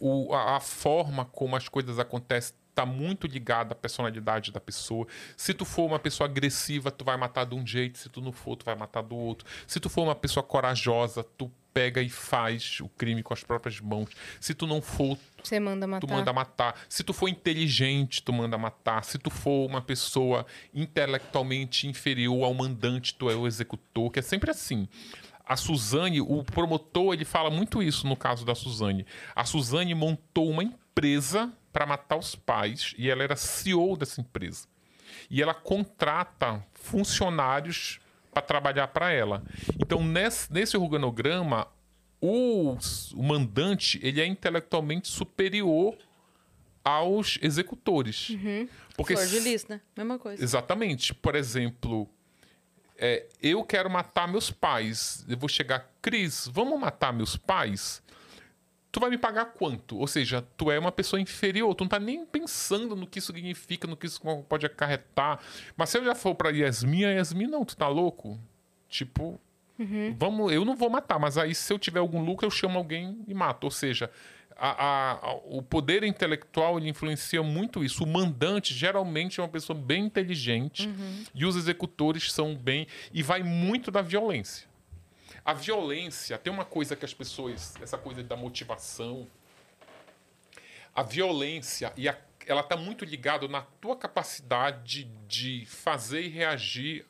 o, a, a, forma como as coisas acontecem está muito ligada à personalidade da pessoa. Se tu for uma pessoa agressiva, tu vai matar de um jeito. Se tu não for, tu vai matar do outro. Se tu for uma pessoa corajosa, tu pega e faz o crime com as próprias mãos. Se tu não for, você manda matar. Tu manda matar. Se tu for inteligente, tu manda matar. Se tu for uma pessoa intelectualmente inferior ao mandante, tu é o executor, que é sempre assim a Suzane, o promotor, ele fala muito isso no caso da Suzane. A Suzane montou uma empresa para matar os pais e ela era CEO dessa empresa. E ela contrata funcionários para trabalhar para ela. Então, nesse, nesse organograma, o, o mandante ele é intelectualmente superior aos executores. Uhum. Porque Flor de lis, né? Mesma coisa. Exatamente. Por exemplo, é, eu quero matar meus pais. Eu vou chegar, Cris, vamos matar meus pais? Tu vai me pagar quanto? Ou seja, tu é uma pessoa inferior, tu não tá nem pensando no que isso significa, no que isso pode acarretar. Mas se eu já for pra Yasmin, a Yasmin, não, tu tá louco? Tipo, uhum. vamos, eu não vou matar, mas aí se eu tiver algum lucro, eu chamo alguém e mato. Ou seja, a, a, o poder intelectual ele influencia muito isso. O mandante geralmente é uma pessoa bem inteligente uhum. e os executores são bem. E vai muito da violência. A violência tem uma coisa que as pessoas. Essa coisa da motivação. A violência e a, ela está muito ligada na tua capacidade de fazer e reagir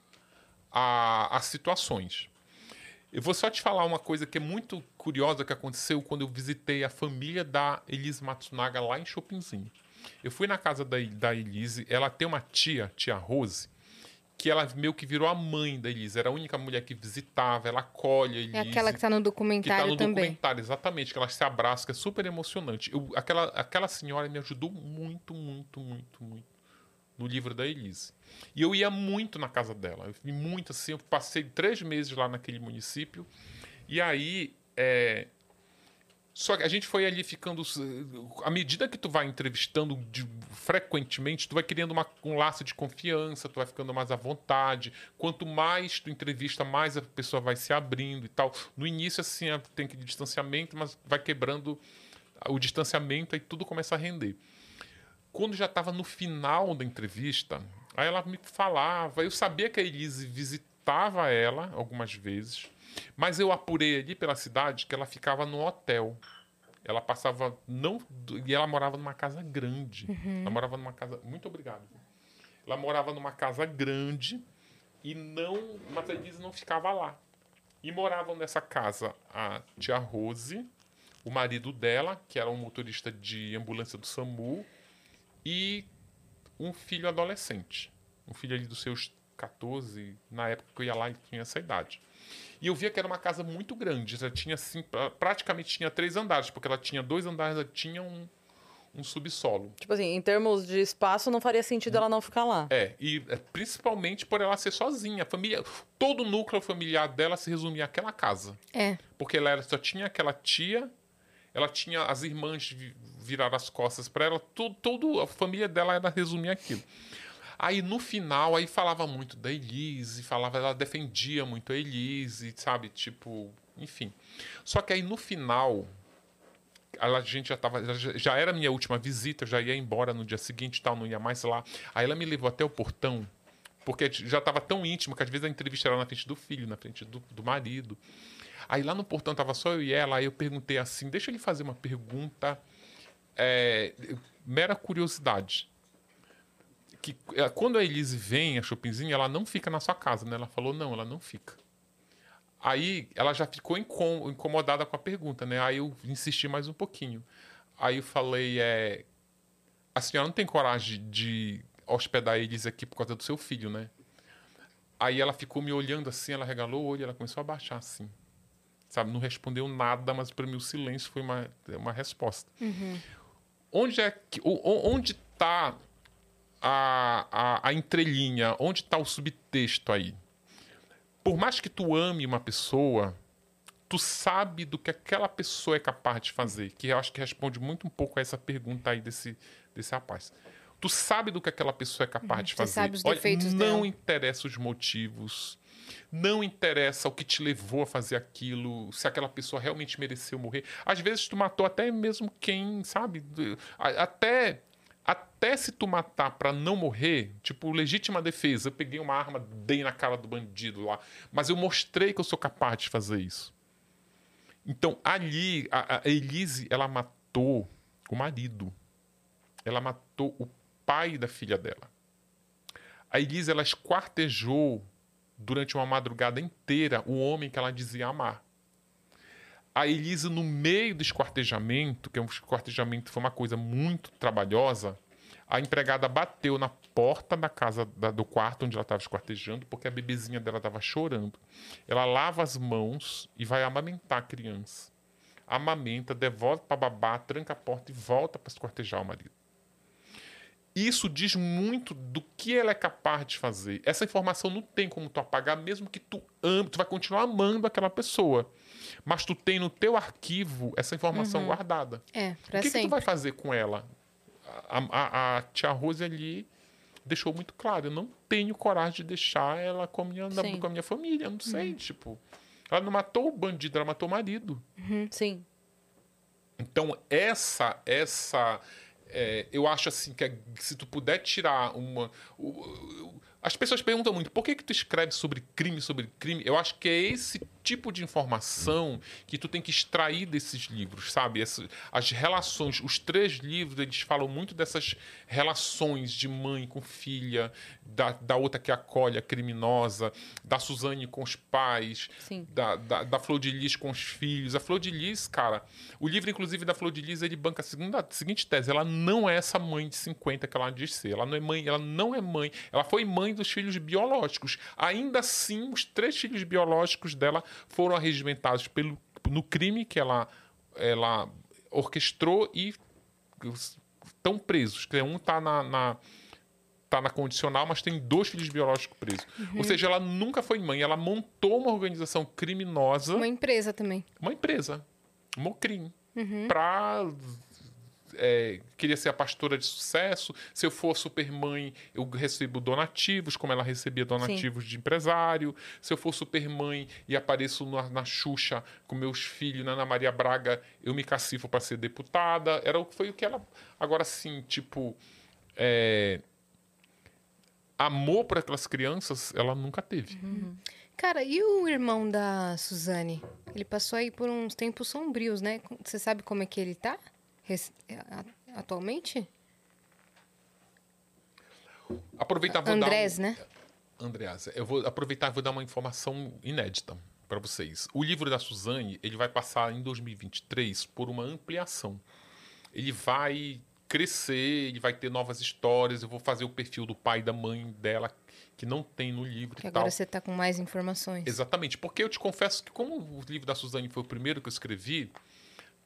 a, a situações. Eu vou só te falar uma coisa que é muito curiosa que aconteceu quando eu visitei a família da Elise Matsunaga lá em Chopinzinho. Eu fui na casa da, da Elise, ela tem uma tia, tia Rose, que ela meio que virou a mãe da Elise. Era a única mulher que visitava, ela acolhe a Elise. É aquela que está no documentário que tá no também. documentário, exatamente, que ela se abraça, que é super emocionante. Eu, aquela, aquela senhora me ajudou muito, muito, muito, muito no livro da Elise. E eu ia muito na casa dela. Eu fui muito assim, eu passei três meses lá naquele município. E aí. É... Só que a gente foi ali ficando. À medida que tu vai entrevistando de, frequentemente, tu vai criando uma, um laço de confiança, tu vai ficando mais à vontade. Quanto mais tu entrevista, mais a pessoa vai se abrindo e tal. No início, assim, tem aquele distanciamento, mas vai quebrando o distanciamento e tudo começa a render. Quando já estava no final da entrevista, aí ela me falava, eu sabia que a Elise visitava ela algumas vezes, mas eu apurei ali pela cidade que ela ficava no hotel. Ela passava não e ela morava numa casa grande. Uhum. Ela morava numa casa, muito obrigado. Ela morava numa casa grande e não, mas a Elise não ficava lá. E moravam nessa casa a tia Rose, o marido dela, que era um motorista de ambulância do SAMU, e um filho adolescente. Um filho ali dos seus 14, na época que eu ia lá, ele tinha essa idade. E eu via que era uma casa muito grande, já tinha assim, praticamente tinha três andares, porque ela tinha dois andares, ela tinha um, um subsolo. Tipo assim, em termos de espaço, não faria sentido ela não ficar lá. É, e é, principalmente por ela ser sozinha. A família, todo o núcleo familiar dela se resumia àquela casa. É. Porque ela era, só tinha aquela tia, ela tinha as irmãs virar as costas para ela, tudo, a família dela era resumir aquilo. Aí no final, aí falava muito da Elise, falava, ela defendia muito a Elise, sabe? Tipo, enfim. Só que aí no final, a gente já tava, já, já era minha última visita, eu já ia embora no dia seguinte tal, não ia mais lá. Aí ela me levou até o portão, porque já estava tão íntimo que às vezes a entrevista era na frente do filho, na frente do, do marido. Aí lá no portão tava só eu e ela, aí eu perguntei assim, deixa ele fazer uma pergunta é, mera curiosidade. Que é, quando a Elise vem, a Chopinzinha, ela não fica na sua casa, né? Ela falou, não, ela não fica. Aí ela já ficou incomodada com a pergunta, né? Aí eu insisti mais um pouquinho. Aí eu falei, é, a senhora não tem coragem de hospedar Elise aqui por causa do seu filho, né? Aí ela ficou me olhando assim, ela regalou o olho, ela começou a baixar assim. Sabe, não respondeu nada, mas para mim o silêncio foi uma, uma resposta. Uhum onde é que, onde está a, a, a entrelinha, onde está o subtexto aí? Por mais que tu ame uma pessoa, tu sabe do que aquela pessoa é capaz de fazer, que eu acho que responde muito um pouco a essa pergunta aí desse, desse rapaz. Tu sabe do que aquela pessoa é capaz uhum, de fazer. Sabe os defeitos Olha, não dela. interessa os motivos, não interessa o que te levou a fazer aquilo, se aquela pessoa realmente mereceu morrer. Às vezes tu matou até mesmo quem, sabe? Até até se tu matar para não morrer, tipo legítima defesa, eu peguei uma arma, dei na cara do bandido lá, mas eu mostrei que eu sou capaz de fazer isso. Então ali a, a Elise ela matou o marido, ela matou o pai da filha dela. A Elise ela esquartejou durante uma madrugada inteira o homem que ela dizia amar. A Elise, no meio do esquartejamento, que é um esquartejamento foi uma coisa muito trabalhosa, a empregada bateu na porta da casa da, do quarto onde ela estava esquartejando, porque a bebezinha dela estava chorando. Ela lava as mãos e vai amamentar a criança. Amamenta, devolve para babá, tranca a porta e volta para esquartejar o marido. Isso diz muito do que ela é capaz de fazer. Essa informação não tem como tu apagar, mesmo que tu ame, tu vai continuar amando aquela pessoa. Mas tu tem no teu arquivo essa informação uhum. guardada. É, pra O que, sempre. que tu vai fazer com ela? A, a, a, tia Rose ali deixou muito claro. Eu não tenho coragem de deixar ela com a minha, com a minha família. Eu não sei, uhum. tipo. Ela não matou o bandido, ela matou o marido. Uhum. Sim. Então, essa, essa é, eu acho assim que é, se tu puder tirar uma. As pessoas perguntam muito por que, que tu escreve sobre crime, sobre crime. Eu acho que é esse tipo de informação que tu tem que extrair desses livros, sabe? Essa, as relações, os três livros, eles falam muito dessas relações de mãe com filha, da, da outra que acolhe a criminosa, da Suzane com os pais, da, da, da, Flor de Lis com os filhos. A Flor de Lis, cara, o livro, inclusive, da Flor de Lis, ele banca a, segunda, a seguinte tese: ela não é essa mãe de 50 que ela diz ser. Ela não é mãe, ela não é mãe. Ela foi mãe dos filhos biológicos. Ainda assim, os três filhos biológicos dela foram arregimentados pelo, no crime que ela, ela orquestrou e estão presos. Um está na, na tá na condicional, mas tem dois filhos biológicos presos. Uhum. Ou seja, ela nunca foi mãe, ela montou uma organização criminosa. Uma empresa também. Uma empresa. Mocrim. Uhum. Para é, queria ser a pastora de sucesso. Se eu for supermãe, eu recebo donativos, como ela recebia donativos Sim. de empresário. Se eu for supermãe e apareço na, na Xuxa com meus filhos, na Ana Maria Braga, eu me cacifo para ser deputada. Era, foi o que ela. Agora, sim, tipo. É, amor por aquelas crianças, ela nunca teve. Uhum. Cara, e o irmão da Suzane? Ele passou aí por uns tempos sombrios, né? Você sabe como é que ele tá? atualmente? Aproveitar vou Andrés, dar um... né? Andreas, eu vou aproveitar e vou dar uma informação inédita para vocês. O livro da Suzane, ele vai passar em 2023 por uma ampliação. Ele vai crescer, ele vai ter novas histórias, eu vou fazer o perfil do pai e da mãe dela que não tem no livro que agora tal. você está com mais informações. Exatamente, porque eu te confesso que como o livro da Suzane foi o primeiro que eu escrevi,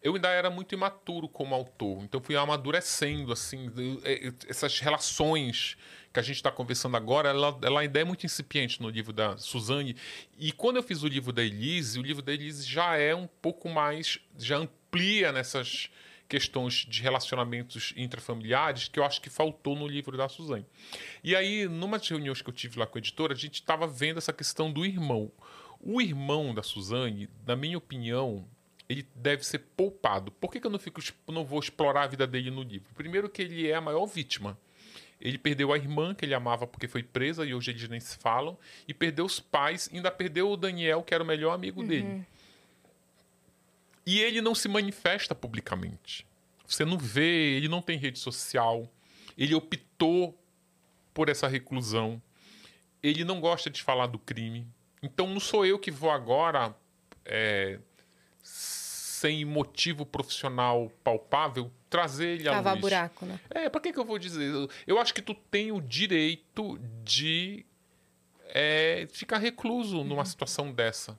eu ainda era muito imaturo como autor. Então fui amadurecendo, assim, é, essas relações que a gente está conversando agora, ela, ela, ainda é muito incipiente no livro da Suzane. E quando eu fiz o livro da Elise, o livro da Elise já é um pouco mais, já amplia nessas questões de relacionamentos intrafamiliares que eu acho que faltou no livro da Suzane. E aí, numa das reuniões que eu tive lá com a editora, a gente estava vendo essa questão do irmão. O irmão da Suzane, na minha opinião, ele deve ser poupado. Por que, que eu não, fico, não vou explorar a vida dele no livro? Primeiro que ele é a maior vítima. Ele perdeu a irmã, que ele amava porque foi presa, e hoje eles nem se falam. E perdeu os pais, ainda perdeu o Daniel, que era o melhor amigo uhum. dele. E ele não se manifesta publicamente. Você não vê, ele não tem rede social. Ele optou por essa reclusão. Ele não gosta de falar do crime. Então não sou eu que vou agora é, sem motivo profissional palpável, trazer ele à luz. buraco, né? É, para que, que eu vou dizer? Eu acho que tu tem o direito de é, ficar recluso uhum. numa situação dessa.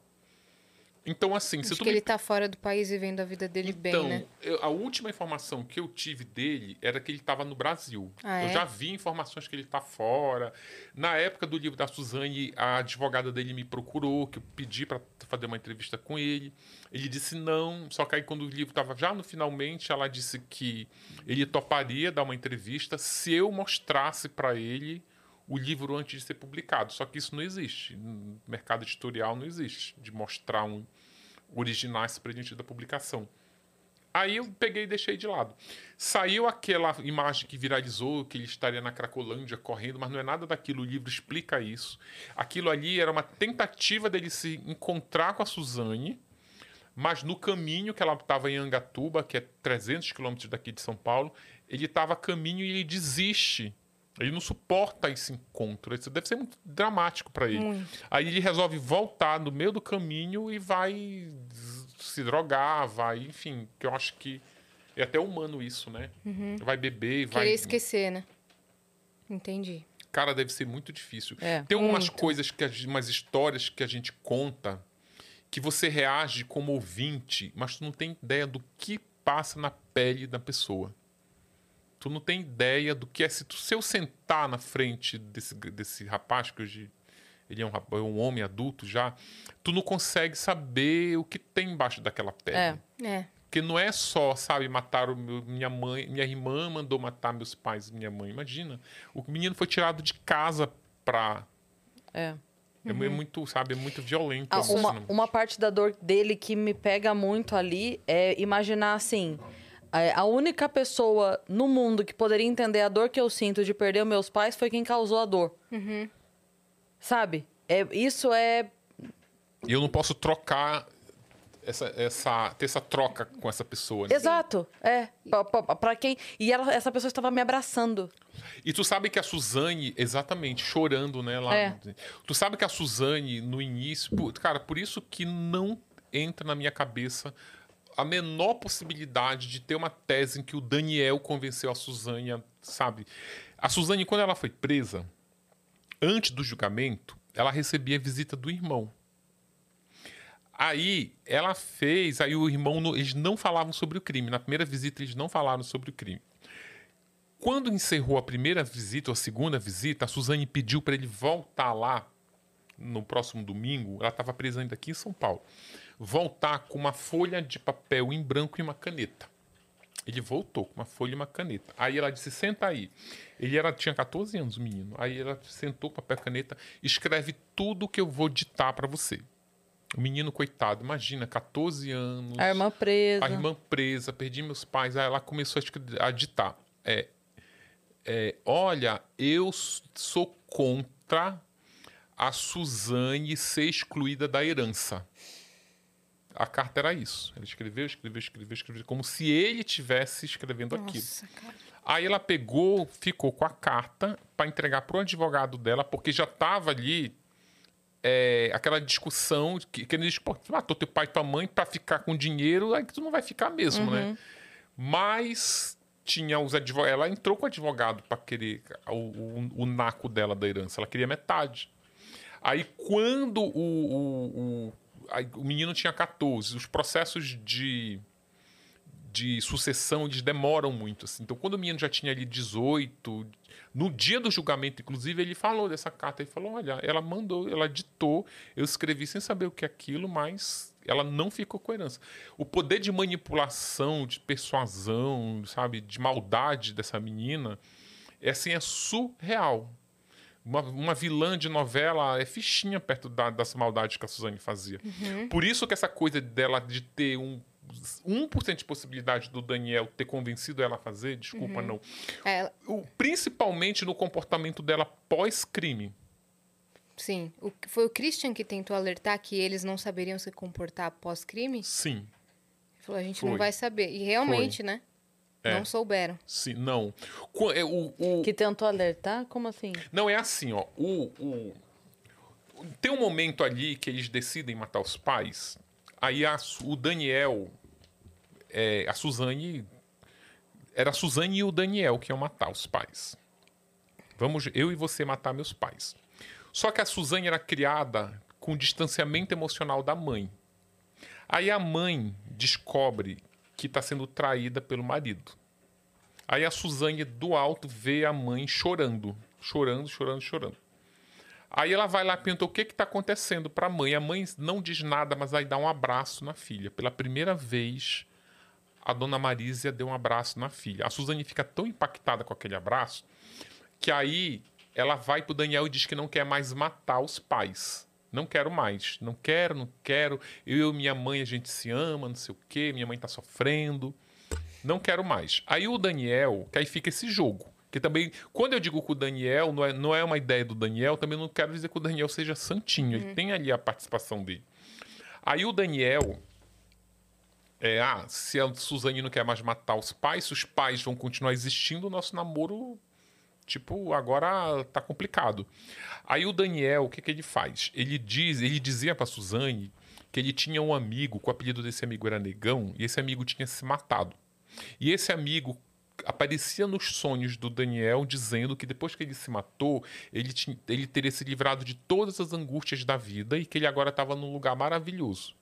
Então, assim, Acho se tu que me... ele tá fora do país vivendo a vida dele então, bem, né? Eu, a última informação que eu tive dele era que ele estava no Brasil. Ah, eu é? já vi informações que ele está fora. Na época do livro da Suzane, a advogada dele me procurou, que eu pedi para fazer uma entrevista com ele. Ele disse não, só que aí quando o livro estava já no finalmente, ela disse que ele toparia dar uma entrevista se eu mostrasse para ele o livro antes de ser publicado. Só que isso não existe. No mercado editorial não existe, de mostrar um originais para gente da publicação. Aí eu peguei e deixei de lado. Saiu aquela imagem que viralizou, que ele estaria na Cracolândia correndo, mas não é nada daquilo, o livro explica isso. Aquilo ali era uma tentativa dele se encontrar com a Suzane, mas no caminho que ela estava em Angatuba, que é 300 quilômetros daqui de São Paulo, ele estava a caminho e ele desiste ele não suporta esse encontro. Isso deve ser muito dramático para ele. Muito. Aí ele resolve voltar no meio do caminho e vai se drogar, vai, enfim, que eu acho que é até humano isso, né? Uhum. Vai beber, vai. Querer esquecer, né? Entendi. Cara, deve ser muito difícil. É, Tem algumas muito. coisas, que umas histórias que a gente conta que você reage como ouvinte, mas tu não tem ideia do que passa na pele da pessoa. Tu não tem ideia do que é se, tu, se eu sentar na frente desse, desse rapaz, que hoje ele é um, é um homem adulto já, tu não consegue saber o que tem embaixo daquela pele. É, é. Porque não é só, sabe, matar o meu, minha mãe, minha irmã mandou matar meus pais e minha mãe. Imagina. O menino foi tirado de casa pra. É. É mu- É muito, sabe, é muito violento. Ah, assim, uma, uma parte da dor dele que me pega muito ali é imaginar assim. É, A única pessoa no mundo que poderia entender a dor que eu sinto de perder os meus pais foi quem causou a dor. Sabe? É, isso é. E eu não posso trocar essa, essa, ter essa troca com essa pessoa. né? Exato. É. Pra quem. E ela- essa pessoa estava me abraçando. E tu sabe que a Suzane, exatamente, chorando, né? Lá, É. Tu sabe que a Suzane, no início. Cara, por isso que não entra na minha cabeça a menor possibilidade de ter uma tese em que o Daniel convenceu a Suzane, sabe? A Suzane, quando ela foi presa, antes do julgamento, ela recebia a visita do irmão. Aí ela fez, aí o irmão, eles não falavam sobre o crime. Na primeira visita, eles não falaram sobre o crime. Quando encerrou a primeira visita ou a segunda visita, a Suzane pediu para ele voltar lá no próximo domingo. Ela estava presa ainda aqui em São Paulo. Voltar com uma folha de papel em branco e uma caneta. Ele voltou com uma folha e uma caneta. Aí ela disse: senta aí. Ele era, tinha 14 anos, o menino. Aí ela sentou com papel e caneta, escreve tudo que eu vou ditar para você. O menino, coitado, imagina, 14 anos. A irmã presa. A irmã presa, perdi meus pais. Aí ela começou a, ditar. É, é, olha, eu sou contra a Suzane ser excluída da herança. A carta era isso. Ele escreveu, escreveu, escreveu, escreveu, como se ele tivesse escrevendo aquilo. Nossa, cara. Aí ela pegou, ficou com a carta para entregar pro advogado dela, porque já tava ali é, aquela discussão que, que ele diz, pô, tu matou teu pai e tua mãe para ficar com dinheiro, aí que tu não vai ficar mesmo, né? Mas tinha os advogados. Ela entrou com o advogado para querer o, o, o naco dela da herança. Ela queria metade. Aí quando o, o, o, o menino tinha 14, os processos de de sucessão, eles demoram muito. Assim. Então, quando o menino já tinha ali 18, no dia do julgamento, inclusive, ele falou dessa carta. Ele falou: olha, ela mandou, ela ditou, eu escrevi sem saber o que é aquilo, mas ela não ficou com herança. O poder de manipulação, de persuasão, sabe, de maldade dessa menina, é assim, é surreal. Uma, uma vilã de novela é fichinha perto da, das maldades que a Suzane fazia. Por isso que essa coisa dela de ter um 1% de possibilidade do Daniel ter convencido ela a fazer, desculpa, não. É, O- principalmente no comportamento dela pós-crime. sim. O, foi o Christian que tentou alertar que eles não saberiam se comportar pós-crime? Sim, Ele falou, a gente Foi. não vai saber. E realmente, né? É. Não souberam. sim, não. É, O, o- Que tentou alertar? Como assim? Não, é assim, ó. O, o- Tem um momento ali que eles decidem matar os pais. Aí a o Daniel. é, a Suzane. Era a Suzane e o Daniel que iam matar os pais. Vamos, eu e você matar meus pais. Só que a Suzane era criada com distanciamento emocional da mãe. Aí a mãe descobre que está sendo traída pelo marido. Aí a Suzane do alto vê a mãe chorando, chorando, chorando, chorando. Aí ela vai lá e pergunta o que está acontecendo para a mãe. A mãe não diz nada, mas aí dá um abraço na filha. Pela primeira vez, a dona Marísia deu um abraço na filha. A Suzane fica tão impactada com aquele abraço que aí ela vai pro Daniel e diz que não quer mais matar os pais. Não quero mais. Não quero, não quero. Eu e minha mãe, a gente se ama, não sei o quê. Minha mãe tá sofrendo. Não quero mais. Aí o Daniel, que aí fica esse jogo. Que também, quando eu digo que o Daniel, não é, não é uma ideia do Daniel, também não quero dizer que o Daniel seja santinho. Ele tem ali a participação dele. Aí o Daniel, é, ah, se a Suzane não quer mais matar os pais, se os pais vão continuar existindo, o nosso namoro, tipo, agora tá complicado. Aí o Daniel, o que, que ele faz? Ele diz, ele dizia pra Suzane que ele tinha um amigo, que o apelido desse amigo era Negão, e esse amigo tinha se matado. E esse amigo aparecia nos sonhos do Daniel dizendo que depois que ele se matou, ele, tinha, ele teria se livrado de todas as angústias da vida e que ele agora estava num lugar maravilhoso.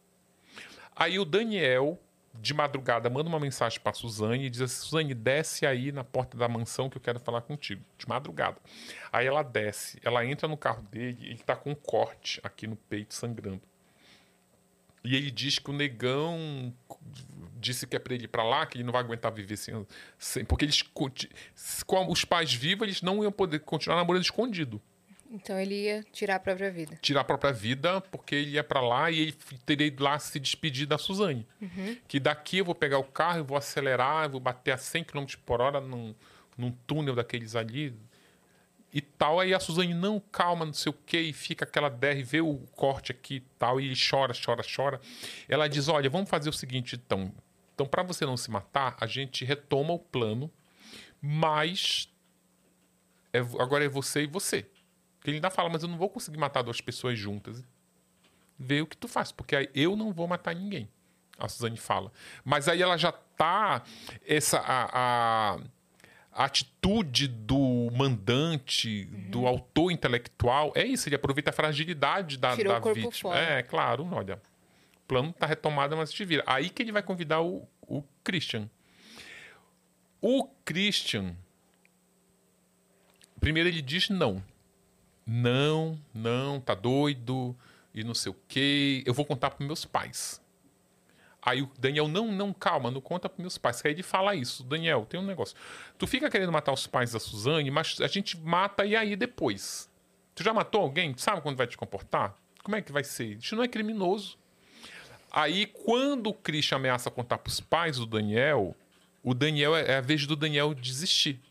Aí o Daniel, de madrugada, manda uma mensagem para Suzane e diz assim: Suzane, desce aí na porta da mansão que eu quero falar contigo. De madrugada. Aí ela desce, ela entra no carro dele, ele tá com um corte aqui no peito sangrando. E ele diz que o negão disse que é para ele ir para lá, que ele não vai aguentar viver sem. sem porque eles, com os pais vivos, eles não iam poder continuar namorando escondido. Então ele ia tirar a própria vida. Tirar a própria vida, porque ele ia para lá e ele teria ido lá se despedir da Suzane. Uhum. Que daqui eu vou pegar o carro, eu vou acelerar, eu vou bater a 100 km por hora num, num túnel daqueles ali e tal. Aí a Suzane, não, calma, não sei o quê, e fica aquela DR, vê o corte aqui e tal, e ele chora, chora, chora. Ela diz: Olha, vamos fazer o seguinte, então. Então, para você não se matar, a gente retoma o plano, mas é, agora é você e você. Porque ele ainda fala, mas eu não vou conseguir matar duas pessoas juntas. Vê o que tu faz, porque aí eu não vou matar ninguém. A Suzane fala. Mas aí ela já tá. Essa. a, a a atitude do mandante, uhum. do autor intelectual, é isso, ele aproveita a fragilidade da, Tirou da vítima. fora. É, claro, olha. O plano está retomado, mas te vira. Aí que ele vai convidar o, o Christian. O Christian. Primeiro ele diz não. Não, não, tá doido, e não sei o quê. Eu vou contar para meus pais. Aí o Daniel, não, não, calma, não conta para meus pais. Aí ele fala isso, Daniel, tem um negócio. Tu fica querendo matar os pais da Suzane, mas a gente mata e aí depois. Tu já matou alguém? Sabe quando vai te comportar? Como é que vai ser? Isso não é criminoso. Aí, quando o Christian ameaça contar para os pais do Daniel, o Daniel é a vez do Daniel desistir.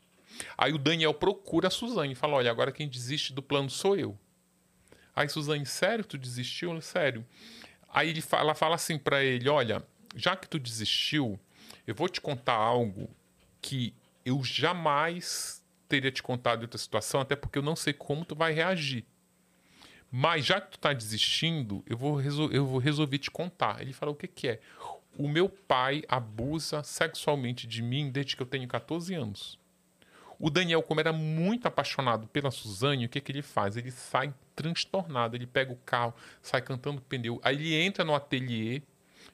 Aí o Daniel procura a Suzane e fala: Olha, agora quem desiste do plano sou eu. Aí, Suzane, sério? Tu desistiu? Sério. Aí ele fala, ela fala assim para ele: Olha, já que tu desistiu, eu vou te contar algo que eu jamais teria te contado em outra situação, até porque eu não sei como tu vai reagir. Mas já que tu tá desistindo, eu vou, eu vou resolver te contar. Ele fala: O que, que é? O meu pai abusa sexualmente de mim desde que eu tenho 14 anos. O Daniel, como era muito apaixonado pela Suzane, o que, que ele faz? Ele sai transtornado, ele pega o carro, sai cantando pneu. Aí ele entra no ateliê.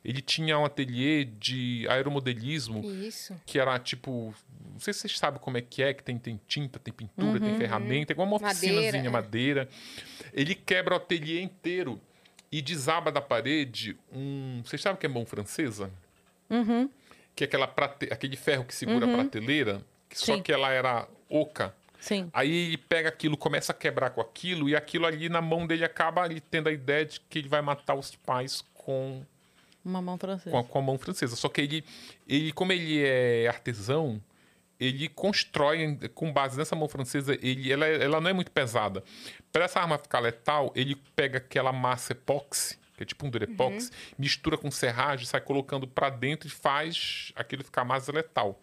Ele tinha um ateliê de aeromodelismo. Isso. Que era tipo. Não sei se vocês sabem como é que é, que tem, tem tinta, tem pintura, uhum, tem ferramenta, igual uma oficinazinha, madeira. madeira. Ele quebra o ateliê inteiro e desaba da parede um. Vocês sabem o que é mão francesa? Uhum. Que é aquela prate... aquele ferro que segura uhum. a prateleira só Sim. que ela era oca. Sim. Aí ele pega aquilo, começa a quebrar com aquilo, e aquilo ali na mão dele acaba ele tendo a ideia de que ele vai matar os pais com. Uma mão francesa. Com a, com a mão francesa. Só que ele, ele, como ele é artesão, ele constrói, com base nessa mão francesa, ele, ela, ela não é muito pesada. Para essa arma ficar letal, ele pega aquela massa epóxi, que é tipo um durepox, uhum. mistura com serragem, sai colocando para dentro e faz aquilo ficar mais letal.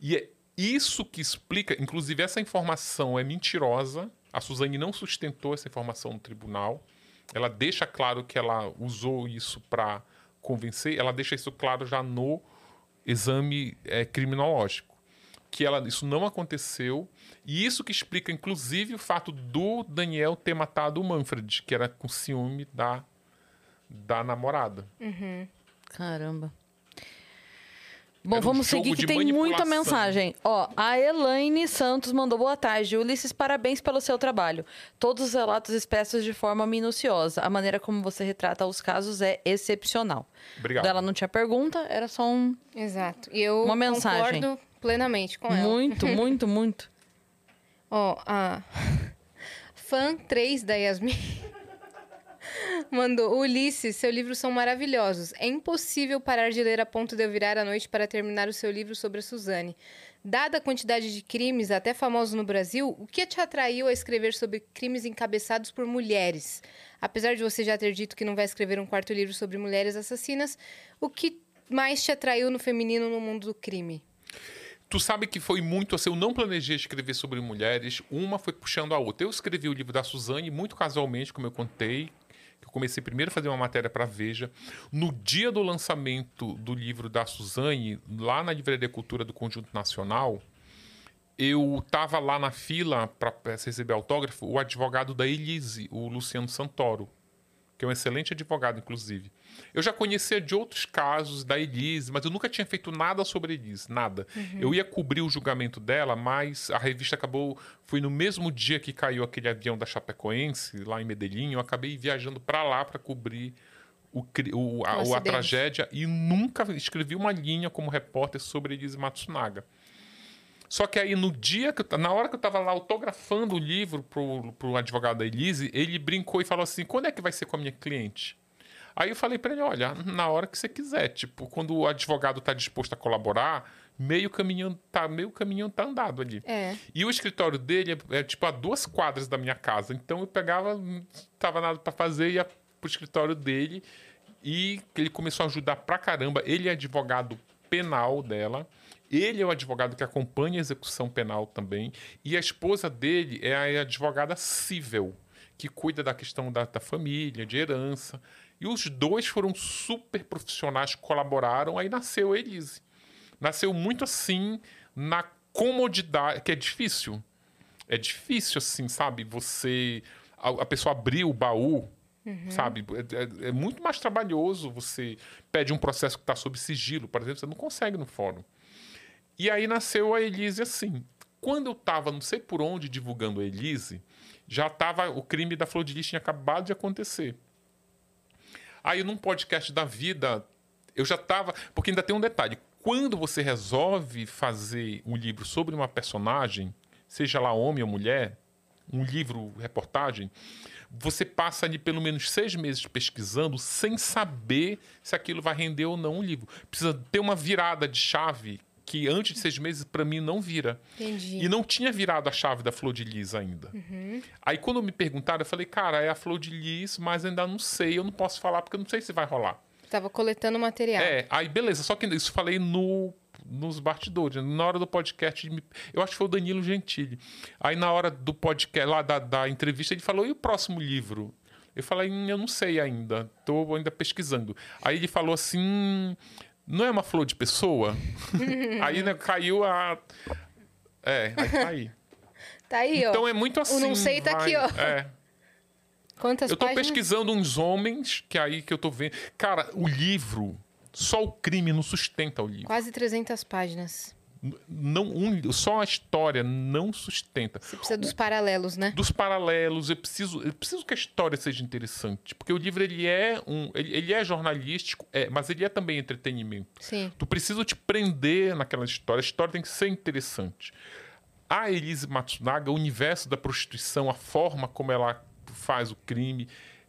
E é isso que explica, inclusive essa informação é mentirosa. A Suzane não sustentou essa informação no tribunal. Ela deixa claro que ela usou isso para convencer. Ela deixa isso claro já no exame é, criminológico, que ela, isso não aconteceu. E isso que explica, inclusive, o fato do Daniel ter matado o Manfred, que era com ciúme da, da namorada. Uhum. Caramba. Bom, vamos seguir que tem muita mensagem. Ó, a Elaine Santos mandou boa tarde. Ulisses, parabéns pelo seu trabalho. Todos os relatos expressos de forma minuciosa. A maneira como você retrata os casos é excepcional. Obrigado. Ela não tinha pergunta, era só um. Exato. E eu uma mensagem. concordo plenamente com ela. Muito, (laughs) muito, muito. Ó, a (laughs) fã 3 da Yasmin. Mandou. Ulisses, seu livro são maravilhosos. É impossível parar de ler a ponto de eu virar à noite para terminar o seu livro sobre a Suzane. Dada a quantidade de crimes, até famosos no Brasil, o que te atraiu a escrever sobre crimes encabeçados por mulheres? Apesar de você já ter dito que não vai escrever um quarto livro sobre mulheres assassinas, o que mais te atraiu no feminino no mundo do crime? Tu sabe que foi muito assim, eu não planejei escrever sobre mulheres, uma foi puxando a outra. Eu escrevi o livro da Suzane muito casualmente, como eu contei, comecei primeiro a fazer uma matéria para Veja. No dia do lançamento do livro da Suzane, lá na Livraria Cultura do Conjunto Nacional, eu estava lá na fila para receber autógrafo, o advogado da Elise, o Luciano Santoro, que é um excelente advogado, inclusive. Eu já conhecia de outros casos da Elise, mas eu nunca tinha feito nada sobre Elise, nada. Uhum. Eu ia cobrir o julgamento dela, mas a revista acabou. Foi no mesmo dia que caiu aquele avião da Chapecoense, lá em Medellín, eu acabei viajando para lá para cobrir o, o, a, a, tragédia e nunca escrevi uma linha como repórter sobre Elise Matsunaga. Só que aí no dia que eu, na hora que eu tava lá autografando o livro pro, pro advogado da Elise, ele brincou e falou assim: quando é que vai ser com a minha cliente? Aí eu falei para ele: olha, na hora que você quiser. Tipo, quando o advogado tá disposto a colaborar, meio caminho tá, meio caminho tá andado ali. É. E o escritório dele é, é, tipo a duas quadras da minha casa. Então eu pegava, tava nada para fazer, ia pro escritório dele e ele começou a ajudar pra caramba. Ele é advogado penal dela. Ele é o advogado que acompanha a execução penal também. E a esposa dele é a advogada civil, que cuida da questão da, da família, de herança. E os dois foram super profissionais, colaboraram. Aí nasceu a Elise. Nasceu muito assim, na comodidade, que é difícil. É difícil, assim, sabe? Você. A, a pessoa abrir o baú, sabe? É, é- é muito mais trabalhoso. Você pede um processo que está sob sigilo, por exemplo, você não consegue no fórum. E aí nasceu a Elise assim. Quando eu estava, não sei por onde, divulgando a Elise, já estava. O crime da Flor de Lis tinha acabado de acontecer. Aí, num podcast da vida, eu já estava. Porque ainda tem um detalhe. Quando você resolve fazer um livro sobre uma personagem, seja lá homem ou mulher, um livro, reportagem, você passa ali pelo menos seis meses pesquisando sem saber se aquilo vai render ou não um livro. Precisa ter uma virada de chave que antes de seis meses, para mim, não vira. Entendi. E não tinha virado a chave da Flor de Lis ainda. Aí quando me perguntaram, eu falei, cara, é a Flor de Lis, mas ainda não sei, eu não posso falar porque eu não sei se vai rolar. Tava coletando material. É, aí beleza, só que isso eu falei no, nos bastidores, na hora do podcast, eu acho que foi o Danilo Gentili. Aí na hora do podcast, lá da, da entrevista, ele falou, e o próximo livro? Eu falei, "Hum, eu não sei ainda, tô ainda pesquisando. Aí ele falou assim, não é uma flor de pessoa? (laughs) aí né, caiu a... É, aí tá aí. (laughs) Tá aí, ó. Então é muito assim. não sei tá aqui, ó. É. (laughs) Quantas Eu tô páginas? pesquisando uns homens, que é aí que eu tô vendo. Cara, o livro, só o crime não sustenta o livro. Quase 300 páginas. Não, um, só a história não sustenta. Você precisa dos paralelos, né? Dos paralelos, eu preciso, eu preciso que a história seja interessante. Porque o livro ele é um. Ele, ele é jornalístico, é, mas ele é também entretenimento. Sim. Tu precisa te prender naquela história. A história tem que ser interessante. A Elise Matsunaga, o universo da prostituição, a forma como ela faz o crime,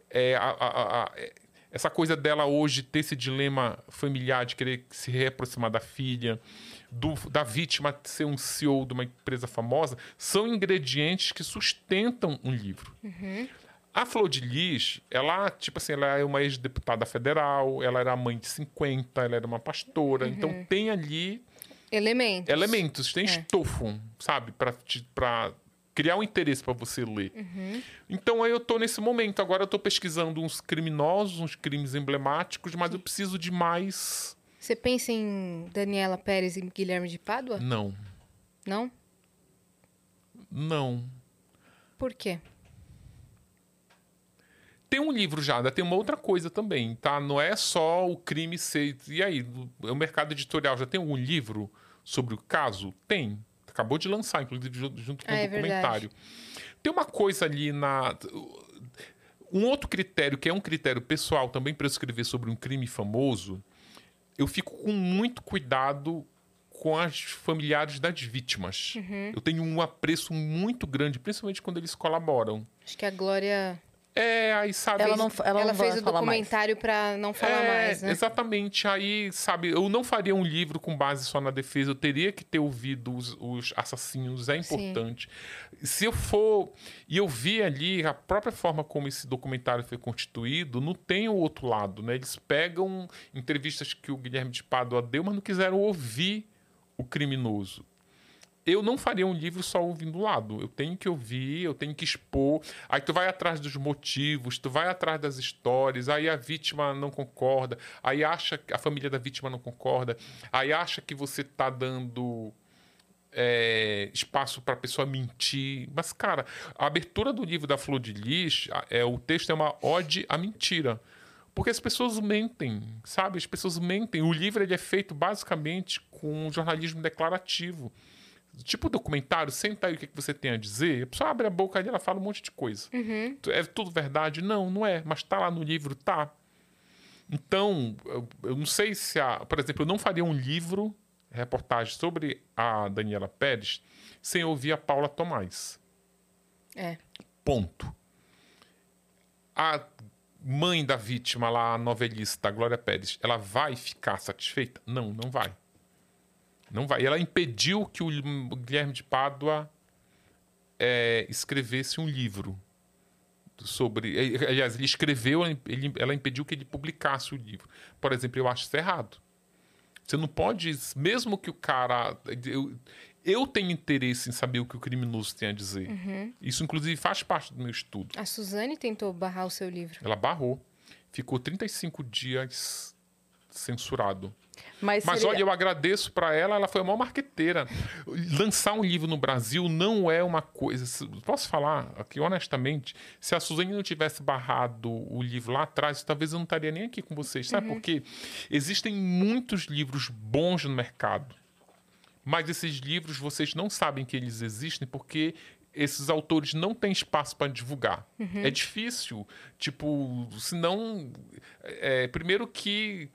é, a- a- a- a- é, essa coisa dela hoje ter esse dilema familiar de querer se reaproximar da filha, do- da vítima ser um CEO de uma empresa famosa, são ingredientes que sustentam um livro. A Flor de Lis, ela, tipo assim, ela é uma ex-deputada federal, ela era mãe de 50, ela era uma pastora, então tem ali Elementos. elementos, tem É. estofo, sabe, Pra te- pra criar um interesse pra você ler. Uhum. Então aí eu tô nesse momento, agora eu tô pesquisando uns criminosos, uns crimes emblemáticos, mas eu preciso de mais. Você pensa em Daniela Pérez e Guilherme de Pádua? Não, Não? não. Por quê? Tem um livro já, ainda tem uma outra coisa também, tá? Não é só o crime ser. E aí, o mercado editorial já tem algum livro sobre o caso? Tem. Acabou de lançar, inclusive, ju- junto com Ah, o é documentário. Tem uma coisa ali na. Um outro critério, que é um critério pessoal também para eu escrever sobre um crime famoso, eu fico com muito cuidado com as familiares das vítimas. Uhum. Eu tenho um apreço muito grande, principalmente quando eles colaboram. Acho que a Glória. É, aí sabe. Ela não, ela Ela, não fez o documentário pra não falar É, mais, né? Exatamente. Aí, sabe, eu não faria um livro com base só na defesa, eu teria que ter ouvido os, os assassinos, é Sim. importante. Se eu for. E eu vi ali a própria forma como esse documentário foi constituído, não tem o outro lado, né? Eles pegam entrevistas que o Guilherme de Pádua deu, mas não quiseram ouvir o criminoso. Eu não faria um livro só ouvindo o lado. Eu tenho que ouvir, eu tenho que expor. Aí tu vai atrás dos motivos, tu vai atrás das histórias, aí a vítima não concorda, aí acha que a família da vítima não concorda, aí acha que você tá dando é, espaço para a pessoa mentir. Mas, cara, a abertura do livro da Flor de Lis, é, o texto é uma ode à mentira. Porque as pessoas mentem, sabe? As pessoas mentem. O livro ele é feito basicamente com jornalismo declarativo. Tipo documentário, senta aí o que que você tem a dizer. A pessoa abre a boca e ela fala um monte de coisa. É tudo verdade? Não, não é. Mas tá lá no livro, tá. Então, eu, eu não sei se a. Por exemplo, eu não faria um livro reportagem sobre a Daniela Pérez sem ouvir a Paula Tomás. É. Ponto. A mãe da vítima lá, a novelista Glória Pérez, ela vai ficar satisfeita? Não, não vai. Não vai. E ela impediu que o Guilherme de Pádua é, escrevesse um livro sobre. Aliás, ele escreveu, ele, ela impediu que ele publicasse o livro. Por exemplo, eu acho isso errado. Você não pode, mesmo que o cara. Eu, eu tenho interesse em saber o que o criminoso tem a dizer. Uhum. Isso, inclusive, faz parte do meu estudo. A Suzane tentou barrar o seu livro. Ela barrou. Ficou 35 dias censurado. Mas, Mas seria- olha, eu agradeço pra ela, ela foi a maior marqueteira. Lançar um livro no Brasil não é uma coisa. Posso falar aqui honestamente? Se a Suzane não tivesse barrado o livro lá atrás, talvez eu não estaria nem aqui com vocês. Sabe por quê? Existem muitos livros bons no mercado. Mas esses livros vocês não sabem que eles existem porque esses autores não têm espaço para divulgar. É difícil. Tipo, senão. É, primeiro que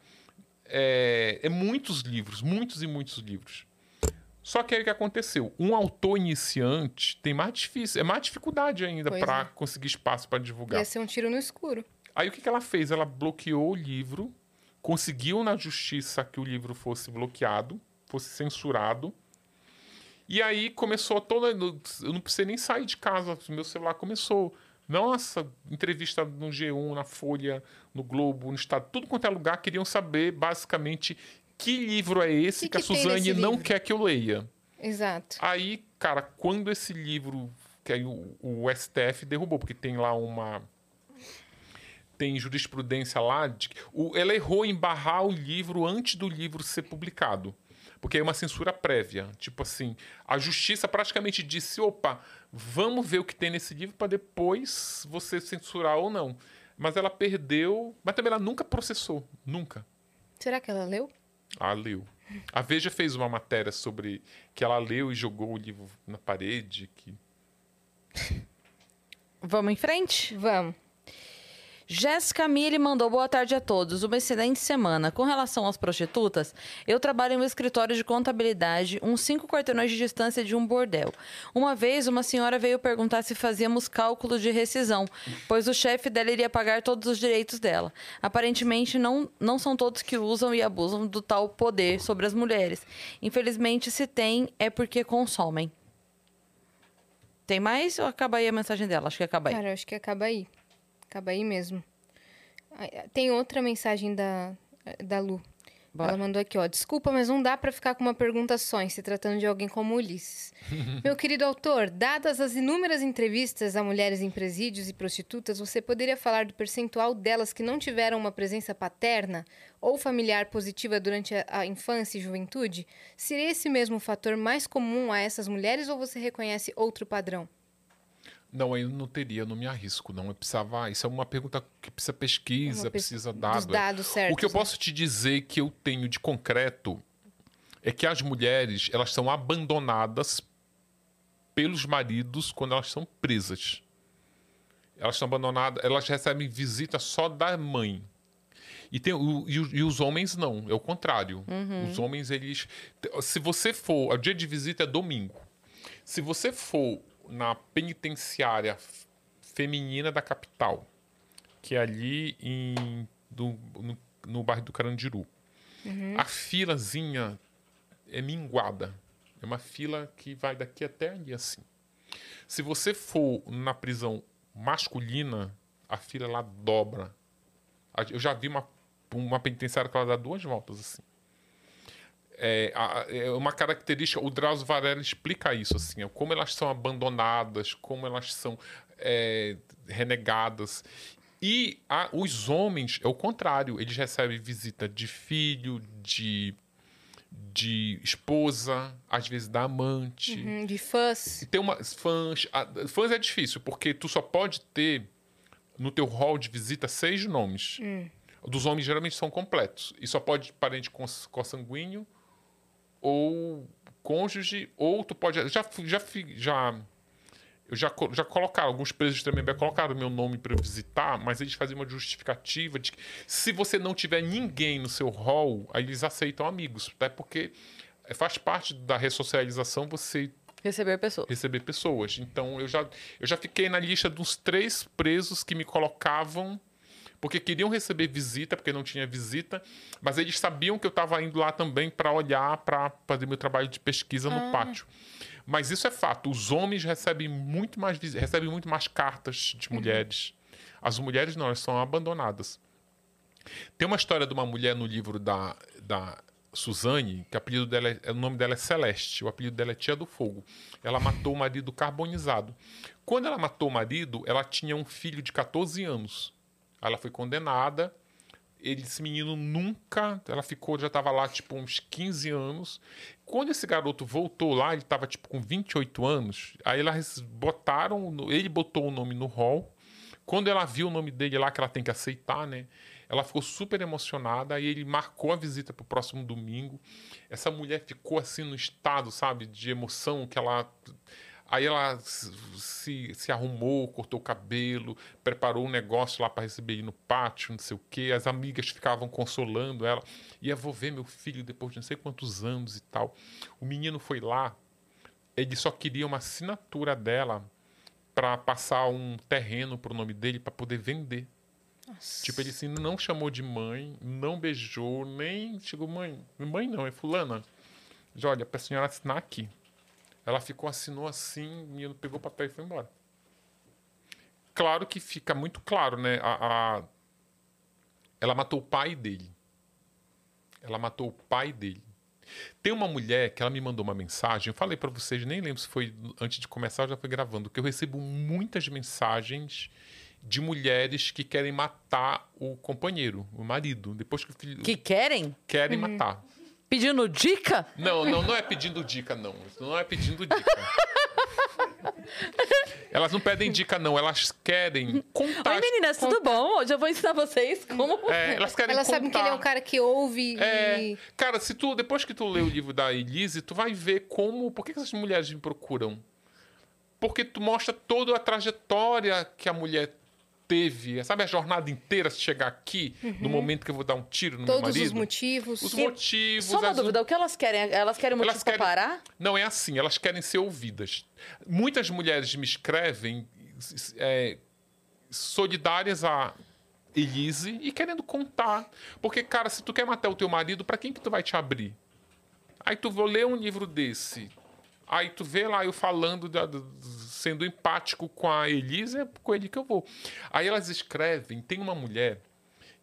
é, é muitos livros, muitos e muitos livros. Só que aí o que aconteceu? Um autor iniciante tem mais difícil, é mais dificuldade ainda para é. conseguir espaço para divulgar. Ia ser um tiro no escuro. Aí o que, que ela fez? Ela bloqueou o livro, conseguiu na justiça que o livro fosse bloqueado, fosse censurado. E aí começou toda. Eu não precisei nem sair de casa, meu celular começou. Nossa, entrevista no G1, na Folha, no Globo, no Estado, tudo quanto é lugar, queriam saber basicamente que livro é esse Que que, a Suzane não livro? quer que eu leia. Exato. Aí, cara, quando esse livro, que aí o, o STF derrubou, porque tem lá uma. Tem jurisprudência lá. De, o, ela errou em barrar o livro antes do livro ser publicado. Porque é uma censura prévia. Tipo assim, a justiça praticamente disse: opa, vamos ver o que tem nesse livro para depois você censurar ou não. Mas ela perdeu. Mas também ela nunca processou. Nunca. Será que ela leu? Ah, leu. A Veja fez uma matéria sobre que ela leu e jogou o livro na parede. Que... Vamos em frente? Vamos. Jéssica Mille mandou boa tarde a todos. Uma excelente semana. Com relação às prostitutas, eu trabalho em um escritório de contabilidade, uns cinco quarteirões de distância de um bordel. Uma vez, uma senhora veio perguntar se fazíamos cálculo de rescisão, pois o chefe dela iria pagar todos os direitos dela. Aparentemente, não, não são todos que usam e abusam do tal poder sobre as mulheres. Infelizmente, se tem, é porque consomem. Tem mais ou acaba aí a mensagem dela? Acho que acaba aí. Cara, acho que acaba aí. Acaba aí mesmo. Ah, Tem outra mensagem da, da Lu. Bora. Ela mandou aqui, ó. Desculpa, mas não dá pra ficar com uma pergunta só, em se tratando de alguém como Ulisses. (laughs) Meu querido autor, dadas as inúmeras entrevistas a mulheres em presídios e prostitutas, você poderia falar do percentual delas que não tiveram uma presença paterna ou familiar positiva durante a, a infância e juventude? Seria esse mesmo o fator mais comum a essas mulheres ou você reconhece outro padrão? Não, eu não teria, não me arrisco, não. Eu precisava. Isso é uma pergunta que precisa pesquisa, pes- precisa Dos dado. é. dados certos. O que eu né? posso te dizer que eu tenho de concreto é que as mulheres elas são abandonadas pelos maridos quando elas são presas. Elas são abandonadas, elas recebem visita só da mãe. E, tem, o- e, e os homens não, é o contrário. Os homens, eles. Se você for. O dia de visita é domingo. Se você for na penitenciária feminina da capital, que é ali em, do- no, no bairro do Carandiru, a filazinha é minguada. É uma fila que vai daqui até ali assim. Se você for na prisão masculina, a fila lá dobra. Eu já vi uma, uma penitenciária que ela dá duas voltas assim. É, a- é uma característica, o Drauzio Varela explica isso, assim, ó, como elas são abandonadas, como elas são é, renegadas. E a- os homens, é o contrário, eles recebem visita de filho, de, de esposa, às vezes da amante. Hum, de fãs. E tem uma fãs, a- fãs é difícil, porque tu só pode ter no teu hall de visita seis nomes. Dos homens geralmente são completos. E só pode parente cons- consanguíneo ou cônjuge, ou tu pode. Já, já, já, eu já, já colocaram, alguns presos também colocaram meu nome para visitar, mas eles faziam uma justificativa de que se você não tiver ninguém no seu hall, aí eles aceitam amigos. Até porque faz parte da ressocialização você Receber pessoas. receber pessoas. Então eu já, eu já fiquei na lista dos três presos que me colocavam porque queriam receber visita, porque não tinha visita, mas eles sabiam que eu estava indo lá também para olhar, para fazer meu trabalho de pesquisa no pátio. Mas isso é fato. Os homens recebem muito mais recebem muito mais cartas de mulheres. As mulheres não, elas são abandonadas. Tem uma história de uma mulher no livro da, da Suzane, que o apelido dela é, o nome dela é Celeste, o apelido dela é Tia do Fogo. Ela matou o marido carbonizado. Quando ela matou o marido, ela tinha um filho de 14 anos. Ela foi condenada. Ele, esse menino nunca. Ela ficou, já estava lá, tipo, uns 15 anos. Quando esse garoto voltou lá, ele estava, tipo, com 28 anos. Aí elas botaram. Ele botou o nome no hall. Quando ela viu o nome dele lá, que ela tem que aceitar, né? Ela ficou super emocionada e ele marcou a visita para o próximo domingo. Essa mulher ficou assim no estado, sabe, de emoção que ela. Aí ela se, se, arrumou, cortou o cabelo, preparou um negócio lá para receber ele no pátio, não sei o quê. As amigas ficavam consolando ela. E eu vou ver meu filho depois de não sei quantos anos e tal. O menino foi lá, ele só queria uma assinatura dela para passar um terreno pro nome dele para poder vender. Tipo, ele assim, não chamou de mãe, não beijou, nem chegou, mãe, mãe não, é fulana. Já, olha, pra senhora assinar aqui. Ela ficou, assinou assim, o menino pegou o papel e foi embora. Claro que fica muito claro, né? A, a- Ela matou o pai dele. Ela matou o pai dele. Tem uma mulher que ela me mandou uma mensagem, eu falei pra vocês, nem lembro se foi antes de começar ou já foi gravando, que eu recebo muitas mensagens de mulheres que querem matar o companheiro, o marido, depois que o filho Que querem? querem matar. Pedindo dica? Não, não, não é pedindo dica, não. Isso não é pedindo dica. (laughs) Elas não pedem dica, não. Elas querem contar. Oi, meninas, tudo bom? Hoje eu vou ensinar vocês como. É, elas querem Elas contar. sabem que ele é um cara que ouve É, e... cara, se tu depois que tu lê o livro da Elise, tu vai ver como, por que que essas mulheres me procuram? Porque tu mostra toda a trajetória que a mulher teve, sabe a jornada inteira se chegar aqui, no momento que eu vou dar um tiro no meu todos marido. os motivos. Os motivos. Só uma as- dúvida, o que elas querem? Elas querem motivo Elas pra querem- parar? Não, é assim, elas querem ser ouvidas. Muitas mulheres me escrevem é, solidárias a Elise e querendo contar. Porque, cara, se tu quer matar o teu marido, pra quem que tu vai te abrir? Aí tu vou ler um livro desse. Aí tu vê lá eu falando, da- sendo empático com a Elise, é com ele que eu vou. Aí elas escrevem, tem uma mulher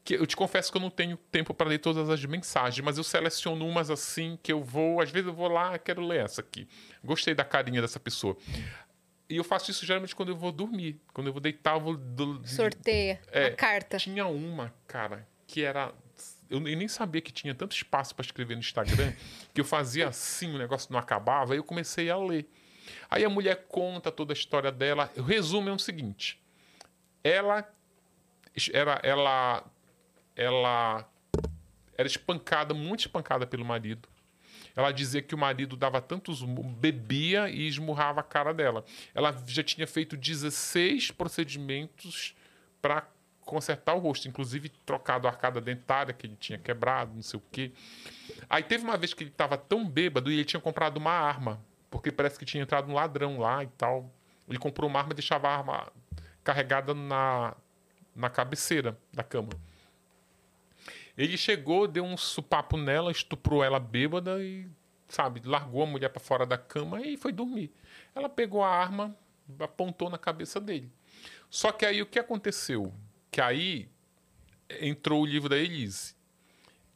que eu te confesso que eu não tenho tempo para ler todas as mensagens, mas eu seleciono umas assim que eu vou, às vezes eu vou lá, quero ler essa aqui. Gostei da carinha dessa pessoa. E eu faço isso geralmente quando eu vou dormir. Quando eu vou deitar, eu vou. do- Sorteia É. a carta. Tinha uma, cara, que era. Eu nem sabia que tinha tanto espaço para escrever no Instagram, que eu fazia assim, o negócio não acabava, aí eu comecei a ler. Aí a mulher conta toda a história dela. O resumo é o seguinte: ela era, ela, ela era espancada, muito espancada pelo marido. Ela dizia que o marido dava tantos bebia e esmurrava a cara dela. Ela já tinha feito 16 procedimentos para consertar o rosto, inclusive trocado a arcada dentária que ele tinha quebrado, não sei o quê. Aí teve uma vez que ele estava tão bêbado e ele tinha comprado uma arma, porque parece que tinha entrado um ladrão lá e tal. Ele comprou uma arma e deixava a arma carregada na, na cabeceira da cama. Ele chegou, deu um supapo nela, estuprou ela bêbada e, sabe, largou a mulher para fora da cama e foi dormir. Ela pegou a arma, apontou na cabeça dele. Só que aí o que aconteceu? Que aí entrou o livro da Elise.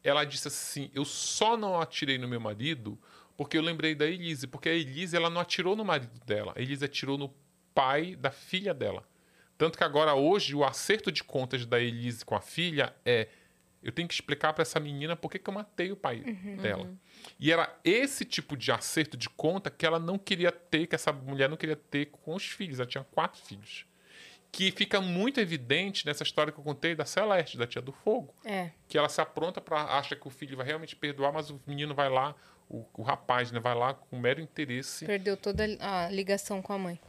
Ela disse assim: Eu só não atirei no meu marido porque eu lembrei da Elise. Porque a Elise ela não atirou no marido dela, a Elise atirou no pai da filha dela. Tanto que agora, hoje, o acerto de contas da Elise com a filha é: eu tenho que explicar para essa menina por que, que eu matei o pai dela. E era esse tipo de acerto de conta que ela não queria ter, que essa mulher não queria ter com os filhos. Ela tinha quatro filhos. Que fica muito evidente nessa história que eu contei da Celeste, da tia do fogo. É. Que ela se apronta para acha que o filho vai realmente perdoar, mas o menino vai lá, o, o rapaz, né, vai lá com mero interesse. Perdeu toda a ligação com a mãe.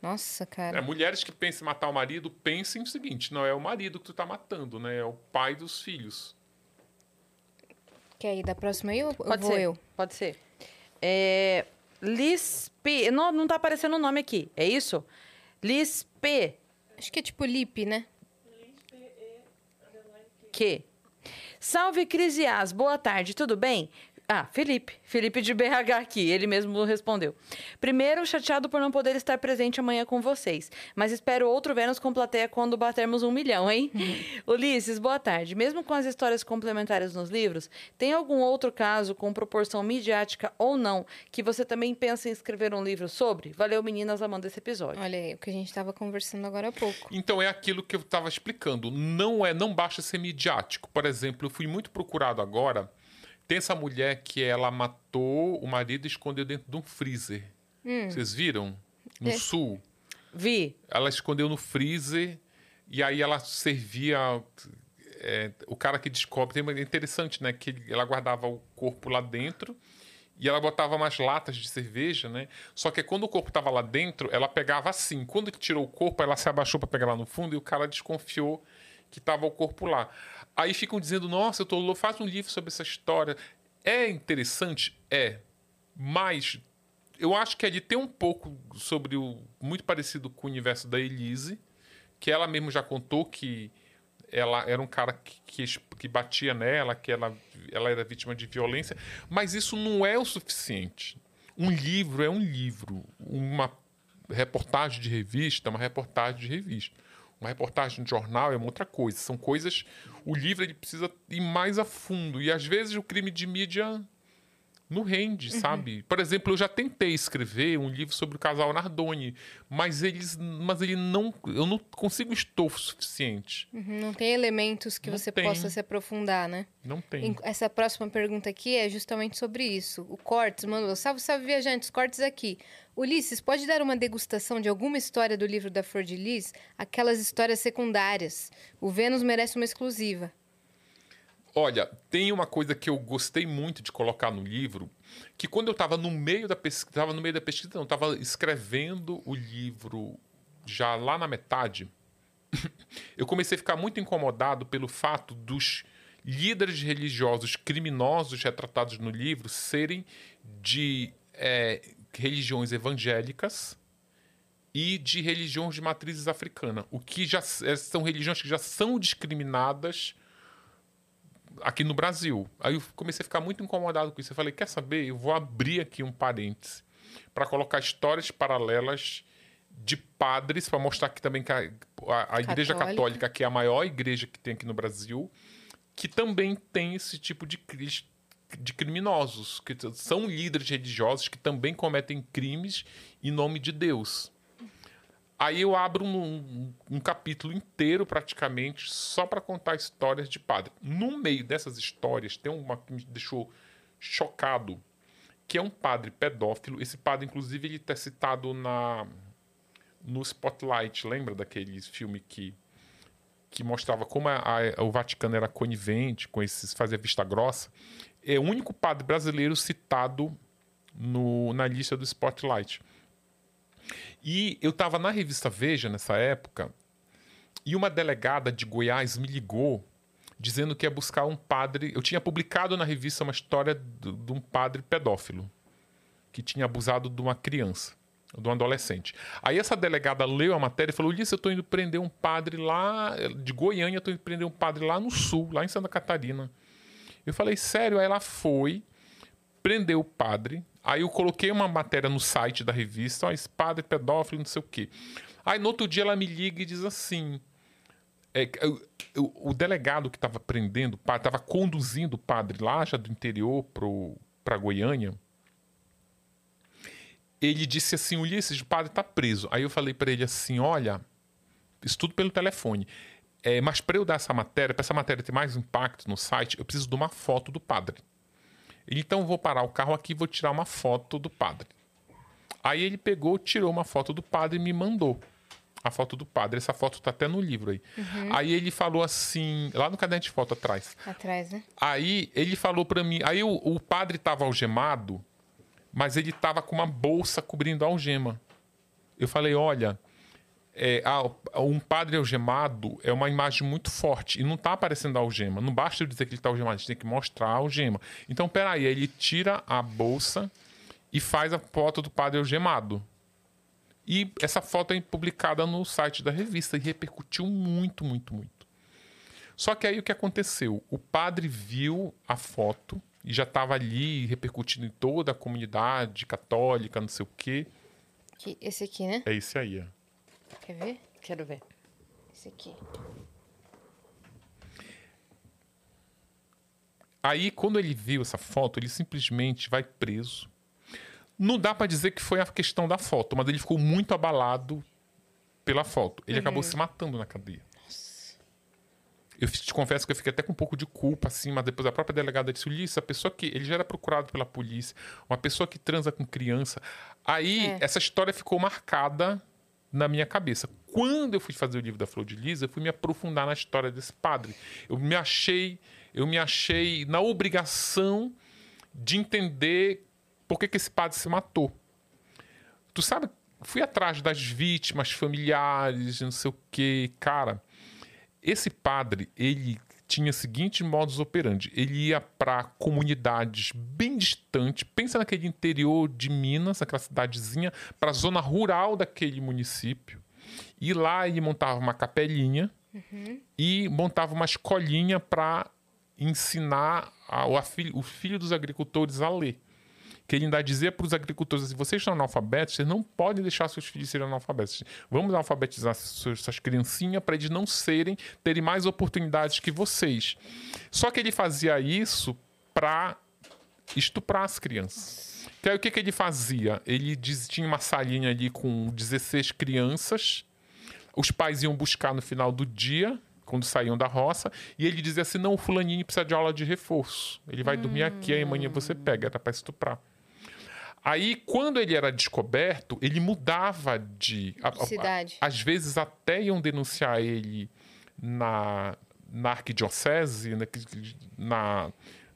Nossa, É, cara. mulheres que pensam em matar o marido, pensem o seguinte: não é o marido que tu tá matando, né? É o pai dos filhos. Quer ir da próxima aí ou Pode vou ser. eu? Pode ser. É, Lisp. Não, não tá aparecendo o nome aqui. É isso? Lisp. Acho que é tipo lip, né? Que. Salve, Crisias. Boa tarde, tudo bem? Ah, Felipe. Felipe de BH aqui, ele mesmo respondeu. Primeiro, chateado por não poder estar presente amanhã com vocês, mas espero outro Vênus com plateia quando batermos um milhão, hein? Ulisses, boa tarde. Mesmo com as histórias complementares nos livros, tem algum outro caso com proporção midiática ou não que você também pensa em escrever um livro sobre? Valeu, meninas, amando esse episódio. Olha aí, o que a gente estava conversando agora há pouco. Então é aquilo que eu estava explicando. Não é, não basta ser midiático. Por exemplo, eu fui muito procurado agora tem essa mulher que ela matou o marido e escondeu dentro de um freezer. Hum. Vocês viram? No é. sul. Vi. Ela escondeu no freezer e aí ela servia. É, o cara que descobre. É interessante, né? Que ela guardava o corpo lá dentro e ela botava umas latas de cerveja, né? Só que quando o corpo estava lá dentro, ela pegava assim. Quando ele tirou o corpo, ela se abaixou para pegar lá no fundo e o cara desconfiou que estava o corpo lá. Aí ficam dizendo, nossa, eu tô faz um livro sobre essa história. É interessante? É. Mas eu acho que é de ter um pouco sobre o. muito parecido com o universo da Elise, que ela mesmo já contou que ela era um cara que, que, que, batia nela, que ela, ela era vítima de violência, mas isso não é o suficiente. Um livro é um livro, uma reportagem de revista, uma reportagem de revista. Uma reportagem de jornal é uma outra coisa. São coisas. O livro ele precisa ir mais a fundo. E às vezes o crime de mídia não rende, uhum. sabe? Por exemplo, eu já tentei escrever um livro sobre o casal Nardoni, mas eles, mas ele não, eu não consigo estofo suficiente. Uhum, não tem elementos que não você tem. possa se aprofundar, né? Não tem. Essa próxima pergunta aqui é justamente sobre isso. O Cortes mandou: "Salve, salve viajantes, Cortes aqui. Ulisses, pode dar uma degustação de alguma história do livro da Flor de Lis? Aquelas histórias secundárias. O Vênus merece uma exclusiva." Olha, tem uma coisa que eu gostei muito de colocar no livro, que quando eu estava no meio da pesquisa, estava no meio da pesquisa, não, estava escrevendo o livro já lá na metade, (coughs) eu comecei a ficar muito incomodado pelo fato dos líderes religiosos criminosos retratados no livro serem de é, religiões evangélicas e de religiões de matrizes africana, o que já é, são religiões que já são discriminadas aqui no Brasil. Aí eu comecei a ficar muito incomodado com isso. Eu falei, quer saber? Eu vou abrir aqui um parêntese para colocar histórias paralelas de padres para mostrar que também que a, a, a Igreja Católica, que é a maior igreja que tem aqui no Brasil, que também tem esse tipo de, de criminosos, que são líderes religiosos que também cometem crimes em nome de Deus. Aí eu abro um, um, capítulo inteiro, praticamente, só para contar histórias de padre. No meio dessas histórias, tem uma que me deixou chocado, que é um padre pedófilo. Esse padre, inclusive, ele está citado na no Spotlight. Lembra daquele filme que, que mostrava como a, a, o Vaticano era conivente com esses, fazia vista grossa? É o único padre brasileiro citado no, na lista do Spotlight. E eu estava na revista Veja nessa época e uma delegada de Goiás me ligou dizendo que ia buscar um padre. Eu tinha publicado na revista uma história de, um padre pedófilo que tinha abusado de uma criança, de um adolescente. Aí essa delegada leu a matéria e falou: Ulisses, eu estou indo prender um padre lá de Goiânia, estou indo prender um padre lá no sul, lá em Santa Catarina. Eu falei: Sério? Aí ela foi, prendeu o padre, Aí eu coloquei uma matéria no site da revista, ó, espada e pedófilo, não sei o quê. Aí no outro dia ela me liga e diz assim: é, o, o, delegado que estava prendendo, estava conduzindo o padre lá já do interior para Goiânia. Ele disse assim: Ulisses, o padre está preso. Aí eu falei para ele assim: olha, isso tudo pelo telefone. É, mas para eu dar essa matéria, para essa matéria ter mais impacto no site, eu preciso de uma foto do padre. Então vou parar o carro aqui e vou tirar uma foto do padre. Aí ele pegou, tirou uma foto do padre e me mandou a foto do padre. Essa foto está até no livro aí. Uhum. Aí ele falou assim, lá no caderno de foto atrás. Atrás, né? Aí ele falou para mim, aí o, o padre estava algemado, mas ele estava com uma bolsa cobrindo a algema. Eu falei, olha, é, um padre algemado é uma imagem muito forte e não está aparecendo a algema. Não basta eu dizer que ele está algemado, a gente tem que mostrar a algema. Então, peraí, ele tira a bolsa e faz a foto do padre algemado. E essa foto é publicada no site da revista e repercutiu muito, muito, muito. Só que aí o que aconteceu? O padre viu a foto e já estava ali repercutindo em toda a comunidade católica, não sei o quê. Que- Esse aqui, né? É esse aí. ó. Quer ver? Quero ver. Esse aqui. Aí, quando ele viu essa foto, ele simplesmente vai preso. Não dá pra dizer que foi a questão da foto, mas ele ficou muito abalado pela foto. Ele acabou se matando na cadeia. Eu fi- te confesso que eu fiquei até com um pouco de culpa, assim, mas depois a própria delegada disse: Ulisses, a pessoa que. Ele já era procurado pela polícia, uma pessoa que transa com criança. Aí, É. essa história ficou marcada na minha cabeça. Quando eu fui fazer o livro da Flor de Lis, eu fui me aprofundar na história desse padre. Eu me achei, eu me achei na obrigação de entender por que, que esse padre se matou. Tu sabe, fui atrás das vítimas, familiares, não sei o quê. Cara, esse padre, ele tinha seguinte modus operandi. Ele ia para comunidades bem distantes. Pensa naquele interior de Minas, aquela cidadezinha, para a zona rural daquele município. E lá ele montava uma capelinha e montava uma escolinha para ensinar a- a o filho dos agricultores a ler. Que ele ainda dizia para os agricultores assim: vocês são analfabetos, vocês não podem deixar seus filhos serem analfabetos. Vamos alfabetizar suas criancinhas para eles não serem, terem mais oportunidades que vocês. Só que ele fazia isso para estuprar as crianças. Então, o que, que ele fazia? Ele diz- tinha uma salinha ali com 16 crianças. Os pais iam buscar no final do dia, quando saíam da roça, e ele dizia assim: não, o fulaninho precisa de aula de reforço. Ele vai dormir aqui, aí amanhã você pega, era para estuprar. Aí, quando ele era descoberto, ele mudava de. a- a- Cidade. às vezes até iam denunciar ele na, na arquidiocese, na, na,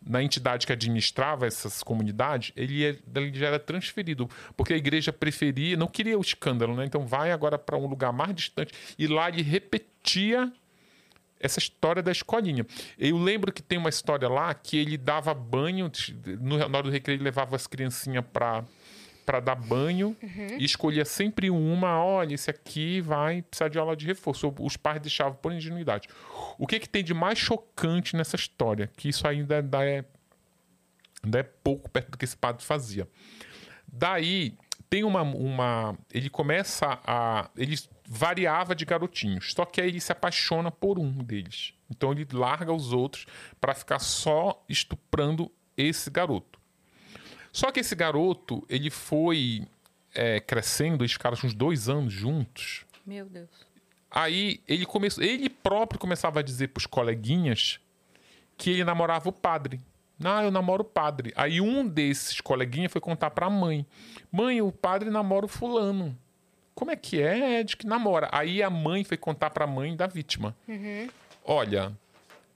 na entidade que administrava essas comunidades, ele, é- ele já era transferido, porque a igreja preferia, não queria o escândalo, né? Então vai agora para um lugar mais distante. E lá ele repetia essa história da escolinha. Eu lembro que tem uma história lá que ele dava banho, no, na hora do recreio ele levava as criancinhas para para dar banho e escolhia sempre uma, olha, esse aqui vai precisar de aula de reforço. Os pais deixavam por ingenuidade. O que, que tem de mais chocante nessa história? Que isso ainda, ainda é, ainda é pouco perto do que esse padre fazia. Daí tem uma, uma. Ele começa a. Ele variava de garotinhos. Só que aí ele se apaixona por um deles. Então ele larga os outros para ficar só estuprando esse garoto. Só que esse garoto, ele foi é, crescendo, eles ficaram uns dois anos juntos. Meu Deus. Aí ele começou, ele próprio começava a dizer pros coleguinhas que ele namorava o padre. Ah, eu namoro o padre. Aí um desses coleguinhas foi contar pra mãe: Mãe, o padre namora o fulano. Como é que é? É de que namora. Aí a mãe foi contar pra mãe da vítima. Olha,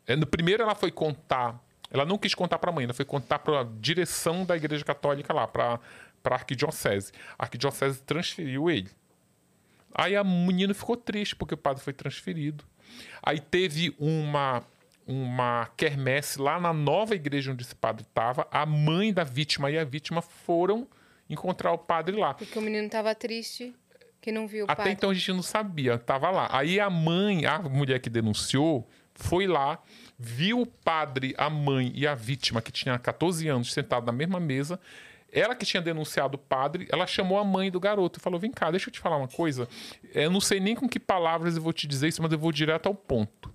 é, no primeiro ela foi contar, ela não quis contar pra mãe, ela foi contar pra direção da igreja católica lá, pra, pra arquidiocese. A arquidiocese transferiu ele. Aí a menina ficou triste porque o padre foi transferido. Aí teve uma uma quermesse lá na nova igreja onde esse padre estava. A mãe da vítima e a vítima foram encontrar o padre lá. Porque o menino tava triste que não viu o Até pai. então a gente não sabia, tava lá. Aí a mãe, a mulher que denunciou, foi lá, viu o padre, a mãe e a vítima, que tinha 14 anos, sentado na mesma mesa. Ela que tinha denunciado o padre, ela chamou a mãe do garoto e falou: Vem cá, deixa eu te falar uma coisa. Eu não sei nem com que palavras eu vou te dizer isso, mas eu vou direto ao ponto.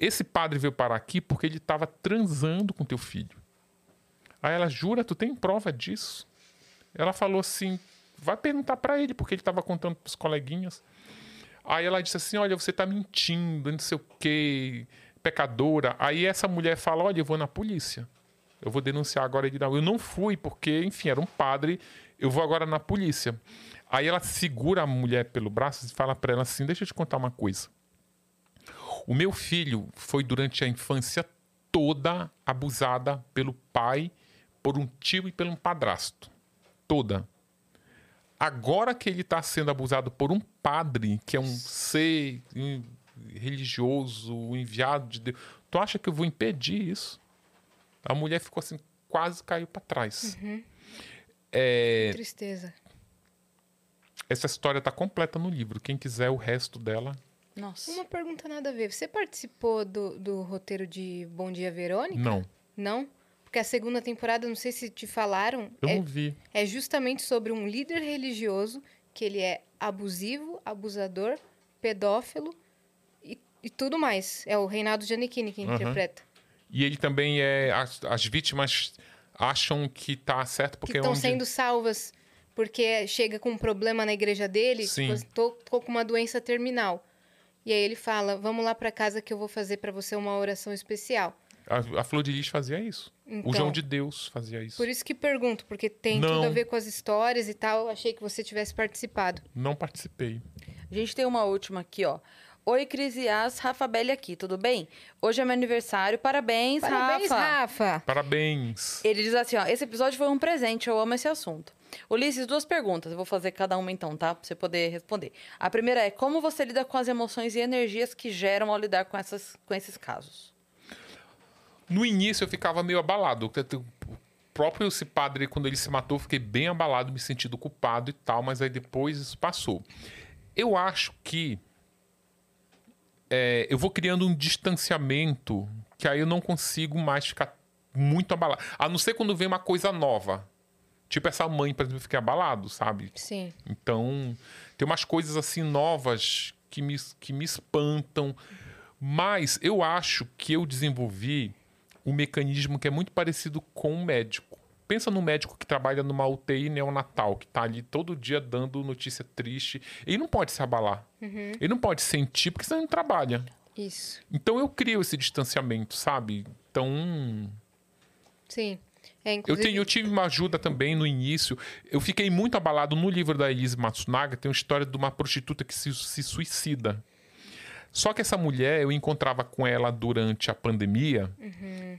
Esse padre veio parar aqui porque ele estava transando com teu filho. Aí ela jura, tu tem prova disso? Ela falou assim: vai perguntar para ele, porque ele estava contando pros coleguinhas. Aí ela disse assim: olha, você tá mentindo, não sei o quê, pecadora. Aí essa mulher fala: olha, eu vou na polícia. Eu vou denunciar agora ele. Eu não fui, porque, enfim, era um padre. Eu vou agora na polícia. Aí ela segura a mulher pelo braço e fala para ela assim: deixa eu te contar uma coisa. O meu filho foi durante a infância toda abusada pelo pai, por um tio e pelo padrasto. Toda. Agora que ele está sendo abusado por um padre, que é um ser religioso, um enviado de Deus, tu acha que eu vou impedir isso? A mulher ficou assim, quase caiu para trás. É, Tristeza. essa história tá completa no livro. Quem quiser o resto dela. Nossa. Uma pergunta nada a ver. Você participou do, do roteiro de Bom Dia Verônica? Não, Não? Porque a segunda temporada, não sei se te falaram, eu é, não vi. é justamente sobre um líder religioso que ele é abusivo, abusador, pedófilo e, e tudo mais. É o Reinaldo Giannichini que Aham. interpreta. E ele também é. As, as vítimas acham que tá certo Que porque estão onde... sendo salvas porque chega com um problema na igreja dele, Sim. tipo, tô, tô com uma doença terminal. E aí ele fala, vamos lá pra casa que eu vou fazer pra você uma oração especial. A, a Flor de Lis fazia isso. Então, O João de Deus fazia isso. Por isso que pergunto, porque tem Não. tudo a ver com as histórias e tal. Eu achei que você tivesse participado. Não participei. A gente tem uma última aqui, ó. Oi, Cris e As, Rafa Belli aqui, tudo bem? Hoje é meu aniversário, parabéns, Parabéns, Rafa. Rafa. Parabéns. Ele diz assim, ó, esse episódio foi um presente, eu amo esse assunto. Ulisses, duas perguntas, eu vou fazer cada uma então, tá? Pra você poder responder. A primeira é, como você lida com as emoções e energias que geram ao lidar com, essas, com esses casos? No início eu ficava meio abalado. O próprio esse padre, quando ele se matou, eu fiquei bem abalado, me sentindo culpado e tal, mas aí depois isso passou. Eu acho que é, eu vou criando um distanciamento que aí eu não consigo mais ficar muito abalado. A não ser quando vem uma coisa nova. Tipo essa mãe, por exemplo, eu fiquei abalado, sabe? Sim. Então, tem umas coisas assim novas que me, que me espantam. Mas eu acho que eu desenvolvi um mecanismo que é muito parecido com um médico. Pensa no médico que trabalha numa UTI neonatal, que tá ali todo dia dando notícia triste. Ele não pode se abalar. Ele não pode sentir, porque senão ele não trabalha. Isso. Então eu crio esse distanciamento, sabe? Então. Sim. É, Eu, inclusive, tenho, eu tive uma ajuda também no início. Eu fiquei muito abalado no livro da Elise Matsunaga. Tem uma história de uma prostituta que se, se suicida. Só que essa mulher, eu encontrava com ela durante a pandemia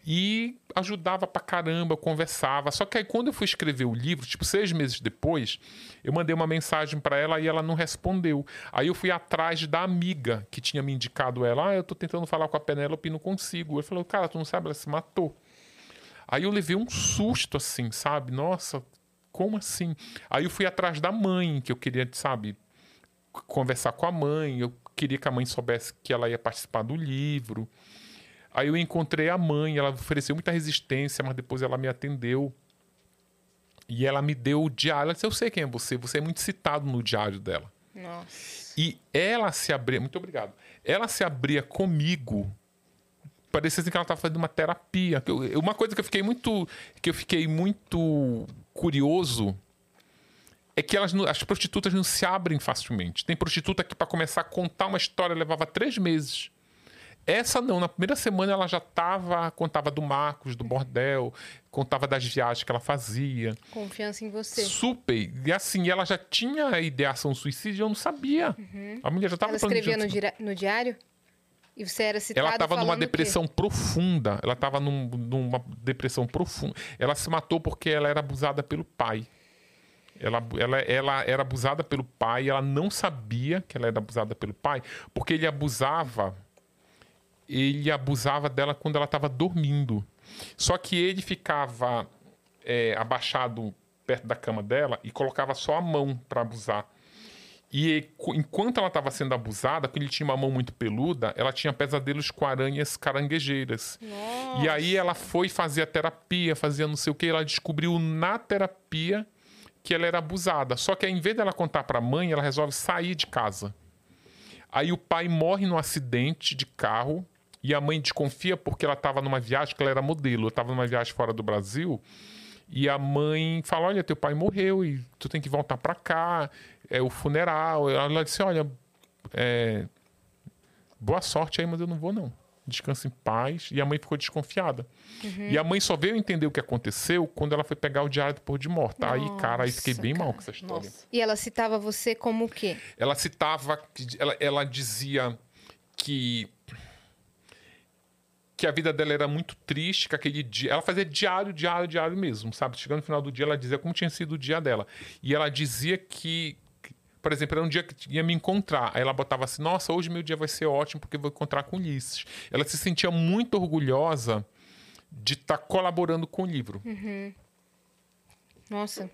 e ajudava pra caramba, conversava. Só que aí, quando eu fui escrever o livro, tipo, seis meses depois, eu mandei uma mensagem pra ela e ela não respondeu. Aí eu fui atrás da amiga que tinha me indicado ela. Ah, eu tô tentando falar com a Penélope e não consigo. Eu falei, cara, tu não sabe, ela se matou. Aí eu levei um susto, assim, sabe? Nossa, como assim? Aí eu fui atrás da mãe, que eu queria, sabe, conversar com a mãe. Eu queria que a mãe soubesse que ela ia participar do livro. Aí eu encontrei a mãe, ela ofereceu muita resistência, mas depois ela me atendeu. E ela me deu o diário. Ela disse: Eu sei quem é você, você é muito citado no diário dela. Nossa. E ela se abria, muito obrigado. Ela se abria comigo. Parecia assim que ela estava fazendo uma terapia. Eu- Uma coisa que eu fiquei muito, que eu fiquei muito curioso é que elas, as prostitutas não se abrem facilmente. Tem prostituta que para começar a contar uma história levava três meses. Essa não, na primeira semana ela já estava, contava do Marcos, do bordel, contava das viagens que ela fazia. Confiança em você. Super. E assim, ela já tinha a ideação suicídio, eu não sabia. A mulher já estava Ela escrevia no, dira- no diário? E você era citado Ela estava numa depressão profunda. Ela estava numa depressão profunda. Ela se matou porque ela era abusada pelo pai. Ela, ela, ela era abusada pelo pai. Ela não sabia que ela era abusada pelo pai, porque ele abusava. Ele abusava dela quando ela estava dormindo. Só que ele ficava é, abaixado perto da cama dela e colocava só a mão para abusar. E enquanto ela estava sendo abusada, porque ele tinha uma mão muito peluda, ela tinha pesadelos com aranhas caranguejeiras. E aí ela foi fazer a terapia, fazia não sei o que, ela descobriu na terapia que ela era abusada. Só que ao invés dela contar para a mãe, ela resolve sair de casa. Aí o pai morre num acidente de carro e a mãe desconfia porque ela estava numa viagem, que ela era modelo, estava numa viagem fora do Brasil. E a mãe fala: Olha, teu pai morreu e tu tem que voltar para cá, é o funeral. Ela disse: Olha, é, boa sorte aí, mas eu não vou não. Descansa em paz. E a mãe ficou desconfiada. E a mãe só veio entender o que aconteceu quando ela foi pegar o diário depois de morta. aí, cara, aí fiquei Nossa, bem mal cara. com essa história. Nossa. E ela citava você como o quê? Ela citava, ela, ela dizia que que a vida dela era muito triste, que aquele dia. Ela fazia diário, diário, diário mesmo, sabe? Chegando no final do dia, ela dizia como tinha sido o dia dela. E ela dizia que, por exemplo, era um dia que ia me encontrar. Aí ela botava assim: Nossa, hoje meu dia vai ser ótimo porque vou encontrar com Ulisses. Ela se sentia muito orgulhosa de estar colaborando com o livro. Nossa.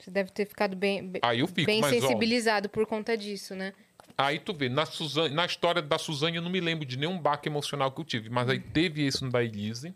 Você deve ter ficado bem, bem, Aí eu fico, bem mas ó, sensibilizado por conta disso, né? Aí tu vê, na, Suzane, na história da Suzane eu não me lembro de nenhum baque emocional que eu tive, mas aí teve esse no da Elise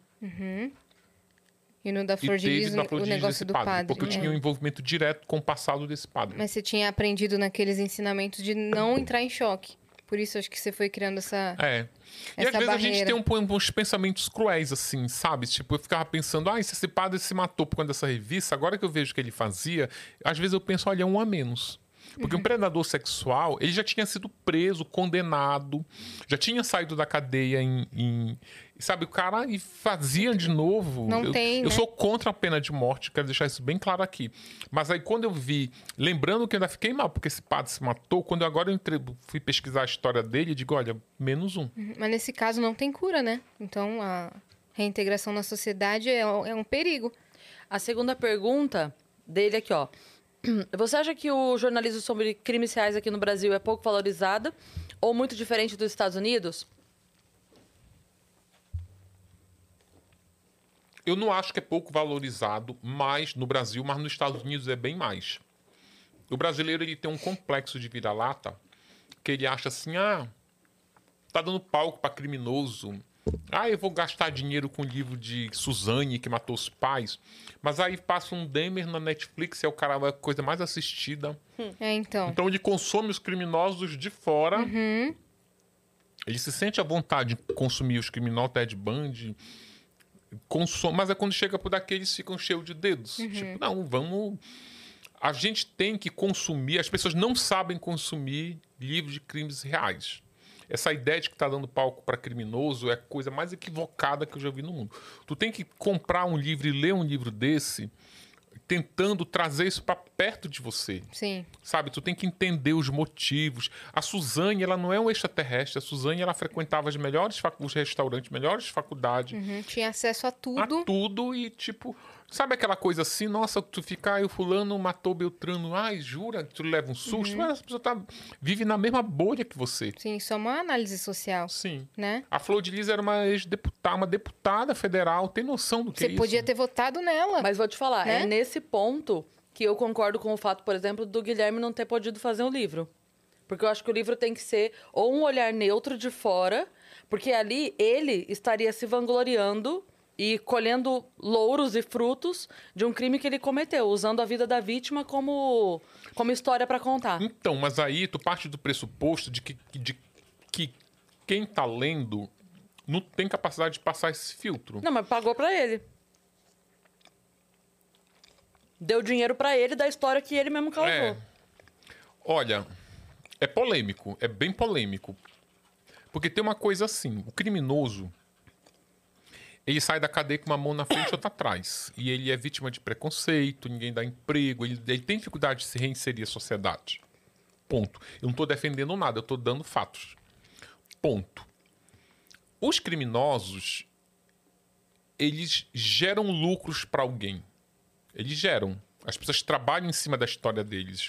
E no da e Flor de Lis, o negócio do padre, padre. porque eu é. tinha um envolvimento direto com o passado desse padre. Mas você tinha aprendido naqueles ensinamentos de não entrar em choque. Por isso acho que você foi criando essa. É. E Essa às vezes a gente barreira. tem um, uns pensamentos cruéis, assim, sabe? Tipo, eu ficava pensando, ah, se esse padre se matou por conta dessa revista, agora que eu vejo o que ele fazia, às vezes eu penso, olha, é um a menos. Porque um Uhum. predador sexual, ele já tinha sido preso, condenado, já tinha saído da cadeia em. em- sabe, o cara e fazia de novo. Não eu, tem, Eu né? sou contra a pena de morte, quero deixar isso bem claro aqui. Mas aí quando eu vi, lembrando que eu ainda fiquei mal, porque esse padre se matou, quando eu agora eu entre- fui pesquisar a história dele, eu digo, olha, menos um. Mas nesse caso não tem cura, né? Então a reintegração na sociedade é, um- é um perigo. A segunda pergunta dele aqui, ó. (clears throat) Você acha que o jornalismo sobre crimes reais aqui no Brasil é pouco valorizado ou muito diferente dos Estados Unidos? Eu não acho que é pouco valorizado mais no Brasil, mas nos Estados Unidos é bem mais. O brasileiro ele tem um complexo de vira-lata que ele acha assim: ah, tá dando palco para criminoso. Ah, eu vou gastar dinheiro com o livro de Suzane que matou os pais. Mas aí passa um Demer na Netflix, é o cara a coisa mais assistida. É, então. Então ele consome os criminosos de fora. Ele se sente à vontade de consumir os criminosos, Ted Bundy. Consome, mas é quando chega por daqui, eles ficam cheios de dedos. Tipo, não, vamos. A gente tem que consumir. As pessoas não sabem consumir livros de crimes reais. Essa ideia de que tá dando palco para criminoso é a coisa mais equivocada que eu já vi no mundo. Tu tem que comprar um livro e ler um livro desse tentando trazer isso para perto de você. Sim. Sabe, tu tem que entender os motivos. A Suzane, ela não é um extraterrestre. A Suzane, ela frequentava as melhores facu- os restaurantes, melhores faculdades, Uhum, Tinha acesso a a tudo. tudo e tipo, sabe aquela coisa assim, nossa, tu fica, ai, o fulano matou Beltrano, ai, jura que tu leva um susto, Uhum. mas essa pessoa tá vive na mesma bolha que você. Sim, isso é uma análise social, Sim. né? A Flor de Lis era uma ex-deputada, uma deputada federal, tem noção do que Você é isso? podia ter votado nela. Mas vou te falar, Né? é nesse ponto que eu concordo com o fato, por exemplo, do Guilherme não ter podido fazer um livro. Porque eu acho que o livro tem que ser ou um olhar neutro de fora, porque ali ele estaria se vangloriando e colhendo louros e frutos de um crime que ele cometeu, usando a vida da vítima como, como história para contar. Então, mas aí tu parte do pressuposto de que, de que quem tá lendo não tem capacidade de passar esse filtro. Não, mas pagou pra ele. Deu dinheiro pra ele da história que ele mesmo causou. É. Olha, é polêmico, é bem polêmico. Porque tem uma coisa assim, o criminoso, ele sai da cadeia com uma mão na frente e outra atrás. E ele é vítima de preconceito, ninguém dá emprego, ele, ele tem dificuldade de se reinserir à sociedade. Ponto. Eu não estou defendendo nada, eu estou dando fatos. Ponto. Os criminosos, eles geram lucros para alguém. Eles geram. As pessoas trabalham em cima da história deles.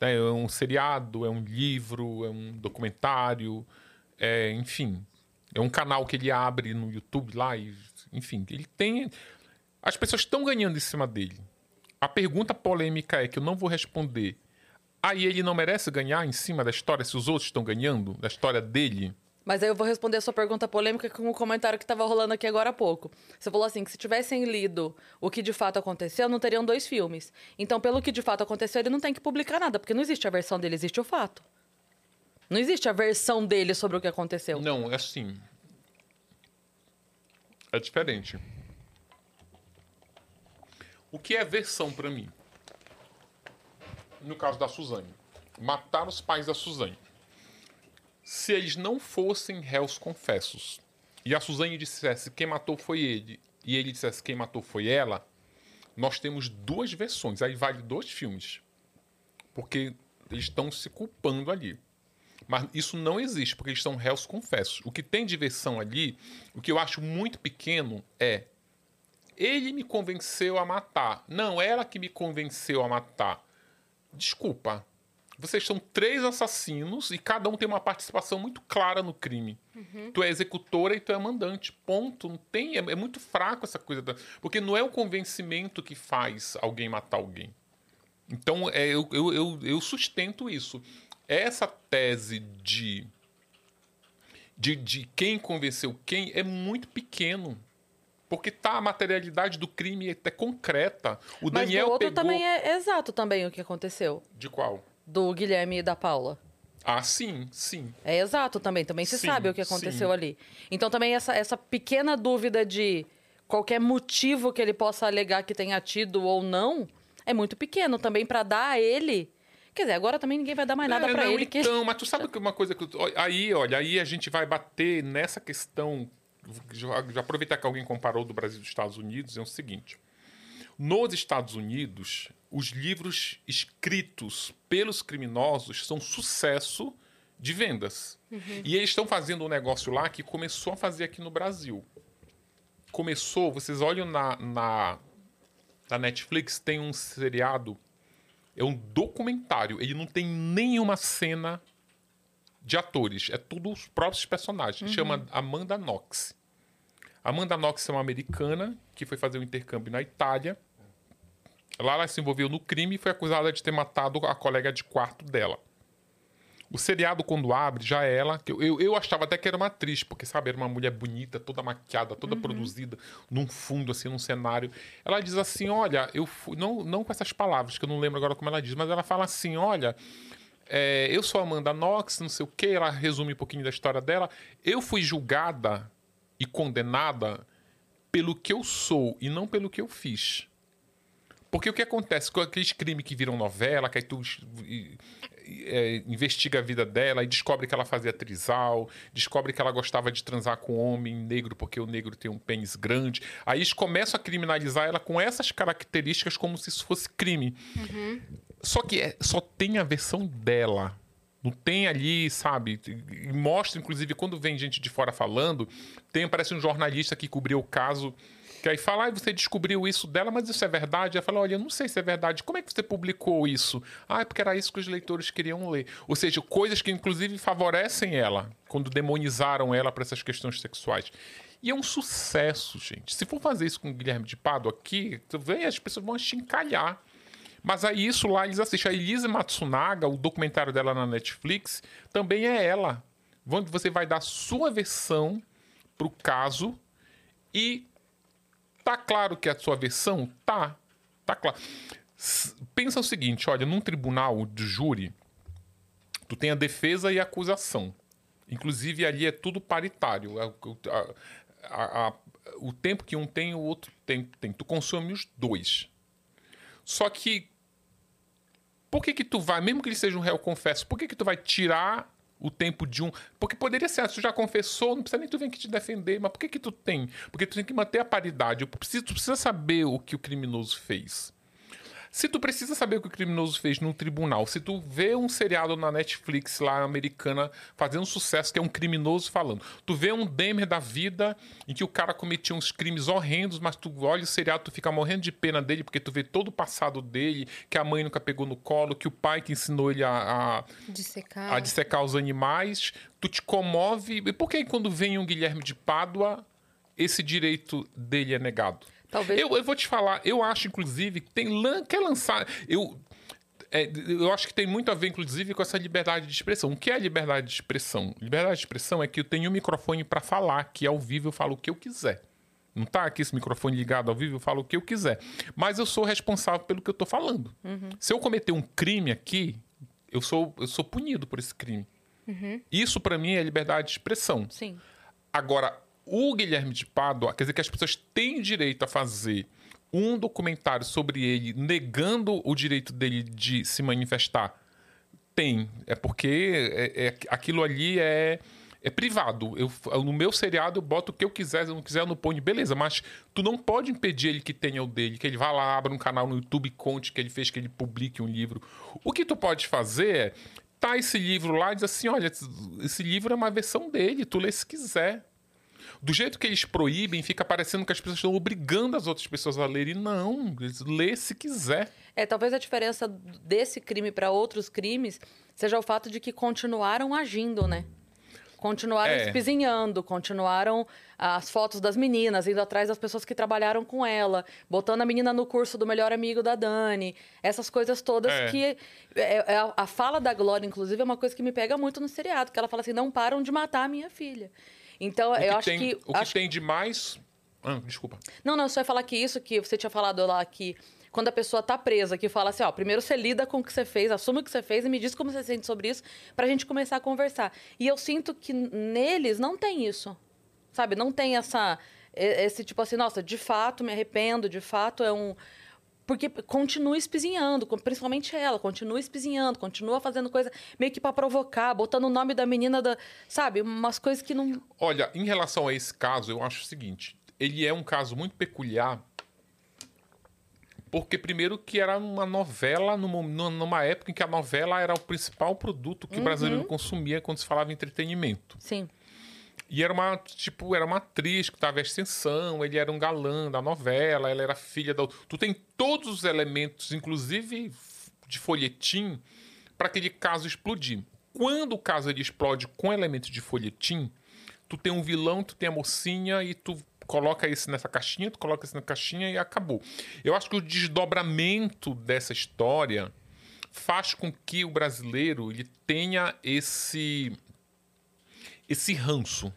Né, É um seriado, é um livro, é um documentário, é, enfim. É um canal que ele abre no YouTube lá, e, enfim. Ele tem. As pessoas estão ganhando em cima dele. A pergunta polêmica é que eu não vou responder. Aí ele não merece ganhar em cima da história se os outros estão ganhando, da história dele? Mas aí eu vou responder a sua pergunta polêmica com o comentário que estava rolando aqui agora há pouco. Você falou assim, que se tivessem lido o que de fato aconteceu, não teriam dois filmes. Então, pelo que de fato aconteceu, ele não tem que publicar nada, porque não existe a versão dele, existe o fato. Não existe a versão dele sobre o que aconteceu. Não, é assim. É diferente. O que é versão pra mim? No caso da Suzane. Matar os pais da Suzane. Se eles não fossem réus confessos e a Suzane dissesse quem matou foi ele e ele dissesse quem matou foi ela, nós temos duas versões. Aí vale dois filmes. Porque eles estão se culpando ali. Mas isso não existe, porque eles são réus confessos. O que tem de versão ali, o que eu acho muito pequeno é. Ele me convenceu a matar. Não, ela que me convenceu a matar. Desculpa. Vocês são três assassinos e cada um tem uma participação muito clara no crime. Tu é executora e tu é mandante. Ponto. Não tem. É, é muito fraco essa coisa. Da, porque não é o convencimento que faz alguém matar alguém. Então, é, eu, eu, eu, eu sustento isso. Essa tese de, de, de quem convenceu quem é muito pequeno. Porque tá, a materialidade do crime é concreta. O Mas Daniel do outro pegou... também é exato também o que aconteceu. De qual? Do Guilherme e da Paula. Ah, sim, sim. É exato também. Também se Sim, sabe o que aconteceu sim. ali. Então também essa, essa pequena dúvida de qualquer motivo que ele possa alegar que tenha tido ou não é muito pequeno também para dar a ele. Quer dizer, agora também ninguém vai dar mais nada É, pra não, ele. que Então, mas tu sabe que uma coisa que. Aí, olha, aí a gente vai bater nessa questão. Já, já aproveitar que alguém comparou do Brasil e dos Estados Unidos, é o seguinte. Nos Estados Unidos, os livros escritos pelos criminosos são sucesso de vendas. E eles estão fazendo um negócio lá que começou a fazer aqui no Brasil. Começou, vocês olham na, na, na Netflix, tem um seriado é um documentário. Ele não tem nenhuma cena de atores. É tudo os próprios personagens. Chama Amanda Knox. Amanda Knox é uma americana que foi fazer um intercâmbio na Itália. Lá ela se envolveu no crime e foi acusada de ter matado a colega de quarto dela. O seriado, quando abre, já é ela. que Eu, eu, eu achava até que era uma atriz, porque, sabe, era uma mulher bonita, toda maquiada, toda produzida, num fundo, assim, num cenário. Ela diz assim: olha, eu fui. Não, não com essas palavras, que eu não lembro agora como ela diz, mas ela fala assim: olha. é, eu sou Amanda Knox, não sei o quê. Ela resume um pouquinho da história dela. Eu fui julgada e condenada pelo que eu sou e não pelo que eu fiz. Porque o que acontece com aqueles crimes que viram novela, que aí tu é, investiga a vida dela e descobre que ela fazia trisal, descobre que ela gostava de transar com homem negro porque o negro tem um pênis grande. Aí eles começam a criminalizar ela com essas características como se isso fosse crime. Só que é- só tem a versão dela. Não tem ali, sabe? E mostra, inclusive, quando vem gente de fora falando, tem, parece um jornalista que cobriu o caso, que aí fala, ah, você descobriu isso dela, mas isso é verdade? Ela fala, olha, eu não sei se é verdade. Como é que você publicou isso? Ah, é porque era isso que os leitores queriam ler. Ou seja, coisas que, inclusive, favorecem ela, quando demonizaram ela para essas questões sexuais. E é um sucesso, gente. Se for fazer isso com o Guilherme de Pado aqui, vê, as pessoas vão chincalhar. Mas aí isso lá eles assistem. A Elise Matsunaga, o documentário dela na Netflix, também é ela. Você vai dar sua versão pro caso e tá claro que é a sua versão? Tá. Tá claro. Pensa o seguinte, olha, num tribunal de júri, tu tem a defesa e a acusação. Inclusive ali é tudo paritário. A- a- a- a- o tempo que um tem, o outro tem, tem. Tu consome os dois. Só que por que que tu vai, mesmo que ele seja um réu confesso, por que que tu vai tirar o tempo de um? Porque poderia ser, ah, tu já confessou, não precisa nem tu vir aqui te defender, mas por que que tu tem? Porque tu tem que manter a paridade. Eu preciso, tu precisa saber o que o criminoso fez. Se tu precisa saber o que o criminoso fez num tribunal, se tu vê um seriado na Netflix lá americana fazendo sucesso, que é um criminoso falando, tu vê um Demer da vida em que o cara cometia uns crimes horrendos, mas tu olha o seriado, tu fica morrendo de pena dele, porque tu vê todo o passado dele, que a mãe nunca pegou no colo, que o pai que ensinou ele a, a, Dissecar. a dissecar os animais, tu te comove. E por que quando vem um Guilherme de Pádua, esse direito dele é negado? Talvez- Eu, eu vou te falar, eu acho, inclusive, que tem lan- quer lançar. Eu, é, eu acho que tem muito a ver, inclusive, com essa liberdade de expressão. O que é liberdade de expressão? Liberdade de expressão é que eu tenho um microfone para falar, que ao vivo eu falo o que eu quiser. Não tá aqui esse microfone ligado ao vivo, eu falo o que eu quiser. Mas eu sou responsável pelo que eu tô falando. Se eu cometer um crime aqui, eu sou, eu sou punido por esse crime. Isso, para mim, é liberdade de expressão. Sim. Agora, o Guilherme de Pádua, quer dizer que as pessoas têm direito a fazer um documentário sobre ele, negando o direito dele de se manifestar. Tem. É porque é- é- aquilo ali é, é privado. Eu, no meu seriado eu boto o que eu quiser, se eu não quiser eu não ponho, beleza. Mas tu não pode impedir ele que tenha o dele, que ele vá lá, abra um canal no YouTube conte que ele fez, que ele publique um livro. O que tu pode fazer é tá esse livro lá e diz assim, olha, esse livro é uma versão dele, tu lê se quiser. Do jeito que eles proíbem, fica parecendo que as pessoas estão obrigando as outras pessoas a lerem. Não, lê se quiser. É, talvez a diferença desse crime para outros crimes seja o fato de que continuaram agindo, né? Continuaram É. espizinhando, continuaram as fotos das meninas, indo atrás das pessoas que trabalharam com ela, botando a menina no curso do melhor amigo da Dani. Essas coisas todas É. que. é- é a, a fala da Glória, inclusive, é uma coisa que me pega muito no seriado, que ela fala assim: não param de matar a minha filha. Então, O eu que acho tem, que. o que acho- tem de mais. Ah, desculpa. Não, não, eu só ia falar que isso que você tinha falado lá que quando a pessoa tá presa, que fala assim, ó, primeiro você lida com o que você fez, assume o que você fez e me diz como você se sente sobre isso, pra gente começar a conversar. E eu sinto que neles não tem isso. Sabe? Não tem essa esse tipo assim, nossa, de fato me arrependo, de fato é um porque continua espizinhando, principalmente ela, continua espizinhando, continua fazendo coisa meio que pra provocar, botando o nome da menina da, sabe, umas coisas que não Olha, em relação a esse caso, eu acho o seguinte: ele é um caso muito peculiar. Porque, primeiro, que era uma novela numa, numa época em que a novela era o principal produto que o brasileiro consumia quando se falava em entretenimento. Sim. E era uma, tipo, era uma atriz que estava em ascensão, ele era um galã da novela, ela era filha da. Tu tem todos os elementos, inclusive de folhetim, para aquele caso explodir. Quando o caso ele explode com elementos de folhetim, tu tem um vilão, tu tem a mocinha e tu coloca esse nessa caixinha, tu coloca esse na caixinha e acabou. Eu acho que o desdobramento dessa história faz com que o brasileiro ele tenha esse esse ranço.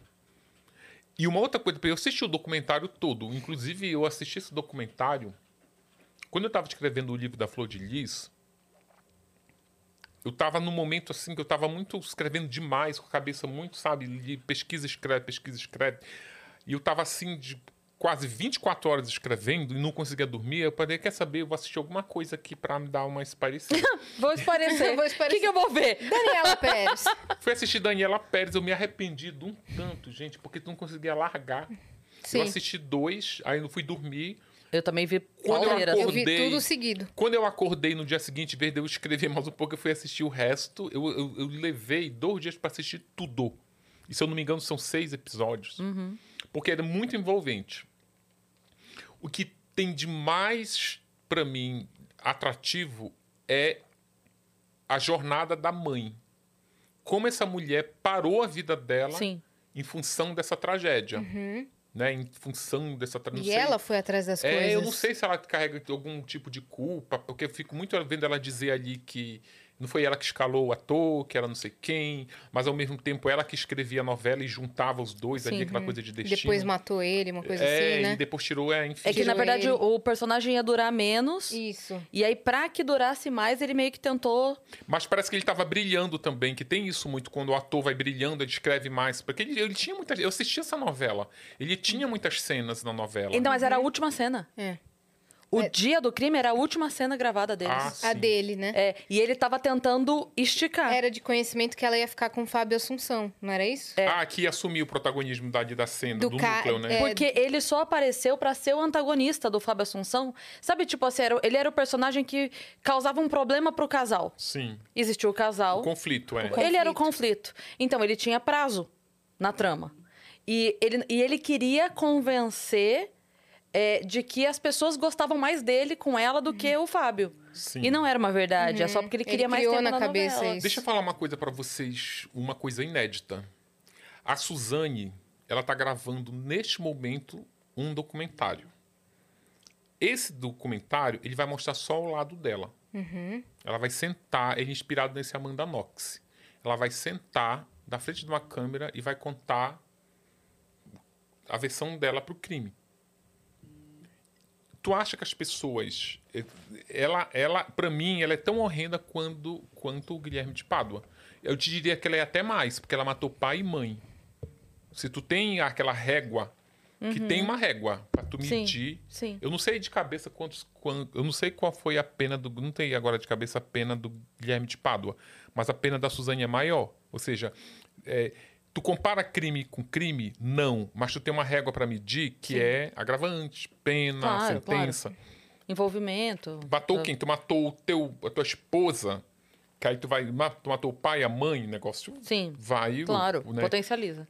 E uma outra coisa, eu assisti o documentário todo, inclusive eu assisti esse documentário quando eu estava escrevendo o livro da Flor de Lis. Eu estava num momento assim que eu estava muito escrevendo demais, com a cabeça muito, sabe, pesquisa, escreve, pesquisa, escreve. E eu estava assim de quase 24 horas escrevendo e não conseguia dormir. Eu falei, quer saber, eu vou assistir alguma coisa aqui para me dar uma esparecida. (laughs) Vou esparecer. (laughs) Vou O esparecer. que, que eu vou ver? Daniela Pérez. (laughs) Fui assistir Daniela Pérez, eu me arrependi de um tanto, gente, porque tu não conseguia largar. Sim. Eu assisti dois, aí eu fui dormir. Eu também vi Quando eu pauleira. Eu vi Acordei. tudo seguido. Quando eu acordei no dia seguinte, em vez de eu escrever mais um pouco, eu fui assistir o resto. Eu, eu, eu levei dois dias para assistir tudo. E se eu não me engano, são seis episódios. Porque era muito envolvente. O que tem de mais, para mim, atrativo é a jornada da mãe. Como essa mulher parou a vida dela Sim. em função dessa tragédia. Né? Em função dessa E tragédia. ela foi atrás das coisas. É, eu não sei se ela carrega algum tipo de culpa, porque eu fico muito vendo ela dizer ali que não foi ela que escalou o ator, que era não sei quem, mas ao mesmo tempo ela que escrevia a novela e juntava os dois ali, Sim. aquela coisa de destino. Depois matou ele, uma coisa é, assim, né? e depois tirou, é, enfim. É que, na verdade, ele. o personagem ia durar menos. Isso. E aí, pra que durasse mais, ele meio que tentou. Mas parece que ele estava brilhando também, que tem isso muito quando o ator vai brilhando, ele escreve mais. Porque ele, ele tinha muitas. Eu assisti essa novela. Ele tinha muitas cenas na novela. Então, mas era a última cena. É. O É. dia do crime era a última cena gravada deles. Ah, A dele, né? É, e ele tava tentando esticar. Era de conhecimento que ela ia ficar com o Fábio Assunção, não era isso? Ah, que assumiu o protagonismo da, da cena, Do do, ca- núcleo, né? é, Porque ele só apareceu pra ser o antagonista do Fábio Assunção. Sabe, tipo assim, era- ele era o personagem que causava um problema pro casal. Sim. Existiu o casal. O conflito, é. conflito. Ele era o conflito. Então, ele tinha prazo na trama. E ele, e ele queria convencer é, de que as pessoas gostavam mais dele com ela do que o Fábio. Sim. E não era uma verdade, é só porque ele Ele queria mais criou tempo na na, cabeça novela. isso. Deixa eu falar uma coisa pra vocês, uma coisa inédita. A Suzane, ela tá gravando neste momento um documentário. Esse documentário, ele vai mostrar só o lado dela. Ela vai sentar, ele é inspirado nesse Amanda Knox. Ela vai sentar na frente de uma câmera e vai contar a versão dela pro crime. Tu acha que as pessoas, eh, ela, ela, para mim, ela é tão horrenda quando, quanto o Guilherme de Pádua. Eu te diria que ela é até mais, porque ela matou pai e mãe. Se tu tem aquela régua, que tem uma régua pra tu Sim, medir. sim. Eu não sei de cabeça quantos, quan- eu não sei qual foi a pena do, não tem agora de cabeça a pena do Guilherme de Pádua, mas a pena da Suzane é maior. Ou seja, é, tu compara crime com crime? Não, mas tu tem uma régua pra medir que é agravante, pena, Claro, sentença. Envolvimento. Matou da- quem? Tu matou o teu, a tua esposa, que aí tu vai, tu matou o pai, a mãe, negócio Sim, vai, claro, né? potencializa.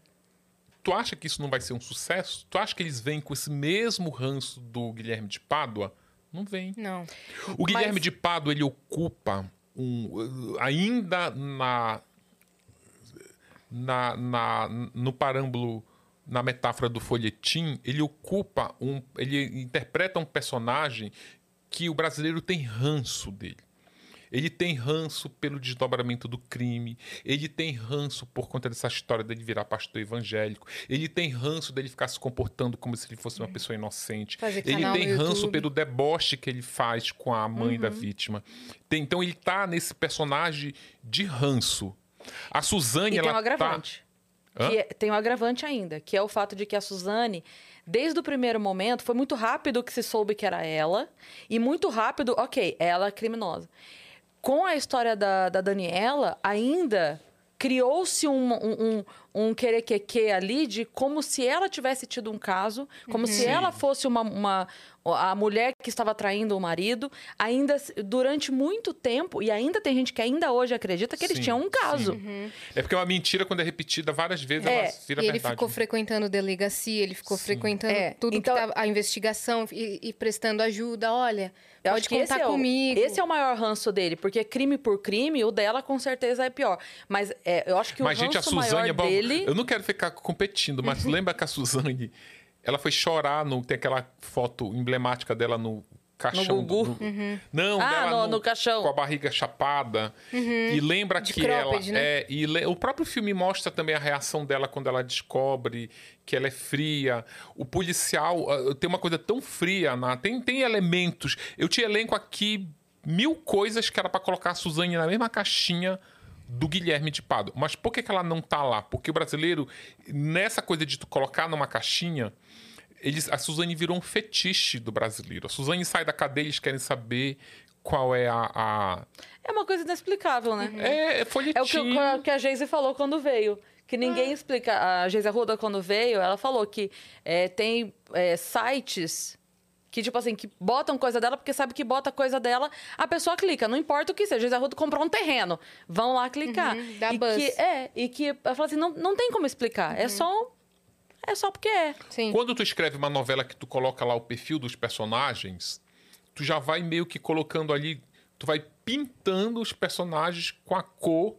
Tu acha que isso não vai ser um sucesso? Tu acha que eles vêm com esse mesmo ranço do Guilherme de Pádua? Não vem. Não. O Guilherme Mas- de Pádua, ele ocupa um, ainda na na, na, no parâmbulo, na metáfora do folhetim, ele ocupa um. Ele interpreta um personagem que o brasileiro tem ranço dele. Ele tem ranço pelo desdobramento do crime. Ele tem ranço por conta dessa história dele virar pastor evangélico. Ele tem ranço dele ficar se comportando como se ele fosse uma pessoa inocente. Ele tem ranço pelo deboche que ele faz com a mãe Uhum. da vítima. Tem- então ele tá nesse personagem de ranço. A Suzane, E ela tem um tá... agravante. Que é- tem um agravante ainda, que é o fato de que a Suzane, desde o primeiro momento, foi muito rápido que se soube que era ela, e muito rápido, ok, ela é criminosa. Com a história da, da Daniela, ainda criou-se um, um, um, um querequeque ali de como se ela tivesse tido um caso, como se Sim. ela fosse uma, uma- a mulher que estava traindo o marido, ainda durante muito tempo, e ainda tem gente que ainda hoje acredita que eles Sim, tinham um caso. sim. É porque uma mentira, quando é repetida várias vezes, É, ela vira E ele verdade. ficou frequentando delegacia, ele ficou frequentando É, tudo então- que tava, a investigação e, e prestando ajuda. Olha, Eu pode acho que contar esse é o- comigo. esse é o maior ranço dele, porque crime por crime, o dela com certeza é pior. Mas é, eu acho que Mas, o gente, a ranço Suzane maior é bom. dele... Eu não quero ficar competindo, mas (laughs) lembra que a Suzane, ela foi chorar no. Tem aquela foto emblemática dela no caixão. No Gugu? do- do- Não, Ah, dela no- no caixão. Com a barriga chapada. E lembra De que ela. né? É, e le- o próprio filme mostra também a reação dela quando ela descobre que ela é fria. O policial ah, tem uma coisa tão fria, na, tem, tem elementos. Eu te elenco aqui mil coisas que era pra colocar a Suzane na mesma caixinha do Guilherme de Pado. Mas por que, que ela não tá lá? Porque o brasileiro, nessa coisa de tu colocar numa caixinha, eles, a Suzane virou um fetiche do brasileiro. A Suzane sai da cadeia, eles querem saber qual é a. a- É uma coisa inexplicável, né? É, é folhetim. É o que, o que a Geise falou quando veio. Que ninguém explica. A Geise Arruda, quando veio, ela falou que é, tem é, sites que, tipo assim, que botam coisa dela porque sabe que bota coisa dela, a pessoa clica. Não importa o que seja. Geise Arruda comprou um terreno. Vão lá clicar. Uhum, dá e buzz. que, é, e que ela fala assim, não, não tem como explicar. É só... É só porque é. Sim. Quando tu escreve uma novela que tu coloca lá o perfil dos personagens, tu já vai meio que colocando ali, tu vai pintando os personagens com a cor.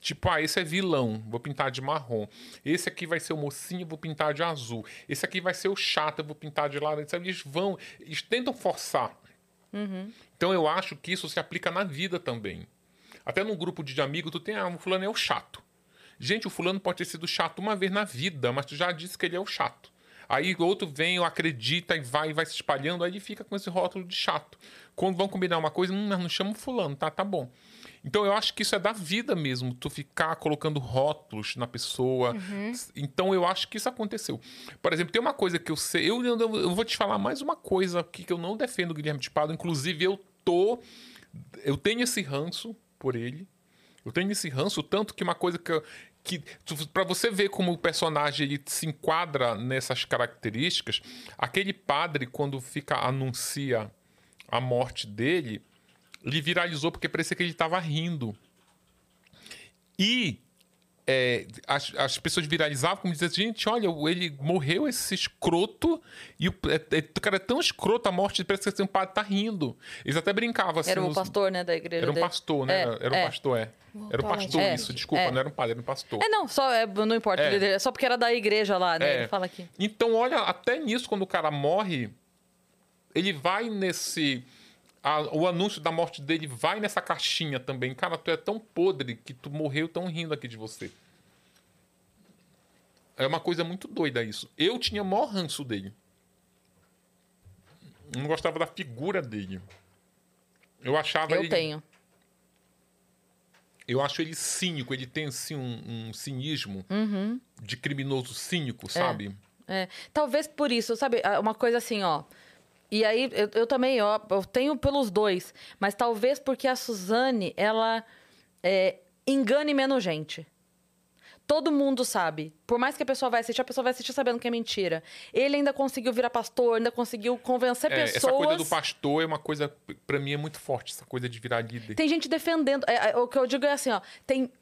Tipo, ah, esse é vilão, vou pintar de marrom. Esse aqui vai ser o mocinho, vou pintar de azul. Esse aqui vai ser o chato, eu vou pintar de laranja. Eles vão, eles tentam forçar. Então eu acho que isso se aplica na vida também. Até num grupo de amigos, tu tem, ah, o fulano é o chato. Gente, o fulano pode ter sido chato uma vez na vida, mas tu já disse que ele é o chato. Aí o outro vem, acredita e vai, e vai se espalhando, aí ele fica com esse rótulo de chato. Quando vão combinar uma coisa, hum, mas não chama o fulano, tá, tá bom. Então eu acho que isso é da vida mesmo, tu ficar colocando rótulos na pessoa. Então eu acho que isso aconteceu. Por exemplo, tem uma coisa que eu sei, eu, eu, eu vou te falar mais uma coisa aqui que eu não defendo o Guilherme de Pado, inclusive eu tô eu tenho esse ranço por ele. Eu tenho esse ranço tanto que uma coisa que eu, que para você ver como o personagem ele se enquadra nessas características, aquele padre quando fica anuncia a morte dele, ele viralizou porque parecia que ele estava rindo. E é, as, as pessoas viralizavam como dizendo, gente, olha, ele morreu esse escroto e o, é, é, o cara é tão escroto a morte, parece que um padre tá rindo. Eles até brincavam assim. Era o nos- pastor, né, da igreja Era um dele. pastor, né? É, Era- um é. pastor, é. Era um falar pastor, disso. isso, desculpa, É. não era um padre, era um pastor. É, não, só, é, não importa. É. ele- É só porque era da igreja lá, né? É. Ele fala aqui. Então, olha, até nisso, quando o cara morre, ele vai nesse. A- o anúncio da morte dele vai nessa caixinha também. Cara, tu é tão podre que tu morreu tão rindo aqui de você. É uma coisa muito doida isso. Eu tinha maior ranço dele. Eu não gostava da figura dele. Eu achava Eu ele. tenho. Eu acho ele cínico, ele tem assim um, um cinismo Uhum. de criminoso cínico, sabe? É, talvez por isso, sabe? ah, Uma coisa assim, ó. E aí, eu, eu também, ó, eu tenho pelos dois. Mas talvez porque a Suzane, ela é, engane menos gente. Todo mundo sabe. Por mais que a pessoa vai assistir, a pessoa vai assistir sabendo que é mentira. Ele ainda conseguiu virar pastor, ainda conseguiu convencer É, pessoas. essa coisa do pastor é uma coisa, pra mim, é muito forte, essa coisa de virar líder. Tem gente defendendo. é, é, o que eu digo é assim, ó. Tem.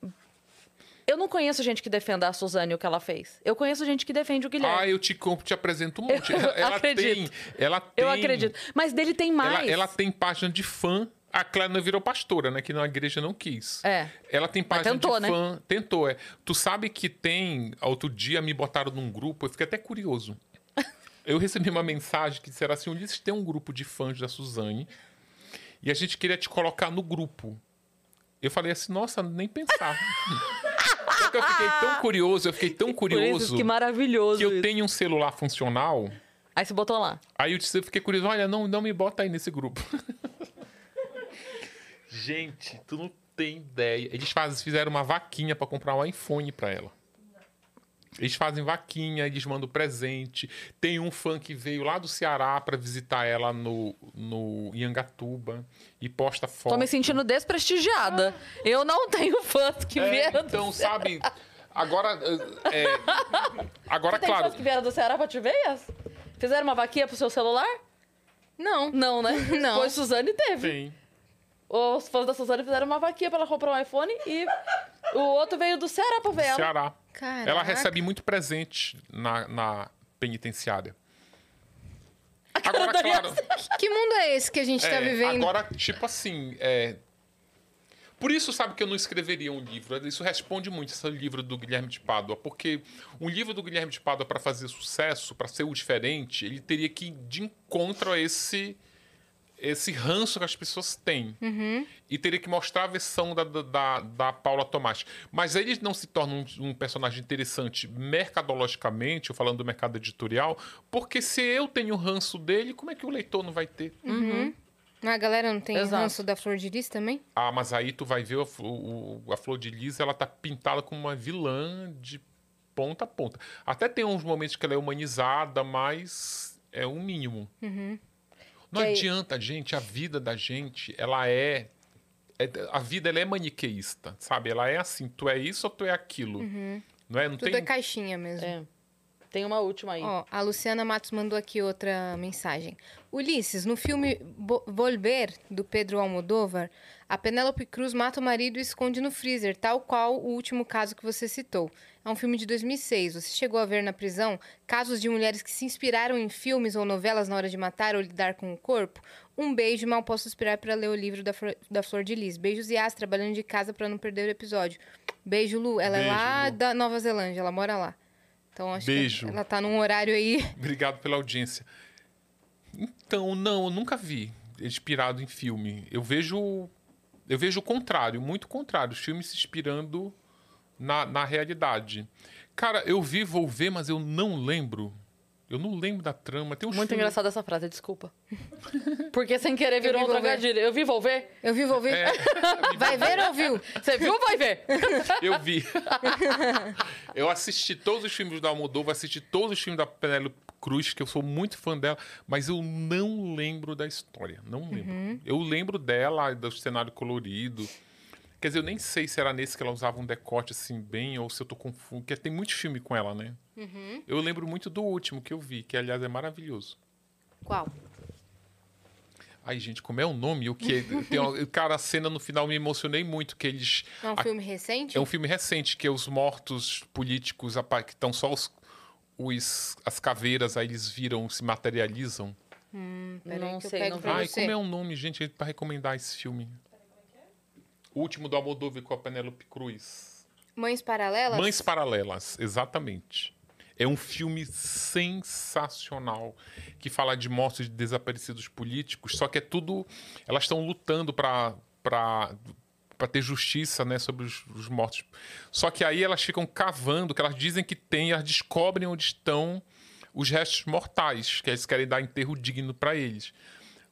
Eu não conheço gente que defenda a Suzane e o que ela fez. Eu conheço gente que defende o Guilherme. Ah, eu te, compro, te apresento um monte. Ela tem. Ela tem eu acredito. Mas dele tem Ela, mais. ela tem página de fã. A Clara virou pastora, né? Que na igreja não quis. É. Ela tem página tentou, de né? fã. Tentou, é. Tu sabe que tem. Outro dia me botaram num grupo, eu fiquei até curioso. (laughs) Eu recebi uma mensagem que disseram assim: Ulisses tem um grupo de fãs da Suzane e a gente queria te colocar no grupo. Eu falei assim, nossa, nem pensar. (laughs) Só que eu fiquei tão curioso, eu fiquei tão isso, curioso que maravilhoso que eu isso. tenho um celular funcional. Aí você botou lá. Aí eu, disse, eu fiquei curioso, olha, não, não me bota aí nesse grupo. (laughs) Gente, tu não tem ideia. Eles faz, fizeram uma vaquinha pra comprar um iPhone pra ela. Eles fazem vaquinha, eles mandam presente. Tem um fã que veio lá do Ceará pra visitar ela no, no Iangatuba e posta foto. Tô me sentindo desprestigiada. Eu não tenho fãs que É, vieram do então, Ceará. sabe? Agora, é, é, agora Você tem claro. fãs que vieram do Ceará pra te ver? Yas? Fizeram uma vaquinha pro seu celular? Não. Não, né? (laughs) Não. Pois Suzane teve. Sim. Os fãs da Suzane fizeram uma vaquinha pra ela comprar um iPhone e o outro veio do Ceará pra ver ela. Ceará. Caraca. Ela recebe muito presente na, na penitenciária. Agora, claro. Que mundo é esse que a gente tá é, vivendo? agora, tipo assim, é... Por isso, sabe que eu não escreveria um livro. Isso responde muito esse livro do Guilherme de Pádua, porque um livro do Guilherme de Pádua para fazer sucesso, para ser o diferente, ele teria que ir de encontro a esse esse ranço que as pessoas têm. E teria que mostrar a versão da, da, da, Paula Tomás. Mas ele não se torna um, um personagem interessante mercadologicamente, eu falando do mercado editorial, porque se eu tenho ranço dele, como é que o leitor não vai ter? A galera não tem Exato. ranço da Flor de Lis também? Ah, mas aí tu vai ver a, o- a Flor de Lis, ela tá pintada como uma vilã de ponta a ponta. Até tem uns momentos que ela é humanizada, mas é o mínimo. Não aí- adianta, gente, a vida da gente, ela é, é- A vida, ela é maniqueísta, sabe? Ela é assim, tu é isso ou tu é aquilo. Não é? Não Tudo tem... é caixinha mesmo. É. Tem uma última aí. Ó, a Luciana Matos mandou aqui outra mensagem. Ulisses, no filme Bo- Volver, do Pedro Almodóvar, a Penélope Cruz mata o marido e esconde no freezer, tal qual o último caso que você citou. É um filme de 2006. Você chegou a ver na prisão casos de mulheres que se inspiraram em filmes ou novelas na hora de matar ou lidar com o corpo? Um beijo, mal posso esperar para ler o livro da, Flor, da Flor de Lis. Beijos e as trabalhando de casa para não perder o episódio. Beijo, Lu. Ela é Beijo, lá Lu. da Nova Zelândia, ela mora lá. Então acho Beijo. que ela tá num horário aí. (laughs) Obrigado pela audiência. Então, não, eu nunca vi inspirado em filme. Eu vejo eu vejo o contrário, muito contrário, os filmes se inspirando na, na realidade. Cara, eu vi, vou ver, mas eu não lembro. Eu não lembro da trama. Tem uns Muito engraçada essa frase, desculpa. (laughs) Porque sem querer virou vi, um trocadilho. Eu vi, vou ver. Eu vi, vou ver. É, (laughs) Vai ver ou viu? Você viu ou vai ver? eu vi. (laughs) eu assisti todos os filmes da Almodóvar, assisti todos os filmes da Penélope Cruz, que eu sou muito fã dela, mas eu não lembro da história. Não lembro. Eu lembro dela, do cenário colorido. Quer dizer, eu nem sei se era nesse que ela usava um decote assim bem, ou se eu tô confuso. Porque tem muito filme com ela, né? Eu lembro muito do último que eu vi, que aliás é maravilhoso. Qual? Ai, gente, como é o nome? O que (laughs) tem uma- cara, a cena no final me emocionei muito que eles É um a- filme recente? é um filme recente que é os mortos políticos apa- que estão só os, os- as caveiras aí eles viram se materializam. Peraí Não que eu sei, pego não pra Ai, você. como é o nome, gente, para recomendar esse filme? O último do Almodóvar com a Penélope Cruz. Mães Paralelas? Mães Paralelas, exatamente. É um filme sensacional que fala de mortes de desaparecidos políticos, só que é tudo. Elas estão lutando para para ter justiça né, sobre os, os mortos. Só que aí elas ficam cavando, que elas dizem que tem, elas descobrem onde estão os restos mortais, que eles querem dar enterro digno para eles.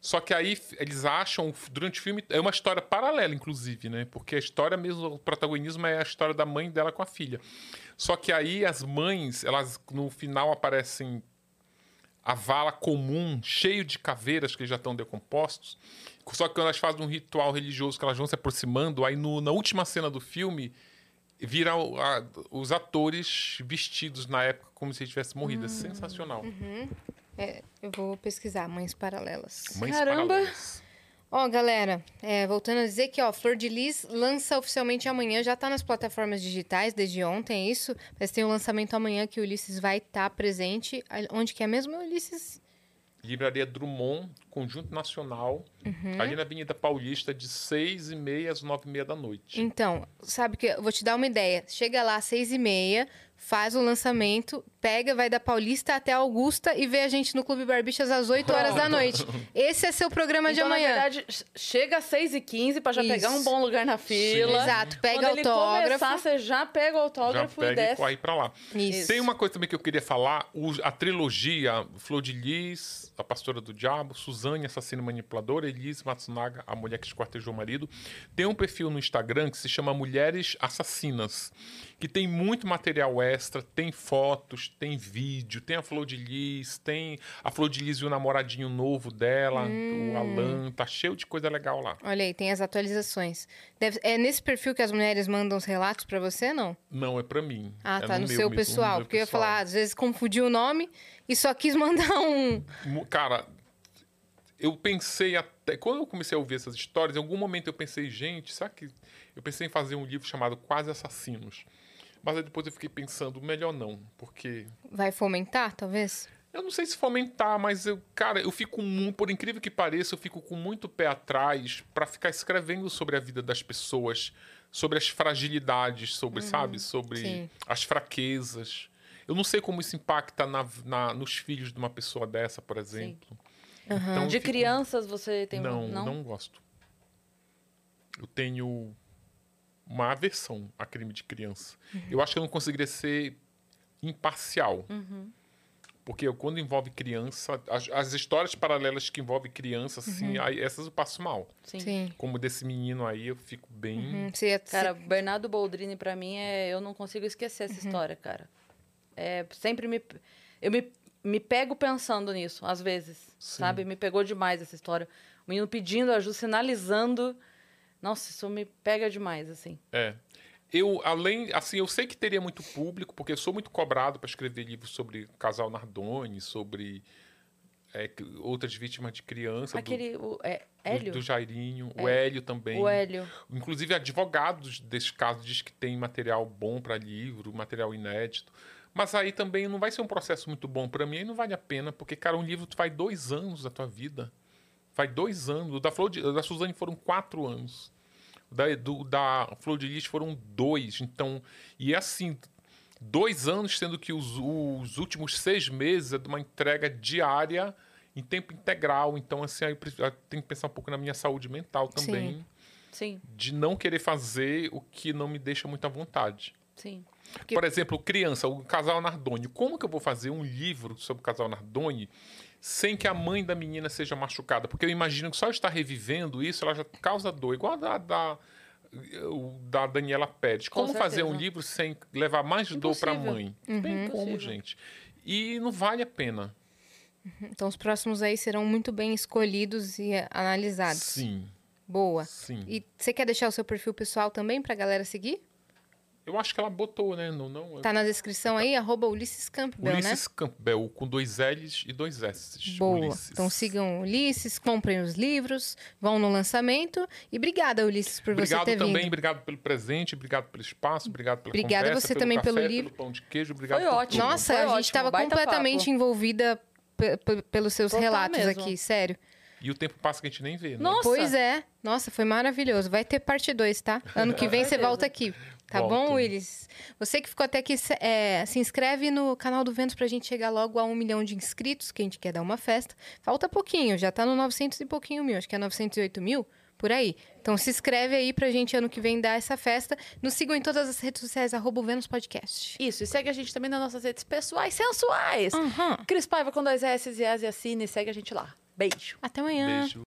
Só que aí eles acham, durante o filme, é uma história paralela, inclusive, né? Porque a história mesmo, o protagonismo é a história da mãe dela com a filha. Só que aí as mães, elas no final aparecem a vala comum, cheio de caveiras que já estão decompostos. Só que quando elas fazem um ritual religioso que elas vão se aproximando, aí no- na última cena do filme viram os atores vestidos na época como se eles tivessem morrido. É sensacional. É, eu vou pesquisar, Mães Paralelas. Mães Caramba! paralelas. Ó, galera, é, voltando a dizer que, ó, Flor de Lis lança oficialmente amanhã, já tá nas plataformas digitais desde ontem, é isso? Mas tem o lançamento amanhã que o Ulisses vai estar presente. A- Onde que é mesmo, Ulisses? Livraria Drummond, Conjunto Nacional, Uhum. ali na Avenida Paulista, de seis e meia às nove e meia da noite. Então, sabe que eu vou te dar uma ideia. Chega lá às seis e meia, faz o lançamento, pega, vai da Paulista até Augusta e vê a gente no Clube Barbixas às 8 horas da noite. (laughs) Esse é seu programa de Então, na amanhã. verdade, ch- chega às 6h15 pra já Isso. pegar um bom lugar na fila. Exato, pega Quando ele autógrafo. começar, você já pega o Já autógrafo e pega e desce. corre pra lá. Isso. Tem uma coisa também que eu queria falar: a trilogia Flor de Lis, A Pastora do Diabo, Suzane, Assassina e Manipuladora, Elise Matsunaga, A Mulher que Esquartejou o Marido. Tem um perfil no Instagram que se chama Mulheres Assassinas, que tem muito material extra, tem fotos, tem vídeo, tem a Flor de Lis, tem a Flor de Lis e o namoradinho novo dela, Hum. o Alan, tá cheio de coisa legal lá. Olha aí, tem as atualizações. Deve- é nesse perfil que as mulheres mandam os relatos pra você, não? Não, é pra mim. Ah, É tá, no, meu seu mesmo, pessoal. no Porque eu ia pessoal. falar, às vezes confundiu o nome e só quis (laughs) mandar um. Cara, eu pensei até. Quando eu comecei a ouvir essas histórias, em algum momento eu pensei, gente, será que. Eu pensei em fazer um livro chamado Quase Assassinos. Mas aí depois eu fiquei pensando, melhor não, porque. Vai fomentar, talvez? Eu não sei se fomentar, mas eu, cara, eu fico muito, por incrível que pareça, eu fico com muito pé atrás pra ficar escrevendo sobre a vida das pessoas, sobre as fragilidades, sobre, sabe, sobre sim. as fraquezas. Eu não sei como isso impacta na, na- nos filhos de uma pessoa dessa, por exemplo. Então, eu De fico- crianças você tem não, não, gosto. Eu tenho uma aversão a crime de criança. Eu acho que eu não conseguiria ser imparcial. Porque eu, quando envolve criança, as, as histórias paralelas que envolvem criança, assim, aí, essas eu passo mal. Sim. Sim. Como desse menino aí, eu fico bem. Hum, ia- Cara, Bernardo Boldrini pra mim é, eu não consigo esquecer essa história, cara. É, sempre me eu me, me pego pensando nisso, às vezes, sabe? Me pegou demais essa história. O menino pedindo ajuda, sinalizando. Nossa, isso me pega demais, assim. É. Eu, além, assim, eu sei que teria muito público, porque eu sou muito cobrado para escrever livros sobre casal Nardoni, sobre é, outras vítimas de criança. do- Aquele o, é, do, Hélio? do Jairinho, o Hélio também. O Hélio. Inclusive, advogados desse caso diz que tem material bom para livro, material inédito. Mas aí também não vai ser um processo muito bom para mim, aí não vale a pena, porque, cara, um livro tu faz dois anos da tua vida. Faz dois anos. O da, Flor de, da Suzane foram quatro anos. Da, do, da Flor de Lis foram dois. Então, e é assim, dois anos, sendo que os, os últimos seis meses é de uma entrega diária em tempo integral. Então, assim, aí tenho que pensar um pouco na minha saúde mental também Sim. Sim, de não querer fazer o que não me deixa muita vontade. sim. Porque- Por exemplo, criança, o casal Nardoni. Como que eu vou fazer um livro sobre o casal Nardoni sem que a mãe da menina seja machucada? Porque eu imagino que só estar revivendo isso, ela já causa dor. Igual a da, da, da Daniela Pérez. Com Como fazer um livro sem levar mais dor para a Impossível. mãe? Uhum. Tem como, Impossível. gente. E não vale a pena. Então os próximos aí serão muito bem escolhidos e analisados. Sim, Boa. sim. E você quer deixar o seu perfil pessoal também pra galera seguir? Eu acho que ela botou, né? Não, não, Tá na descrição aí, arroba Ulisses Campbell, né? Ulisses Campbell, com dois L's e dois S's. Boa. Ulisses. Então sigam o Ulisses, comprem os livros, vão no lançamento. E obrigada, Ulisses, por você Obrigado ter também, vindo. obrigado pelo presente, obrigado pelo espaço, obrigado pela Obrigada conversa, você pelo também café, pelo livro. pelo pão de queijo, obrigado Foi por ótimo. tudo. Nossa, Foi a gente estava completamente papo. envolvida pe- pe- pelos seus Total relatos mesmo. aqui, sério. E o tempo passa que a gente nem vê, né? Nossa. Pois é. Nossa, foi maravilhoso. Vai ter parte 2, tá? Ano que vem você certeza. volta aqui. Tá Volto. bom, Willis? Você que ficou até aqui, se- é, se inscreve no canal do Vênus pra gente chegar logo a um milhão de inscritos, que a gente quer dar uma festa. Falta pouquinho, já tá no 900 e pouquinho mil, acho que é 908 mil, por aí. Então se inscreve aí pra gente ano que vem dar essa festa. Nos sigam em todas as redes sociais, arroba o Vênus Podcast. Isso, e segue a gente também nas nossas redes pessoais sensuais. Aham. Cris Paiva com dois S e As e assine, segue a gente lá. Beijo. Até amanhã. Beijo.